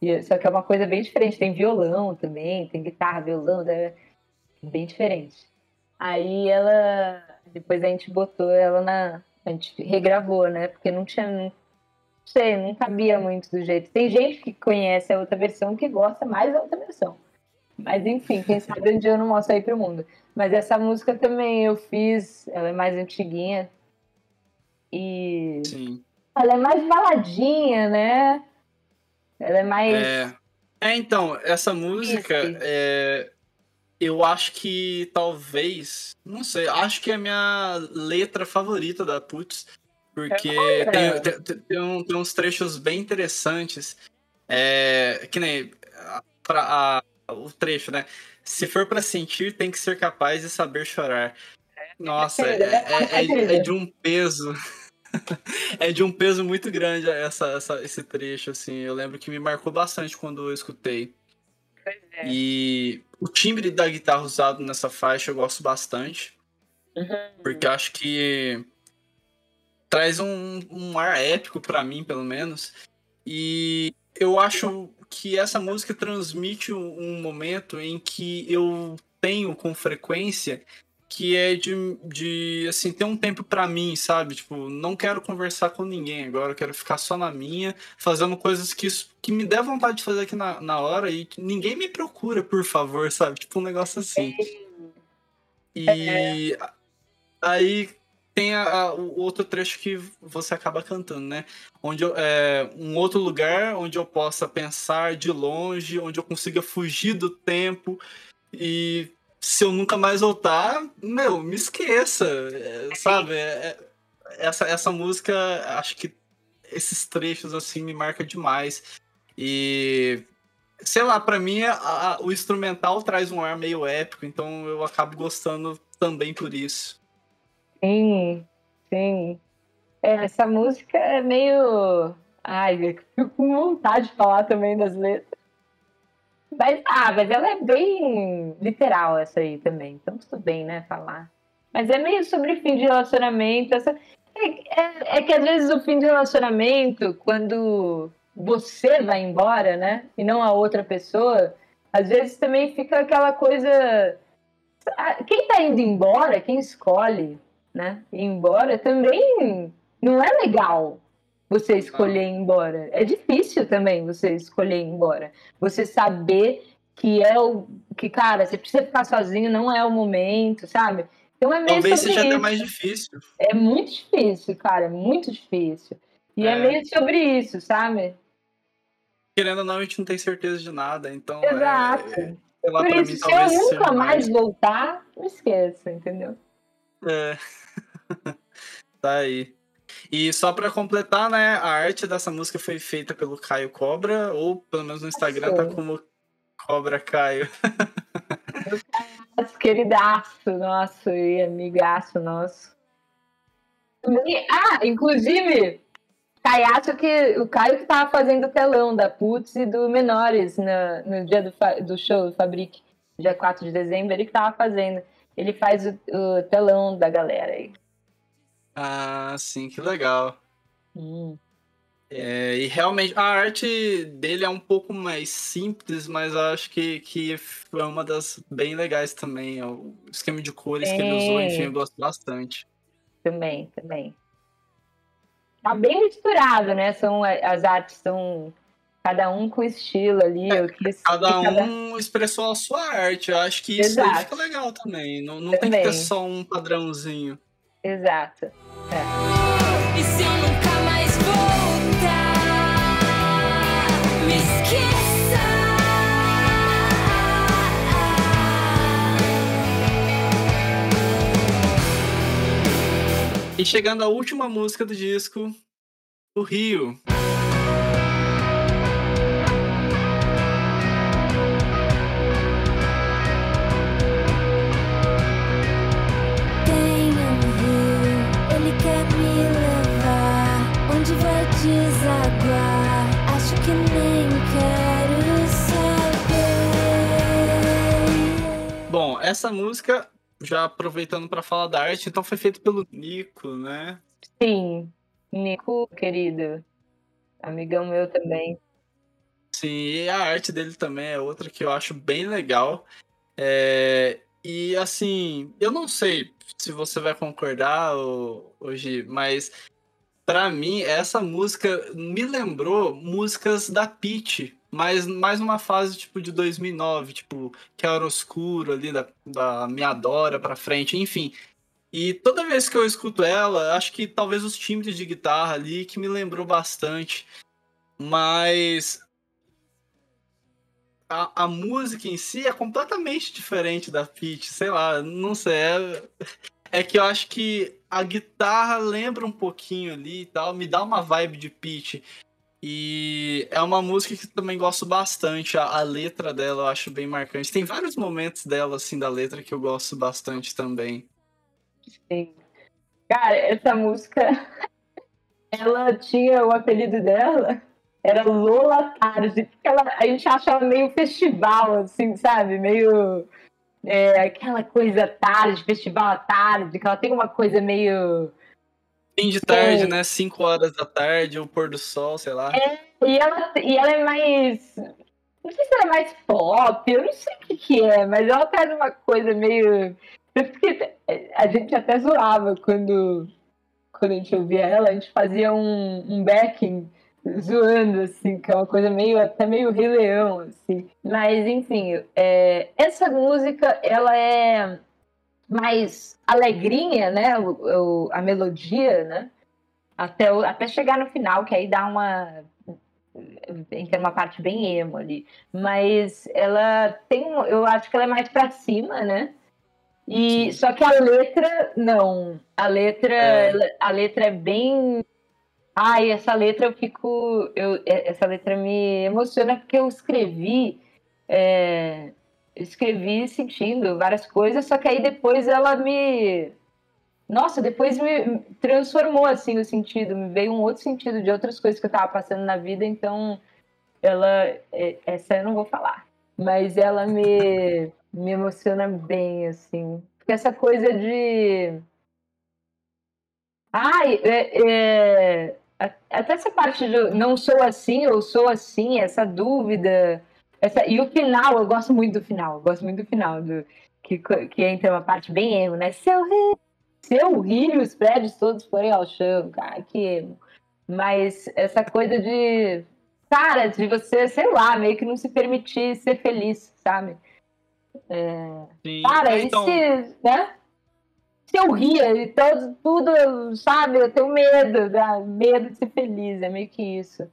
E, só que é uma coisa bem diferente. Tem violão também, tem guitarra, violão, né? bem diferente. Aí ela. Depois a gente botou ela na. A gente regravou, né? Porque não tinha. Não sei, não cabia muito do jeito. Tem gente que conhece a outra versão que gosta mais da outra versão. Mas enfim, quem [LAUGHS] sabe um dia eu não mostro aí pro mundo. Mas essa música também eu fiz, ela é mais antiguinha. E Sim. Ela é mais baladinha, né? Ela é mais. É, é então, essa música, é, eu acho que talvez, não sei, acho que é a minha letra favorita da Putz, porque Olha! tem, tem, tem um- tem uns trechos bem interessantes, é, que nem pra, a- o trecho, né? Se for pra sentir, tem que ser capaz de saber chorar. Nossa, é, é- é- é de um peso. [LAUGHS] É de um peso muito grande essa, essa- esse trecho, assim. Eu lembro que me marcou bastante quando eu escutei. É. E o timbre da guitarra usado nessa faixa eu gosto bastante, Uhum. porque eu acho que traz um, um ar épico pra mim, pelo menos. E eu acho que essa música transmite um, momento em que eu tenho com frequência que é de, de assim, ter um tempo pra mim, sabe? Tipo, não quero conversar com ninguém agora, eu quero ficar só na minha, fazendo coisas que, que me der vontade de fazer aqui na, na hora e ninguém me procura, por favor, sabe? Tipo, um negócio assim. E aí tem a- a- o outro trecho que você acaba cantando, né? Onde eu, é um outro lugar onde eu possa pensar de longe, onde eu consiga fugir do tempo e se eu nunca mais voltar, meu, me esqueça, é, sabe? É- é- essa, essa música, acho que esses trechos assim me marca demais e sei lá, pra mim a- a- o instrumental traz um ar meio épico, então eu acabo gostando também por isso. Sim, sim. É, essa música é meio. Ai, eu fico com vontade de falar também das letras. Mas, ah, mas ela é bem literal essa aí também. Então tudo bem, né, falar. Mas é meio sobre fim de relacionamento. Essa... É, é- é que às vezes o fim de relacionamento, quando você vai embora, né? E não a outra pessoa, às vezes também fica aquela coisa. Ah, Quem tá indo embora, quem escolhe, né? Ir embora também não é legal você escolher ir embora. É difícil também você escolher ir embora. Você saber que é o. que, cara, você precisa ficar sozinho, não é o momento, sabe? Então é meio Talvez sobre seja até isso. mais difícil. É muito difícil, cara, é muito difícil. E é, É. meio sobre isso, sabe? Querendo ou não, a gente não tem certeza de nada, então. é- Exato. sei lá, Por isso, mim, se eu nunca mais voltar, me esqueça, entendeu? É. [LAUGHS] tá aí. E só pra completar, né, a arte dessa música foi feita pelo Caio Cobra, ou pelo menos no Instagram tá como Cobra Caio. Queridaço nosso e amigaço nosso. Ah, inclusive, Caiaço que o Caio que tava fazendo o telão da Putz e do Menores na- no dia do, do show do Fabric, dia 4 de dezembro, ele que tava fazendo. Ele faz o, o telão da galera aí. Ah, sim, que legal. Hum. É, e realmente a arte dele é um pouco mais simples, mas eu acho que, que foi uma das bem legais também. O esquema de cores que ele usou, Sim. enfim, eu gosto bastante. Também, também. Tá bem misturado, né? São, as artes são cada um com estilo ali. o que, É, Cada um expressou a sua arte. Eu acho que isso aí fica legal também. Não, não tem que Também. ter só um padrãozinho. Exato. E se eu nunca mais voltar, me esqueça. E chegando à última música do disco, o Rio. Essa música, já aproveitando para falar da arte, então foi feita pelo Nico, né? Sim, Nico, querido. Amigão meu também. Sim, e a arte dele também é outra que eu acho bem legal. É, e assim, eu não sei se você vai concordar hoje, mas pra mim essa música me lembrou músicas da Peach, mas mais uma fase tipo de 2009, tipo que era oscuro ali da, da Me Adora pra frente, enfim. E toda vez que eu escuto ela, acho que talvez os timbres de guitarra ali que me lembrou bastante. Mas a, a música em si é completamente diferente da Peach, sei lá, não sei. É, é que eu acho que a guitarra lembra um pouquinho ali e tal, me dá uma vibe de Peach. E é uma música que também gosto bastante. A, a, letra dela eu acho bem marcante. Tem vários momentos dela, assim, da letra que eu gosto bastante também. Sim. Cara, essa música. [LAUGHS] Ela tinha o apelido dela era Lola Tarde. Ela, a gente acha ela meio festival, assim, sabe? Meio. É, aquela coisa tarde, festival à tarde, que ela tem uma coisa meio. Fim de tarde, é. né? 5 horas da tarde, o pôr do sol, sei lá. É, e ela, e ela é mais. Não sei se ela é mais pop, eu não sei o que, que é, mas ela traz uma coisa meio. Porque a gente até zoava quando, quando a gente ouvia ela, a gente fazia um, um backing zoando, assim, que é uma coisa meio, até meio Rei Leão, assim. Mas, enfim, é, essa música, ela é mais alegrinha, né, o, o, a melodia, né, até, até chegar no final, que aí dá uma entra uma parte bem emo ali, mas ela tem, eu acho que ela é mais para cima, né? E só que a letra não, a letra, é. a letra é bem Ai, essa letra eu fico. Eu, é, essa letra me emociona porque eu escrevi. É, escrevi sentindo várias coisas, só que aí depois ela me. Nossa, depois me transformou assim o sentido, me veio um outro sentido de outras coisas que eu tava passando na vida, então ela. É, essa eu não vou falar. Mas ela me, me emociona bem, assim. Porque essa coisa de. Ai, é, é até essa parte do não sou assim ou sou assim, essa dúvida. Essa, e o final, eu gosto muito do final, gosto muito do final, do, que, que entra uma parte bem emo, né? Se eu, rir, se eu rir, os prédios todos forem ao chão, cara, que emo. Mas essa coisa de, cara, de você, sei lá, meio que não se permitir ser feliz, sabe? É, Sim, cara, então... e se, né? se eu ria e todo, tudo, sabe? Eu tenho medo, dá medo de ser feliz, é meio que isso.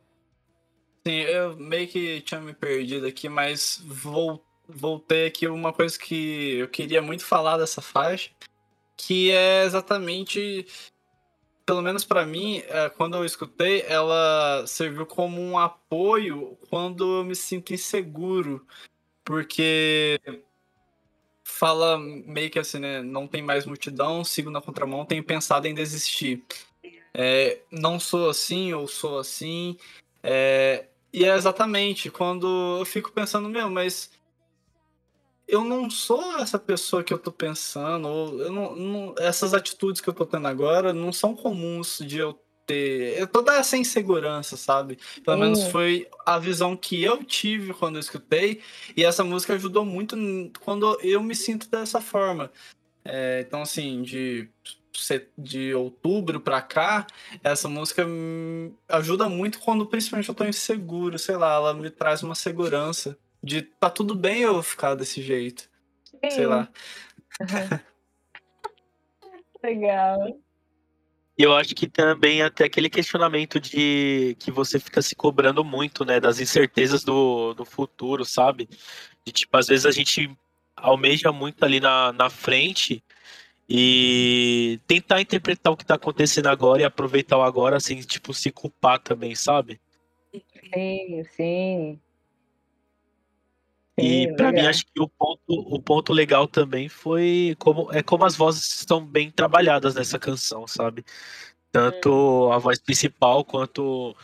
Sim, eu meio que tinha me perdido aqui, mas vou, voltei aqui uma coisa que eu queria muito falar dessa faixa, que é exatamente, pelo menos para mim, é, quando eu escutei, ela serviu como um apoio quando eu me sinto inseguro, porque fala meio que assim, né? Não tem mais multidão, sigo na contramão, tenho pensado em desistir. É, não sou assim, ou sou assim. É, e é exatamente quando eu fico pensando, meu, mas eu não sou essa pessoa que eu tô pensando, ou eu não, não, essas atitudes que eu tô tendo agora não são comuns de eu ter toda essa insegurança, sabe? Pelo hum. menos foi a visão que eu tive quando eu escutei, e essa música ajudou muito quando eu me sinto dessa forma. É, então, assim, de, de outubro pra cá, essa música ajuda muito quando principalmente eu tô inseguro, sei lá, ela me traz uma segurança de tá tudo bem eu ficar desse jeito. Sim. Sei lá. [LAUGHS] Legal. E eu acho que também até aquele questionamento de que você fica se cobrando muito, né, das incertezas do, do futuro, sabe? De tipo, às vezes a gente almeja muito ali na, na frente e tentar interpretar o que tá acontecendo agora e aproveitar o agora, assim, tipo, se culpar também, sabe? Sim, sim. E para mim acho que o ponto, o ponto legal também foi como é como as vozes estão bem trabalhadas nessa canção, sabe? Tanto a voz principal quanto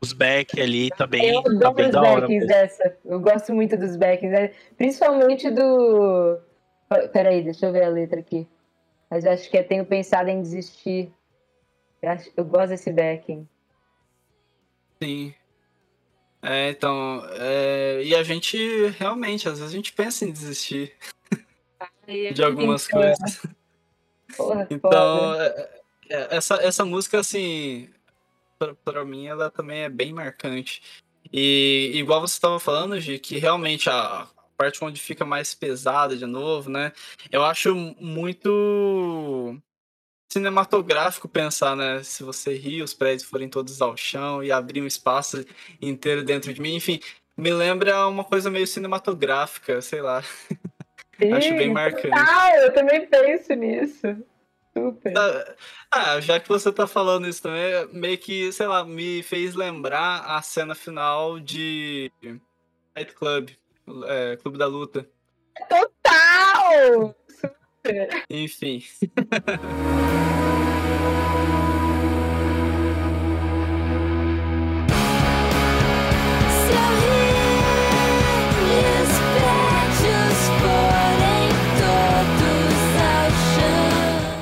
os back ali também. Eu tá da hora. Dessa. Eu gosto muito dos backs, né? principalmente do. Peraí, deixa eu ver a letra aqui. Mas acho que eu tenho pensado em desistir. Eu, acho, eu gosto desse backing. Sim. É, então, é, e a gente realmente, às vezes a gente pensa em desistir de algumas coisas. Porra, [LAUGHS] então, é, é, essa, essa música, assim, pra, pra mim, ela também é bem marcante. E igual você estava falando, Gi, que realmente a parte onde fica mais pesada de novo, né? Eu acho muito cinematográfico pensar, né? Se você rir, os prédios forem todos ao chão e abrir um espaço inteiro dentro de mim, enfim, me lembra uma coisa meio cinematográfica, sei lá. [LAUGHS] Acho bem Sim, marcante. Ah, eu também penso nisso. Super. Tá- Ah, já que você tá falando isso também, meio que, sei lá, me fez lembrar a cena final de Fight Club, é, Clube da Luta. Total! Super. Enfim.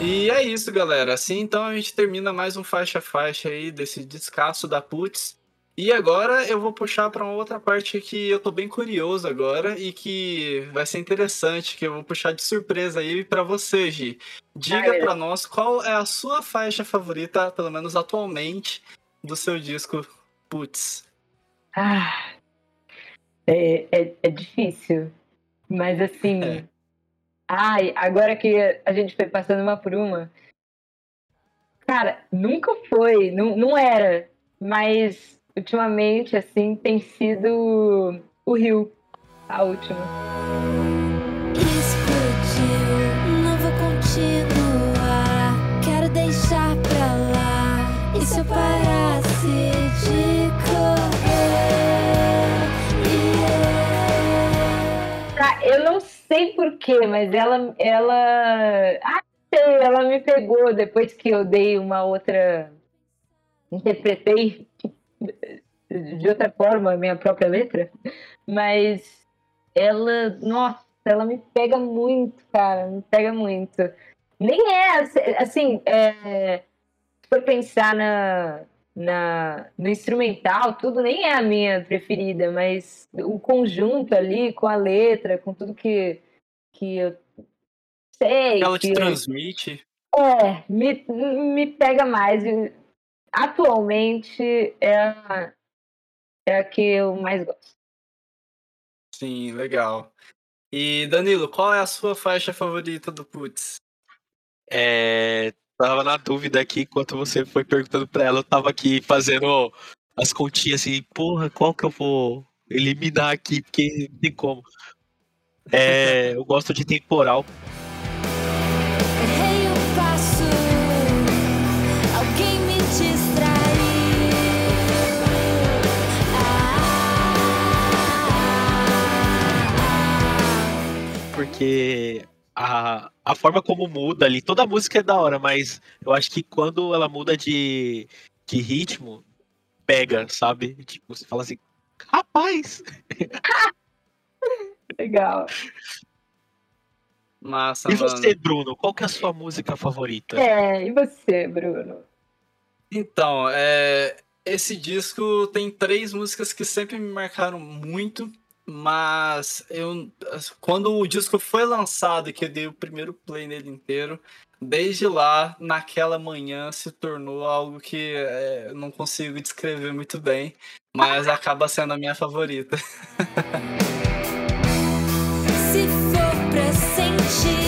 E é isso, galera. Assim, então a gente termina mais um faixa a faixa aí desse descasso da Putz. E agora eu vou puxar para uma outra parte que eu tô bem curioso agora e que vai ser interessante, que eu vou puxar de surpresa aí para você, Gi. Diga para nós qual é a sua faixa favorita, pelo menos atualmente, do seu disco Putz. Ah, é, é, é difícil. Mas assim. É. Ai, agora que a gente foi passando uma por uma. Cara, nunca foi, não, não era. Mas ultimamente, assim, tem sido o Rio, a última. Explodiu, não vou continuar. Quero deixar pra lá. E se eu parasse de correr? Tá, eu não sei porquê, mas ela. ela... Ah, sei, ela me pegou depois que eu dei uma outra. Interpretei de outra forma a minha própria letra. Mas ela. Nossa, ela me pega muito, cara. Me pega muito. Nem é assim. É, se for pensar na, na, no instrumental, tudo nem é a minha preferida, mas o conjunto ali, com a letra, com tudo que, que eu sei. Ela te transmite. é, me, me pega mais. Atualmente é a, é a que eu mais gosto. Sim, legal. E Danilo, qual é a sua faixa favorita do Putz? É, tava na dúvida aqui enquanto você foi perguntando pra ela, eu tava aqui fazendo as continhas assim, porra, qual que eu vou eliminar aqui, porque não tem como. É, eu gosto de temporal. Porque a, a forma como muda ali, toda a música é da hora, mas eu acho que quando ela muda de, de ritmo, pega, sabe? Tipo, você fala assim, rapaz! [LAUGHS] Legal. Massa, E mano. você, Bruno, qual que é a sua música favorita? É, e você, Bruno? Então, é, esse disco tem três músicas que sempre me marcaram muito, mas eu quando o disco foi lançado que eu dei o primeiro play nele inteiro, desde lá, naquela manhã, se tornou algo que é, não consigo descrever muito bem, mas acaba sendo a minha favorita. [LAUGHS] Se for pra sentir,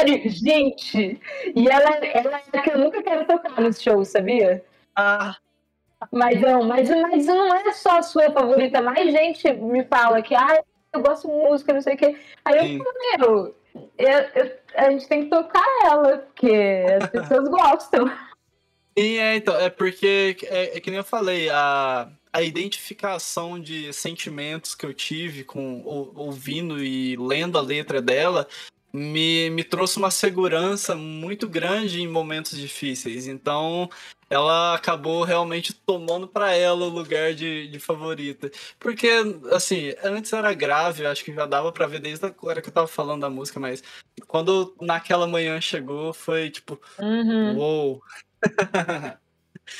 Sério, gente! E ela, ela é que eu nunca quero tocar nos shows, sabia? Ah, Mas não, mas, mas não é só a sua favorita. Mais gente me fala que ah, eu gosto de música, não sei o quê. Aí eu falo, meu, eu- eu- a gente tem que tocar ela, porque as pessoas gostam. Sim, é, então, é porque é, é que nem eu falei, a, a identificação de sentimentos que eu tive com ou- ouvindo e lendo a letra dela me, me trouxe uma segurança muito grande em momentos difíceis. Então, ela acabou realmente tomando pra ela o lugar de, de favorita. Porque, assim, antes era grave, acho que já dava pra ver desde a hora que eu tava falando da música, mas quando naquela manhã chegou, foi tipo, Uhum. uou. [LAUGHS]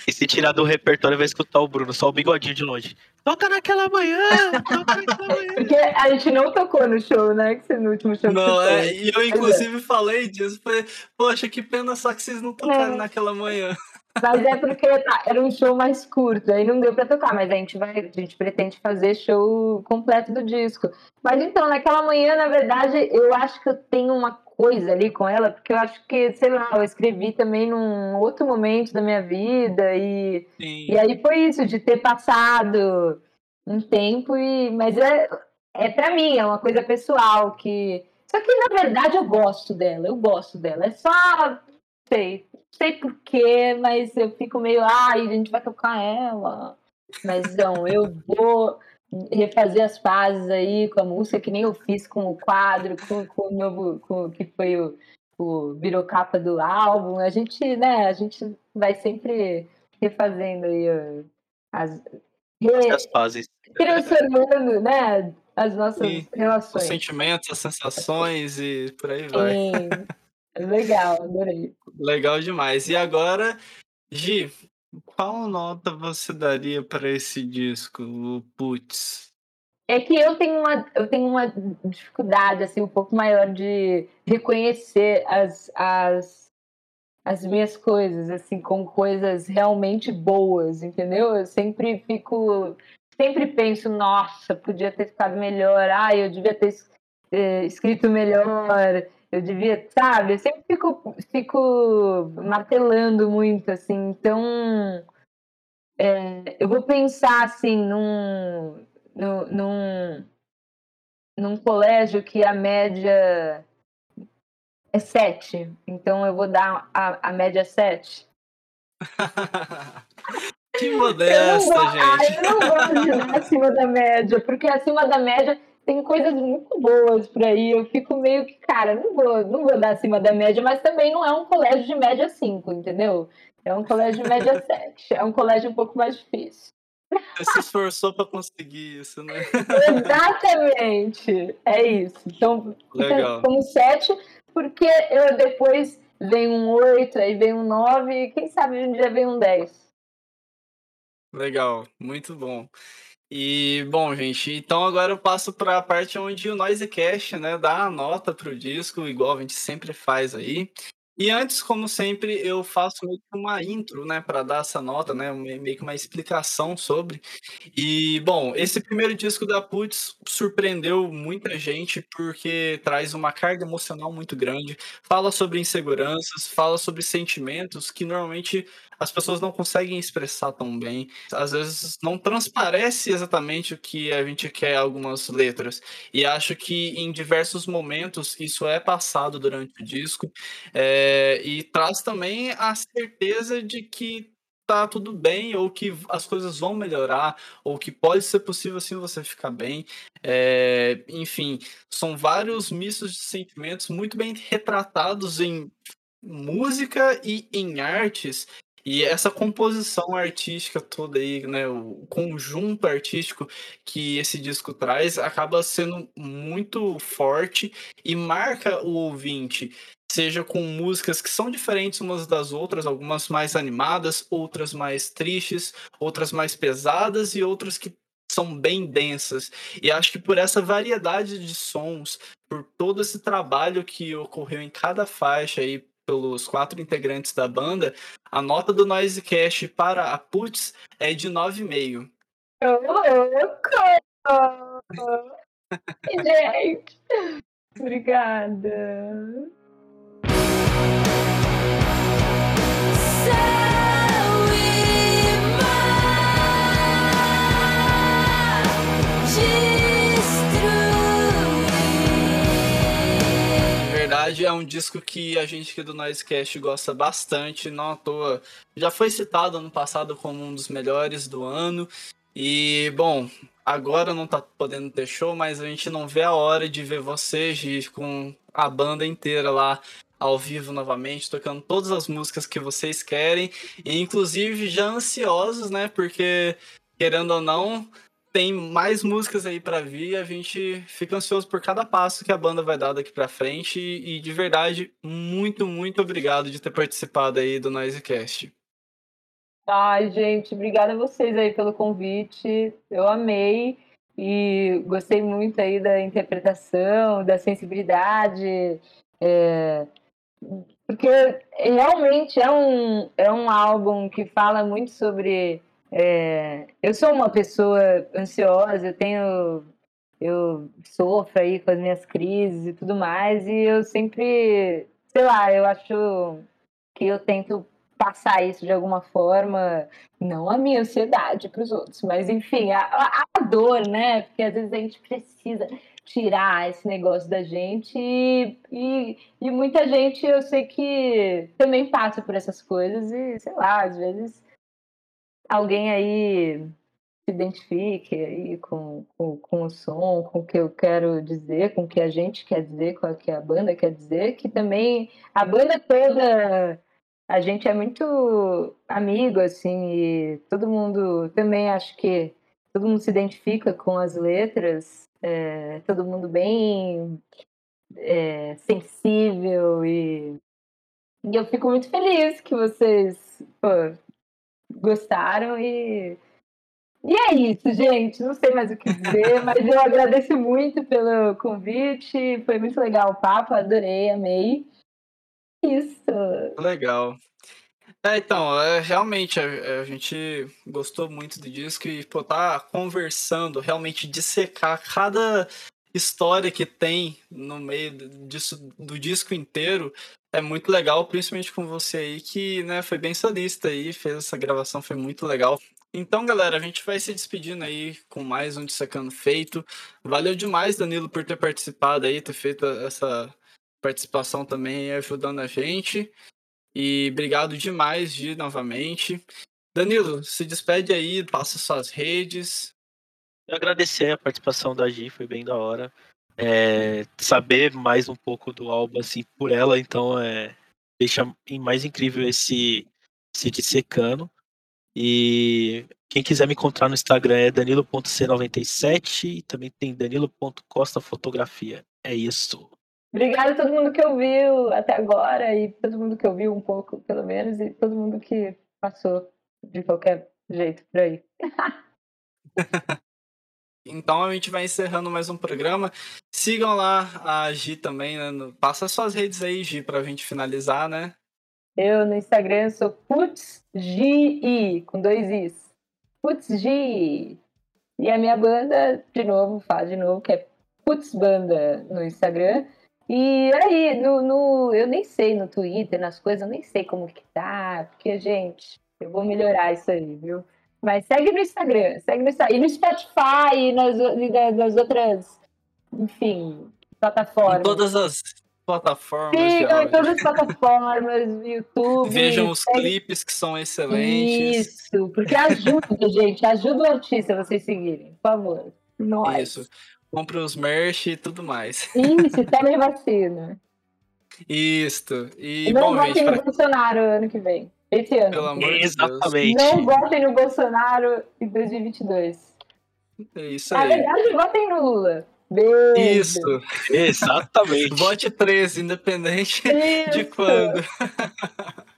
E se tirar do repertório, vai escutar o Bruno, só o bigodinho de longe. Toca naquela manhã! Toca naquela manhã! Porque a gente não tocou no show, né? Que você, no último show Não, que você é, e eu inclusive falei disso. Falei, poxa, que pena só que vocês não tocaram É. naquela manhã. Mas é porque tá, era um show mais curto, aí não deu pra tocar, mas a gente vai, a gente pretende fazer show completo do disco. Mas então, naquela manhã, na verdade, eu acho que eu tenho uma coisa ali com ela, porque eu acho que, sei lá, eu escrevi também num outro momento da minha vida, e, e aí foi isso, de ter passado um tempo, e, mas é, é pra mim, é uma coisa pessoal, que. Só que na verdade eu gosto dela, eu gosto dela. É só sei, sei porquê, mas eu fico meio, ai, a gente vai tocar ela. Mas não, eu vou refazer as fases aí com a música, que nem eu fiz com o quadro, com, com o novo, com que foi o, o virou capa do álbum. A gente, né, a gente vai sempre refazendo aí as, re, as fases. Transformando, né, as nossas Sim, relações. Os sentimentos, as sensações e por aí vai. Sim. Legal, adorei. Legal demais. E agora, Gi, qual nota você daria para esse disco, o Putz? É que eu tenho uma, eu tenho uma dificuldade assim um pouco maior de reconhecer as, as, as minhas coisas assim com coisas realmente boas, entendeu? Eu sempre fico, sempre penso, nossa, podia ter ficado melhor, ah, eu devia ter eh, escrito melhor, eu devia, sabe? Eu sempre fico, fico martelando muito, assim. Então, é, eu vou pensar, assim, num, num, num, colégio que a média é sete. Então, eu vou dar a, a média sete. [LAUGHS] que modesta, eu gente. eu não gosto de dar acima da média, porque acima da média tem coisas muito boas por aí. Eu fico meio que, cara, não vou, não vou dar acima da média, mas também não é um colégio de média 5, entendeu? É um colégio de média [LAUGHS] 7. É um colégio um pouco mais difícil. Você se esforçou para conseguir isso, né? [LAUGHS] Exatamente. É isso. Então, Legal. [LAUGHS] como 7, porque eu depois vem um 8, aí vem um 9, e quem sabe um dia vem um 10. Legal, muito bom. E, bom, gente, então agora eu passo para a parte onde o Noisecast, né, dá a nota pro disco, igual a gente sempre faz aí. E antes, como sempre, eu faço meio que uma intro, né, para dar essa nota, né, meio que uma explicação sobre. E, bom, esse primeiro disco da Putz surpreendeu muita gente porque traz uma carga emocional muito grande, fala sobre inseguranças, fala sobre sentimentos que normalmente as pessoas não conseguem expressar tão bem. Às vezes não transparece exatamente o que a gente quer algumas letras. E acho que em diversos momentos isso é passado durante o disco. É, e traz também a certeza de que tá tudo bem, ou que as coisas vão melhorar, ou que pode ser possível assim você ficar bem. É, enfim, são vários mistos de sentimentos muito bem retratados em música e em artes e essa composição artística toda aí, né, o conjunto artístico que esse disco traz acaba sendo muito forte e marca o ouvinte, seja com músicas que são diferentes umas das outras, algumas mais animadas, outras mais tristes, outras mais pesadas e outras que são bem densas. E acho que por essa variedade de sons, por todo esse trabalho que ocorreu em cada faixa aí pelos quatro integrantes da banda, a nota do Noisecast para a Putz é de 9,5. Gente, obrigada. Verdade, é um disco que a gente aqui do Noisecast gosta bastante, não à toa. Já foi citado ano passado como um dos melhores do ano. E, bom, agora não tá podendo ter show, mas a gente não vê a hora de ver vocês com a banda inteira lá ao vivo novamente, tocando todas as músicas que vocês querem, e inclusive já ansiosos, né? Porque, querendo ou não, tem mais músicas aí para vir. A gente fica ansioso por cada passo que a banda vai dar daqui para frente. E de verdade, muito, muito obrigado de ter participado aí do Noisecast. Ai, gente, obrigada a vocês aí pelo convite. Eu amei e gostei muito aí da interpretação, da sensibilidade. É... porque realmente é um, é um álbum que fala muito sobre. É, eu sou uma pessoa ansiosa, eu tenho. Eu sofro aí com as minhas crises e tudo mais, e eu sempre. Sei lá, eu acho que eu tento passar isso de alguma forma, não a minha ansiedade para os outros, mas enfim, a, a, dor, né? Porque às vezes a gente precisa tirar esse negócio da gente e, e, e, muita gente eu sei que também passa por essas coisas e sei lá, às vezes alguém aí se identifique aí com, com, com o som, com o que eu quero dizer, com o que a gente quer dizer, com o que a banda quer dizer, que também a banda toda a gente é muito amigo, assim, e todo mundo também acho que todo mundo se identifica com as letras, é, todo mundo bem é, sensível e, e eu fico muito feliz que vocês pô, gostaram e e é isso, gente. Não sei mais o que dizer, mas eu agradeço muito pelo convite. Foi muito legal o papo, adorei, amei. Isso. Legal. É, então, é, realmente, a, a, gente gostou muito do disco e, pô, tá conversando, realmente dissecar cada história que tem no meio disso, do disco inteiro é muito legal, principalmente com você aí, que, né, foi bem solista aí, fez essa gravação, foi muito legal. Então, galera, a gente vai se despedindo aí com mais um Dissecando feito. Valeu demais, Danilo, por ter participado aí, ter feito essa participação também ajudando a gente. E obrigado demais, Gi, novamente. Danilo, se despede aí, passa suas redes. Eu agradecer a participação da Gi, foi bem da hora. É, saber mais um pouco do álbum assim por ela, então é, deixa mais incrível esse, esse dissecando. E quem quiser me encontrar no Instagram é danilo.c97 e também tem danilo.costafotografia. É isso. Obrigada a todo mundo que ouviu até agora e todo mundo que ouviu um pouco, pelo menos, e todo mundo que passou de qualquer jeito por aí. [LAUGHS] Então a gente vai encerrando mais um programa. Sigam lá a Gi também, né? Passa suas redes aí, Gi, pra gente finalizar, né? Eu no Instagram sou PutzGi, com dois Is. PutzGi. E a minha banda, de novo, fala de novo, que é Putz Banda no Instagram. E aí, no, no, eu nem sei no Twitter, nas coisas, eu nem sei como que tá, porque, gente, eu vou melhorar isso aí, viu? Mas segue no Instagram, segue no Instagram. E no Spotify, e nas, e nas outras, enfim, plataformas. Em todas as plataformas. Sigam em todas as plataformas, YouTube. Vejam os segue... clipes que são excelentes. Isso, porque ajuda, [LAUGHS] gente, ajuda o artista a vocês seguirem, por favor. Nós. Isso compra os merch e tudo mais. Isso, também vacina. Isso. E, não bom, votem gente, no pra... Bolsonaro ano que vem. Esse ano. Pelo amor Exatamente. de Deus. Não votem no Bolsonaro em 2022. É isso aí. Na verdade, votem no Lula. Beijo. Isso. Exatamente. [LAUGHS] Vote 13, independente Isso. de quando. [LAUGHS]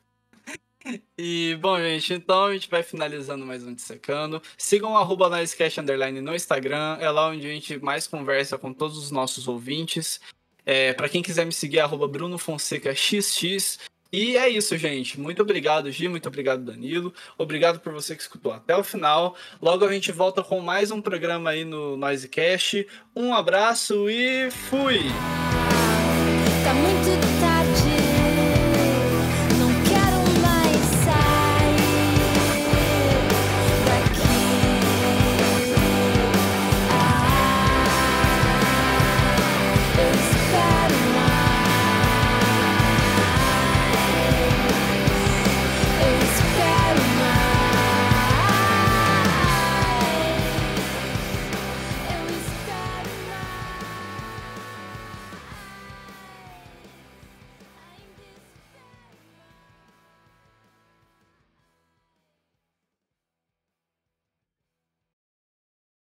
E, bom, gente, então a gente vai finalizando mais um Dissecando. Sigam o arroba Underline no Instagram, é lá onde a gente mais conversa com todos os nossos ouvintes. É, para quem quiser me seguir, arroba Bruno Fonseca XX. E é isso, gente. Muito obrigado, Gi. Muito obrigado, Danilo. Obrigado por você que escutou até o final. Logo a gente volta com mais um programa aí no Noisecast. Um abraço e fui! Tá.